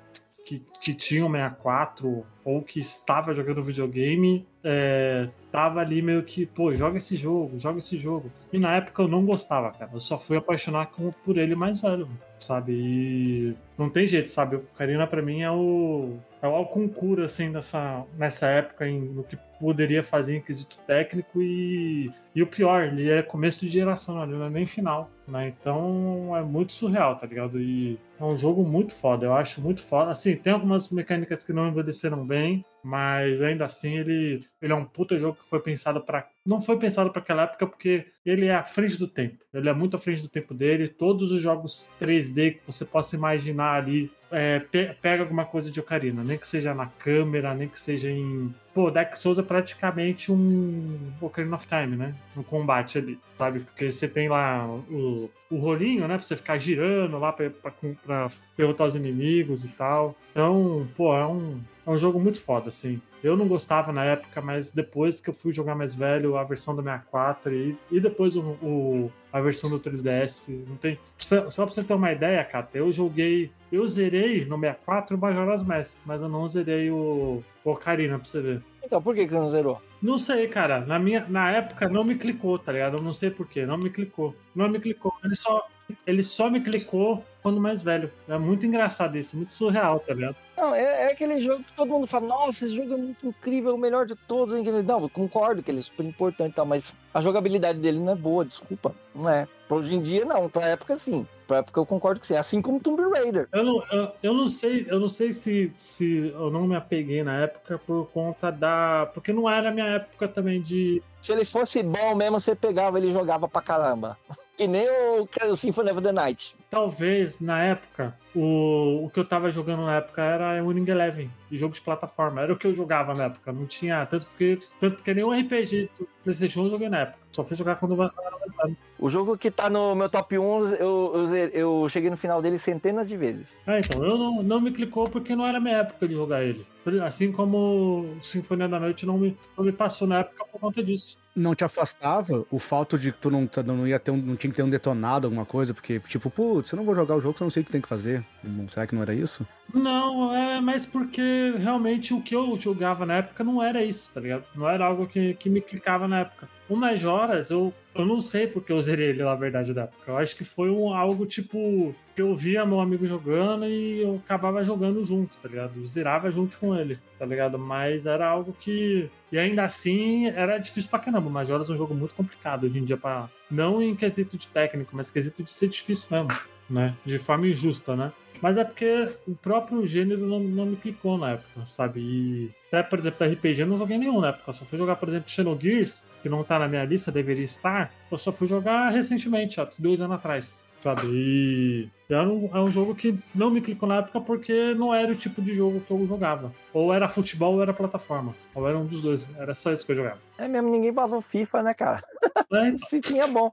que, que tinha o 64 ou que estava jogando videogame é, tava ali meio que, pô, joga esse jogo, joga esse jogo. E na época eu não gostava, cara. Eu só fui apaixonar por ele mais velho, sabe? E não tem jeito, sabe? O Karina pra mim é o é o concurso assim nessa nessa época em, no que poderia fazer em quesito técnico e, e o pior, ele é começo de geração, não é nem final, né? Então é muito surreal, tá ligado? E é um jogo muito foda, eu acho muito foda. Assim, tem algumas mecânicas que não envelheceram bem, mas ainda assim ele, ele é um puta jogo que foi pensado para não foi pensado para aquela época porque ele é à frente do tempo. Ele é muito à frente do tempo dele. Todos os jogos 3D que você possa imaginar ali é, pe- pega alguma coisa de Ocarina, nem que seja na câmera, nem que seja em. Pô, Dark Souls é praticamente um Ocarina of Time, né? No combate ali, sabe? Porque você tem lá o, o rolinho, né? Pra você ficar girando lá pra, pra, pra derrotar os inimigos e tal. Então, pô, é um, é um jogo muito foda, assim. Eu não gostava na época, mas depois que eu fui jogar mais velho, a versão do 64 e, e depois o, o- a versão do 3DS, não tem. Só, só pra você ter uma ideia, Kata, eu joguei. Eu zerei no 64 o Majora's Mask, mas eu não zerei o, o Ocarina, pra você ver. Então, por que que você não zerou? Não sei, cara. Na, minha, na época não me clicou, tá ligado? Eu não sei porquê. Não me clicou. Não me clicou. Ele só, ele só me clicou quando mais velho. É muito engraçado isso, muito surreal, tá ligado? Não, é, é aquele jogo que todo mundo fala, nossa, esse jogo é muito incrível, é o melhor de todos. hein?" Não, concordo que ele é super importante e tal, mas a jogabilidade dele não é boa, desculpa. Não é. Hoje em dia, não. Pra época, sim. Pra época eu concordo com você. Assim como Tomb Raider. Eu não, eu, eu não sei, eu não sei se, se eu não me apeguei na época por conta da. Porque não era a minha época também de. Se ele fosse bom mesmo, você pegava ele jogava pra caramba. [laughs] Que nem o, o Symphony of the Night. Talvez na época, o, o que eu tava jogando na época era Winning Eleven, e jogo de plataforma. Era o que eu jogava na época. Não tinha. Tanto porque, tanto porque nem o RPG do PlayStation eu joguei na época. Só fui jogar quando eu era mais velho. O jogo que tá no meu top 1, eu, eu, eu cheguei no final dele centenas de vezes. É, então, eu não, não me clicou porque não era minha época de jogar ele. Assim como o Sinfonia da Noite não me, não me passou na época por conta disso. Não te afastava o fato de que tu não, não ia ter um, não tinha que ter um detonado, alguma coisa, porque, tipo, putz, eu não vou jogar o jogo, se eu não sei o que tem que fazer. Não- Será que não era isso? Não, é mais porque realmente o que eu jogava na época não era isso, tá ligado? Não era algo que, que me clicava na época. O Majoras, eu, eu não sei porque eu zerei ele na verdade da época. Eu acho que foi um, algo tipo que eu via meu amigo jogando e eu acabava jogando junto, tá ligado? Eu zerava junto com ele, tá ligado? Mas era algo que. E ainda assim era difícil pra caramba. O Majoras é um jogo muito complicado hoje em dia, pra... não em quesito de técnico, mas quesito de ser difícil mesmo. Né? De forma injusta, né? Mas é porque o próprio gênero não, não me clicou na época, sabe? E até, por exemplo, RPG eu não joguei nenhum na época. Eu só fui jogar, por exemplo, Xenogears, que não tá na minha lista, deveria estar. Eu só fui jogar recentemente, há dois anos atrás, sabe? E é um, é um jogo que não me clicou na época porque não era o tipo de jogo que eu jogava. Ou era futebol ou era plataforma. Ou era um dos dois. Era só isso que eu jogava. É mesmo, ninguém passou FIFA, né, cara? É, Esse fifinha é bom.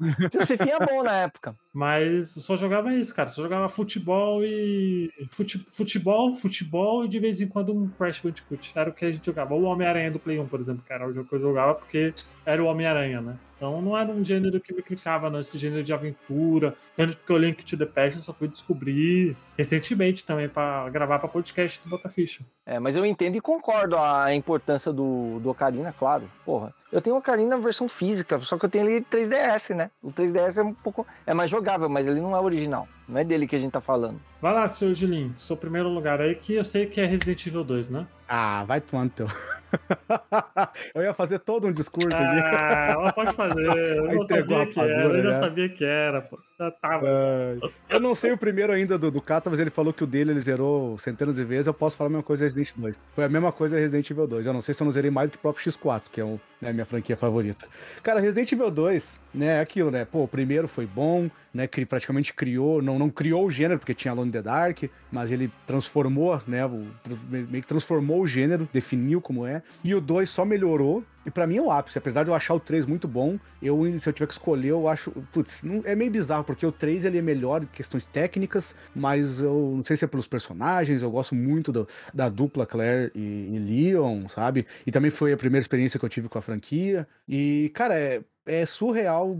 Fifinha é bom na época. Mas eu só jogava isso, cara. Só jogava futebol e. Fute... Futebol, futebol e de vez em quando um Crash Bandicoot. Era o que a gente jogava. Ou o Homem-Aranha do Play 1, por exemplo, que era o jogo que eu jogava porque era o Homem-Aranha, né? Então não era um gênero que me clicava, não. Esse gênero de aventura. Tanto porque o Link to the Past eu só fui descobrir recentemente também pra gravar pra podcast do Bota Ficha. É, mas eu entendo e concordo a importância do, do Ocarina, claro. Porra, eu tenho o Ocarina na versão física, só que eu tenho ele 3DS, né? O 3DS é um pouco. É mais jogável, mas ele não é original. Não é dele que a gente tá falando. Vai lá, seu Gilim, seu primeiro lugar aí, que eu sei que é Resident Evil 2, né? Ah, vai tomando teu. [laughs] eu ia fazer todo um discurso aqui. Ah, ela pode fazer. Eu [laughs] não Entregou sabia a que era, rapadura, eu já né? sabia que era, pô. Já tava. Eu não sei o primeiro ainda do, do Kata, mas ele falou que o dele ele zerou centenas de vezes. Eu posso falar a mesma coisa Resident 2. Foi a mesma coisa Resident Evil 2. Eu não sei se eu não zerei mais do que o próprio X4, que é o, né, a minha franquia favorita. Cara, Resident Evil 2, né, é aquilo, né? Pô, o primeiro foi bom, né? Que praticamente criou, não, não criou o gênero, porque tinha Alone in the Dark, mas ele transformou, né? O, meio que transformou o gênero, definiu como é. E o 2 só melhorou. E pra mim é o ápice. Apesar de eu achar o 3 muito bom, eu, se eu tiver que escolher, eu acho. Putz, não, é meio bizarro, porque o 3 ele é melhor em questões técnicas, mas eu não sei se é pelos personagens, eu gosto muito do- da dupla Claire e, e Leon, sabe? E também foi a primeira experiência que eu tive com a franquia. E, cara, é, é surreal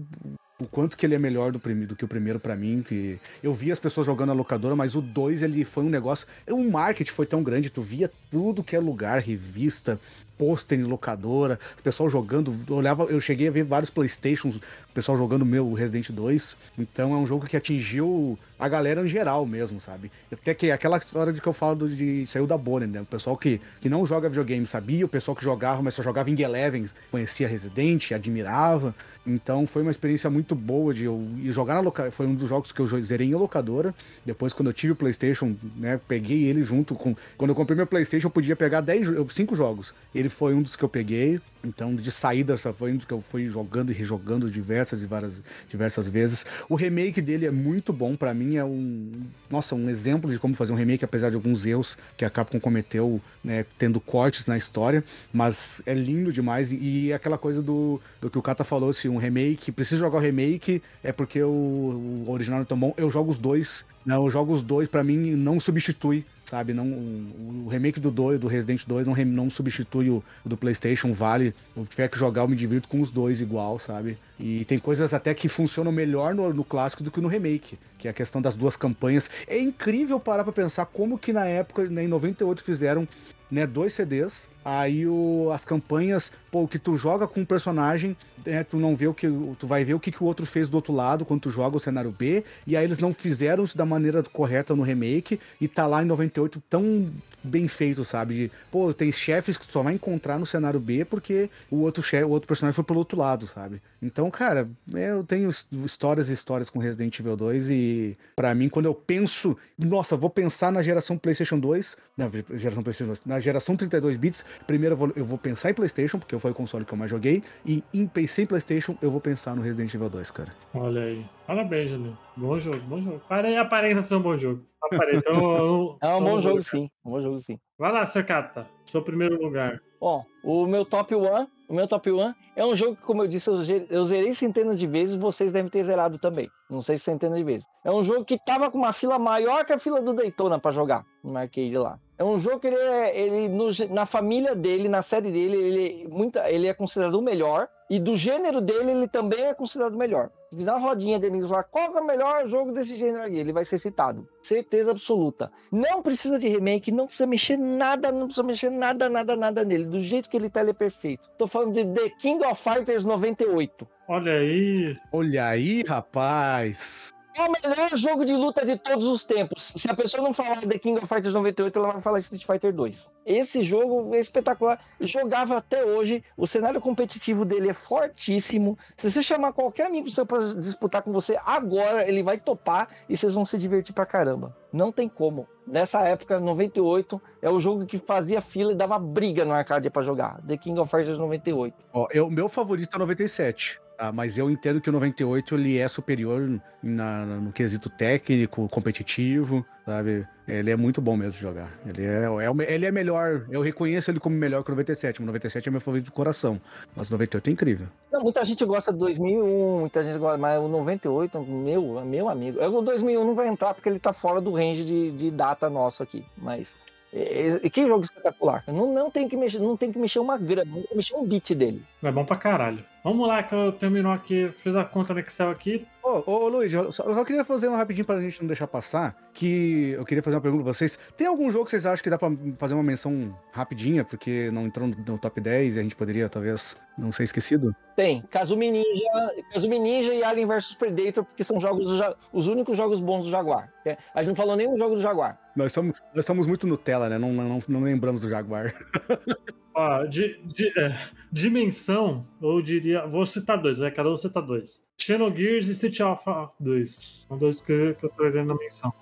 o quanto que ele é melhor do, do que o primeiro pra mim, que eu vi as pessoas jogando a locadora, mas o 2 ele foi um negócio, o marketing foi tão grande, tu via tudo que é lugar, revista, pôster em locadora, o pessoal jogando, eu olhava, eu cheguei a ver vários Playstations, o pessoal jogando meu Resident 2, então é um jogo que atingiu a galera em geral mesmo, sabe? Até que aquela história de que eu falo de saiu da bolha, né? O pessoal que, que não joga videogame sabia, o pessoal que jogava, mas só jogava em Eleven, conhecia Resident, admirava. Então foi uma experiência muito boa de eu jogar na locadora. Foi um dos jogos que eu zerei em locadora. Depois, quando eu tive o PlayStation, né, peguei ele junto com. Quando eu comprei meu PlayStation, eu podia pegar 10, jo- cinco jogos. Ele foi um dos que eu peguei. Então, de saída, foi um dos que eu fui jogando e rejogando diversas e várias diversas vezes. O remake dele é muito bom pra mim, é um, nossa, um exemplo de como fazer um remake, apesar de alguns erros que a Capcom cometeu, né, tendo cortes na história, mas é lindo demais e, e aquela coisa do, do que o Kata falou, se um remake, precisa jogar o remake, é porque o, o original não é tão bom. Eu jogo os dois, não, eu jogo os dois, pra mim não substitui sabe? Não, o, remake do 2, do Resident 2 não, não substitui o, o do PlayStation, vale. Se tiver que jogar, eu me divirto com os dois igual, sabe? E tem coisas até que funcionam melhor no, no clássico do que no remake, que é a questão das duas campanhas. É incrível parar pra pensar como que na época, né, em 98, fizeram né, dois CDs. Aí o, as campanhas, pô, que tu joga com um personagem, né, tu não vê o que. Tu vai ver o que, que o outro fez do outro lado quando tu joga o cenário B. E aí eles não fizeram isso da maneira correta no remake. E tá lá em 98 tão bem feito, sabe? De, pô, tem chefes que tu só vai encontrar no cenário B porque o outro chefe, o outro personagem foi pelo outro lado, sabe? Então, cara, eu tenho his- histórias e histórias com Resident Evil 2 e pra mim quando eu penso, nossa, vou pensar na geração PlayStation 2, na geração PlayStation 2, na geração 32 bits, primeiro eu vou, eu vou pensar em PlayStation, porque foi o console que eu mais joguei, e em PC em PlayStation eu vou pensar no Resident Evil 2, cara. Olha aí. Parabéns, Julinho. Bom jogo, bom jogo. Pare- Aparenta ser um bom jogo. Aparenta. Então, [laughs] É um bom vou- jogo, sim. Um bom jogo, sim. Vai lá, Secata. Seu primeiro lugar. Bom, o meu top 1, o meu top 1 é um jogo que, como eu disse, eu zerei centenas de vezes, vocês devem ter zerado também. Não sei se centenas de vezes. É um jogo que tava com uma fila maior que a fila do Daytona pra jogar no arcade lá. É um jogo que ele é, ele no na família dele, na série dele, ele, muita, ele é considerado o melhor. E do gênero dele, ele também é considerado melhor. Se fizer uma rodinha de amigos lá, qual é o melhor jogo desse gênero aqui? Ele vai ser citado. Certeza absoluta. Não precisa de remake, não precisa mexer nada, não precisa mexer nada, nada, nada nele. Do jeito que ele tá, ele é perfeito. Tô falando de The King of Fighters 98. Olha aí. Olha aí, rapaz! É o melhor jogo de luta de todos os tempos. Se a pessoa não falar The King of Fighters 98, ela vai falar Street Fighter 2. Esse jogo é espetacular. Jogava até hoje. O cenário competitivo dele é fortíssimo. Se você chamar qualquer amigo seu pra disputar com você agora, ele vai topar e vocês vão se divertir pra caramba. Não tem como. Nessa época, 98, é o jogo que fazia fila e dava briga no arcade pra jogar. The King of Fighters 98. Ó, eu, meu favorito é o 97. Tá? Mas eu entendo que o 98 ele é superior na- no quesito técnico, competitivo, sabe? Ele é muito bom mesmo de jogar. Ele é, é, ele é melhor. Eu reconheço ele como melhor que o 97. O 97 é meu favorito do coração. Mas o 98 é incrível. Não, muita gente gosta do 2001, muita gente gosta, mas o 98, meu, meu amigo. O 2001 não vai entrar porque ele tá fora do range de, de data nosso aqui. Mas é, que jogo espetacular. Não, não tem que mexer, não tem que mexer uma grama, não tem que mexer um bit dele. É bom pra caralho. Vamos lá, que eu terminou aqui, fiz a conta no Excel aqui. Ô, ô, ô, Luiz, eu só, eu só queria fazer um rapidinho pra gente não deixar passar. Que eu queria fazer uma pergunta pra vocês. Tem algum jogo que vocês acham que dá pra fazer uma menção rapidinha, porque não entrou no, no top 10 e a gente poderia, talvez, não ser esquecido? Tem Kazumi Ninja, Kazumi Ninja e Alien vs Predator, porque são jogos do os únicos jogos bons do Jaguar. É, A gente não falou nenhum jogo do Jaguar. Nós somos, nós somos muito Nutella, né? Não, não, não lembramos do Jaguar. [laughs] Ó, de, de- é, dimensão, eu diria. Vou citar dois, vai, cada um citar dois. Xenogears e Street Alpha 2. São dois que, que eu tô olhando na menção.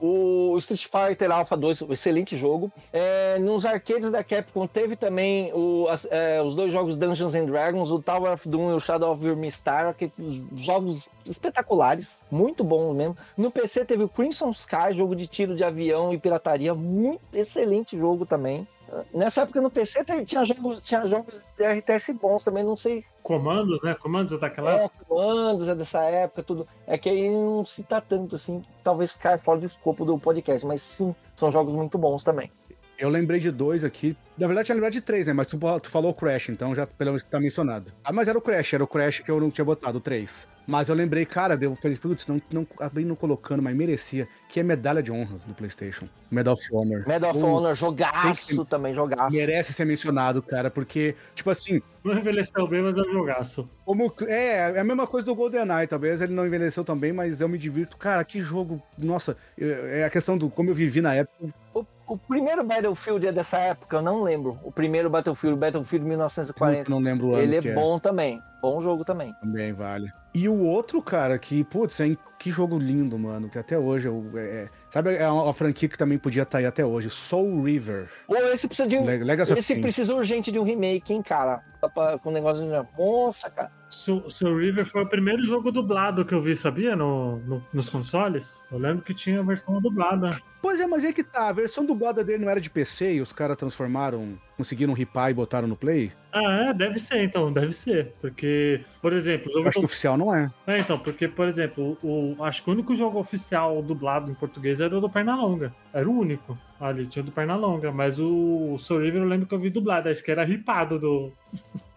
O Street Fighter Alpha 2, um excelente jogo. É, nos arcades da Capcom teve também o- as- é, os dois jogos Dungeons and Dragons, o Tower of Doom e o Shadow of Vermistar, que jogos espetaculares, muito bons mesmo. No PC teve o Crimson Sky, jogo de tiro de avião e pirataria, muito excelente jogo também. Nessa época no PC tinha jogos, tinha jogos de RTS bons também, não sei Comandos, né? Comandos é daquela é, comandos é dessa época, tudo. É que aí não se tá tanto assim, talvez caia fora do escopo do podcast, mas sim, são jogos muito bons também. Eu lembrei de dois aqui. Na verdade, tinha lembrado de três, né? Mas tu, tu falou Crash, então já pelo menos tá mencionado. Ah, mas era o Crash, era o Crash que eu não tinha botado, o 3. Mas eu lembrei, cara, eu falei, putz, não, não acabei não colocando, mas merecia, que é medalha de honra do PlayStation. Medal of Honor. Medal of Honor, jogaço ser- também, jogaço. Merece ser mencionado, cara, porque, tipo assim, Não envelheceu bem, mas é um jogaço. como. É, é a mesma coisa do GoldenEye, talvez ele não envelheceu também, mas eu me divirto. Cara, que jogo. Nossa, é é a questão do como eu vivi na época. O, o primeiro Battlefield é dessa época, eu não lembro. O primeiro Battlefield, Battlefield Eu 1940. não lembro o ano. Ele é que bom também, bom jogo também. Também vale. E o outro, cara, que, putz, hein, que jogo lindo, mano, que até hoje eu. é- é- sabe, é uma, uma franquia que também podia estar aí até hoje. Soul River. Pô, esse precisa de um. Le- Legacy Esse precisa urgente de um remake, hein, cara? Tá pra- Com o negócio de. Nossa, cara. Seu, seu River foi o primeiro jogo dublado que eu vi, sabia? No, no- nos consoles. Eu lembro que tinha a versão dublada. Pois é, mas é que tá, a versão dublada dele não era de PC e os caras transformaram, conseguiram ripar e botaram no Play? Ah, é, deve ser, então, deve ser. Porque, por exemplo, o Eu jogo. acho que oficial não é. É, então, porque, por exemplo, o, acho que o único jogo oficial dublado em português era o do Pernalonga. Era o único. Ali tinha o do Pernalonga. Mas o, o Soul River eu lembro que eu vi dublado. Acho que era ripado do. [laughs]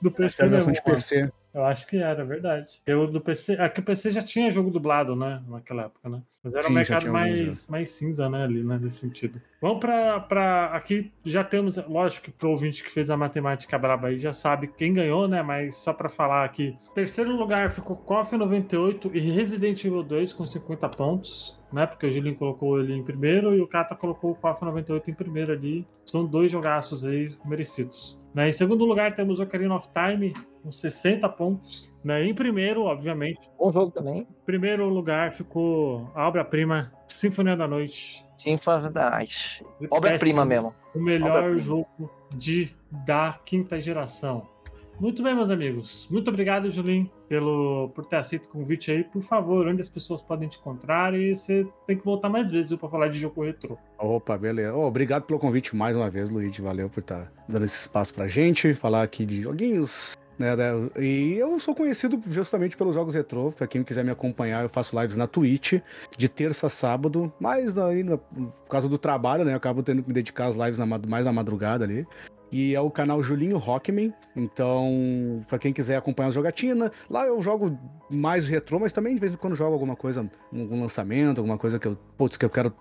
Do PC a versão de PC. Eu acho que era, verdade. O do PC. É que o PC já tinha jogo dublado, né? Naquela época, né? Mas era um Sim, já mercado mais, mais cinza, né? Ali, né? Nesse sentido. Vamos pra, pra. Aqui já temos. Lógico que pro ouvinte que fez a matemática braba aí já sabe quem ganhou, né? Mas só pra falar aqui. Terceiro lugar ficou KOF 98 e Resident Evil 2 com 50 pontos. Né, porque o Julinho colocou ele em primeiro e o Kata colocou o KOF 98 em primeiro ali. São dois jogaços aí merecidos. Né, em segundo lugar temos o Ocarina of Time com 60 pontos. Né, em primeiro, obviamente, Bom jogo também. em primeiro lugar ficou a obra-prima Sinfonia da Noite. Sinfonia da Night. Obra-prima mesmo. O melhor jogo de, da quinta geração. Muito bem, meus amigos. Muito obrigado, Julinho, pelo, por ter aceito o convite aí. Por favor, onde as pessoas podem te encontrar e você tem que voltar mais vezes para falar de jogo retrô. Opa, beleza. Ô, obrigado pelo convite mais uma vez, Luigi. Valeu por estar dando esse espaço pra gente, falar aqui de joguinhos. Né, né? E eu sou conhecido justamente pelos jogos retrô. Pra quem quiser me acompanhar, eu faço lives na Twitch de terça a sábado. Mas aí, no- causa do trabalho, né? Eu acabo tendo que me dedicar às lives na mais na madrugada ali. E é o canal Julinho Rockman. Então, pra quem quiser acompanhar as jogatinas, lá eu jogo mais retrô, mas também de vez em quando jogo alguma coisa, algum lançamento, alguma coisa que eu, putz, que eu quero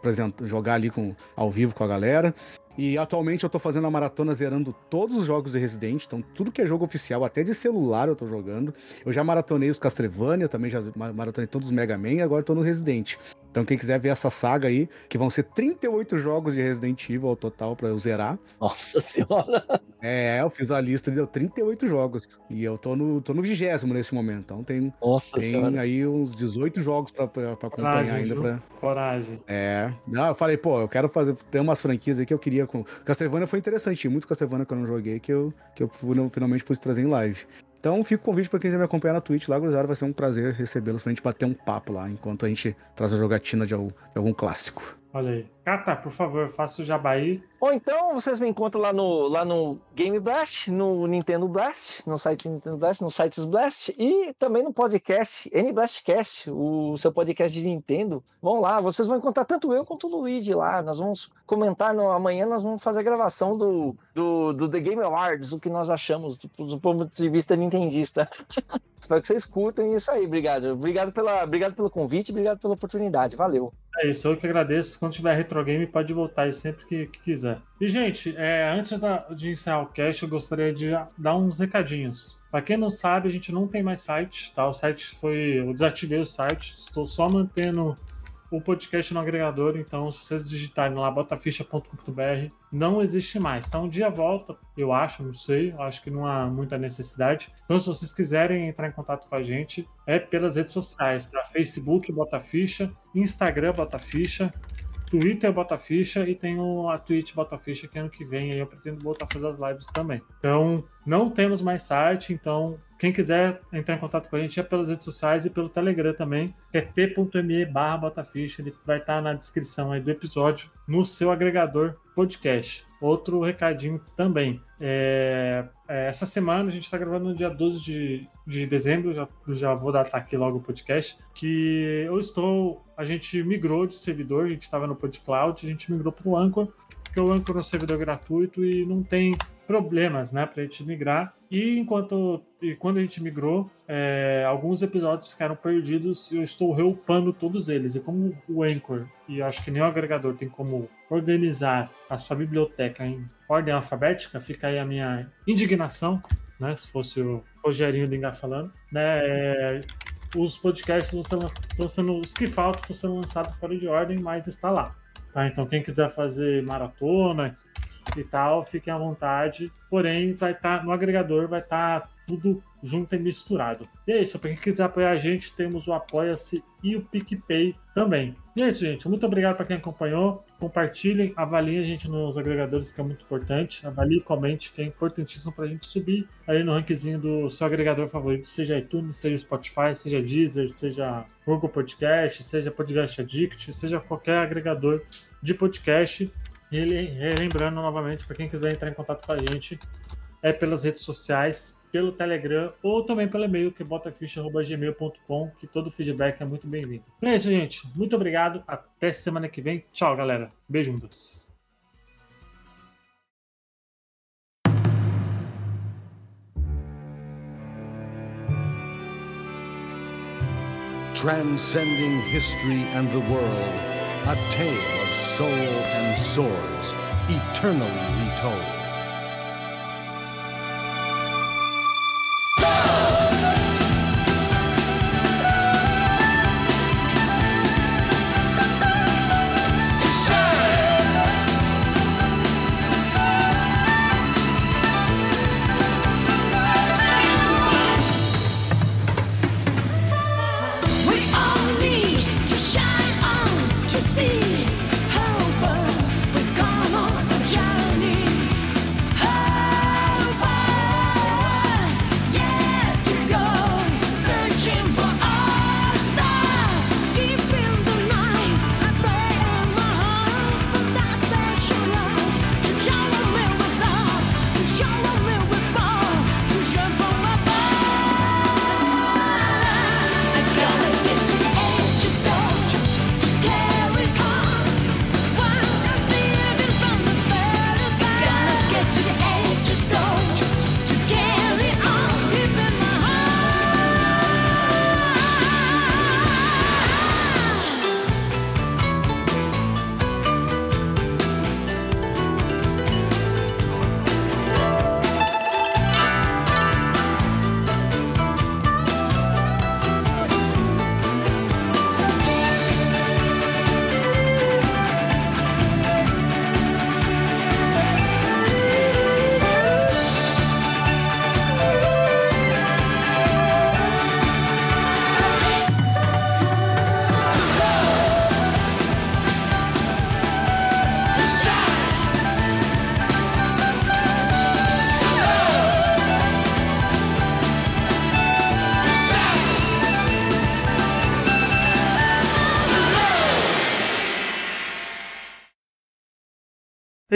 jogar ali com, ao vivo com a galera. E atualmente eu tô fazendo a maratona zerando todos os jogos de Resident, então tudo que é jogo oficial, até de celular eu tô jogando. Eu já maratonei os Castlevania, também já maratonei todos os Mega Man e agora tô no Resident. Então, quem quiser ver essa saga aí, que vão ser 38 jogos de Resident Evil ao total pra eu zerar. Nossa senhora! É, eu fiz a lista, deu 38 jogos. E eu tô no, tô no vigésimo nesse momento. Então tem, Nossa tem senhora! aí uns 18 jogos pra, pra, pra acompanhar Coragem, ainda. Pra... Coragem. É. Não, eu falei, pô, eu quero fazer. Tem umas franquias aí que eu queria. Com... Castlevania foi interessante. Tinha muito Castlevania que eu não joguei que eu, que eu finalmente pude trazer em live. Então fica o convite pra quem quiser me acompanhar na Twitch lá, gurizada. Vai ser um prazer recebê-los pra gente bater um papo lá, enquanto a gente traz a jogatina de algum, de algum clássico. Olha aí. Cata, por favor, faça o jabaí. Ou então vocês me encontram lá no, lá no Game Blast, no Nintendo Blast, no site Nintendo Blast, no sites Blast e também no podcast NBlastcast, o seu podcast de Nintendo. Vão lá, vocês vão encontrar tanto eu quanto o Luigi lá. Nós vamos comentar no, amanhã, nós vamos fazer a gravação do, do, do The Game Awards, o que nós achamos do, do ponto de vista nintendista. [laughs] Espero que vocês curtam isso aí. Obrigado. Obrigado, pela, obrigado pelo convite, obrigado pela oportunidade. Valeu. É isso, eu que agradeço. Quando tiver retro game, pode voltar aí sempre que, que quiser. E, gente, é, antes da- de encerrar o cast, eu gostaria de dar uns recadinhos. Pra quem não sabe, a gente não tem mais site, tá? O site foi. Eu desativei o site, estou só mantendo o podcast no agregador, então se vocês digitarem lá botaficha.com.br, não existe mais. Tá? Um dia volta, eu acho, não sei, acho que não há muita necessidade. Então, se vocês quiserem entrar em contato com a gente, é pelas redes sociais, tá? Facebook Botaficha, Instagram Botaficha, Twitter Botaficha e tem o- a Twitch Botaficha que ano que vem aí eu pretendo voltar a fazer as lives também. Então, não temos mais site, então quem quiser entrar em contato com a gente é pelas redes sociais e pelo Telegram também, é t.me barra ele vai estar na descrição aí do episódio, no seu agregador podcast. Outro recadinho também. É, é, essa semana a gente está gravando no dia 12 de, de dezembro, já, já vou datar aqui logo o podcast, que eu estou. A gente migrou de servidor, a gente estava no PodCloud, a gente migrou para o Anchor, porque o Anchor é um servidor gratuito e não tem problemas, né, para a gente migrar. E enquanto e quando a gente migrou, é, alguns episódios ficaram perdidos e eu estou reupando todos eles. E como o Anchor e acho que nem o agregador tem como organizar a sua biblioteca em ordem alfabética, fica aí a minha indignação, né? Se fosse o Rogerinho do Engar falando, né? é, os podcasts estão sendo, estão sendo os que faltam estão sendo lançados fora de ordem, mas está lá. Tá? Então quem quiser fazer maratona e tal, fiquem à vontade. Porém, vai estar no agregador, vai estar tudo junto e misturado. E é isso, para quem quiser apoiar a gente, temos o Apoia-se e o PicPay também. E é isso, gente. Muito obrigado para quem acompanhou. Compartilhem, avaliem a gente nos agregadores, que é muito importante. Avalie e comente, que é importantíssimo para a gente subir aí no rankzinho do seu agregador favorito, seja iTunes, seja Spotify, seja Deezer, seja Google Podcast, seja Podcast Addict, seja qualquer agregador de podcast. E relembrando novamente, para quem quiser entrar em contato com a gente, é pelas redes sociais, pelo Telegram ou também pelo e-mail que é botaficha.gmail.com, que todo feedback é muito bem-vindo. É isso, gente. Muito obrigado. Até semana que vem. Tchau, galera. Beijundas. transcending history and the world, a tale soul and swords, eternally retold.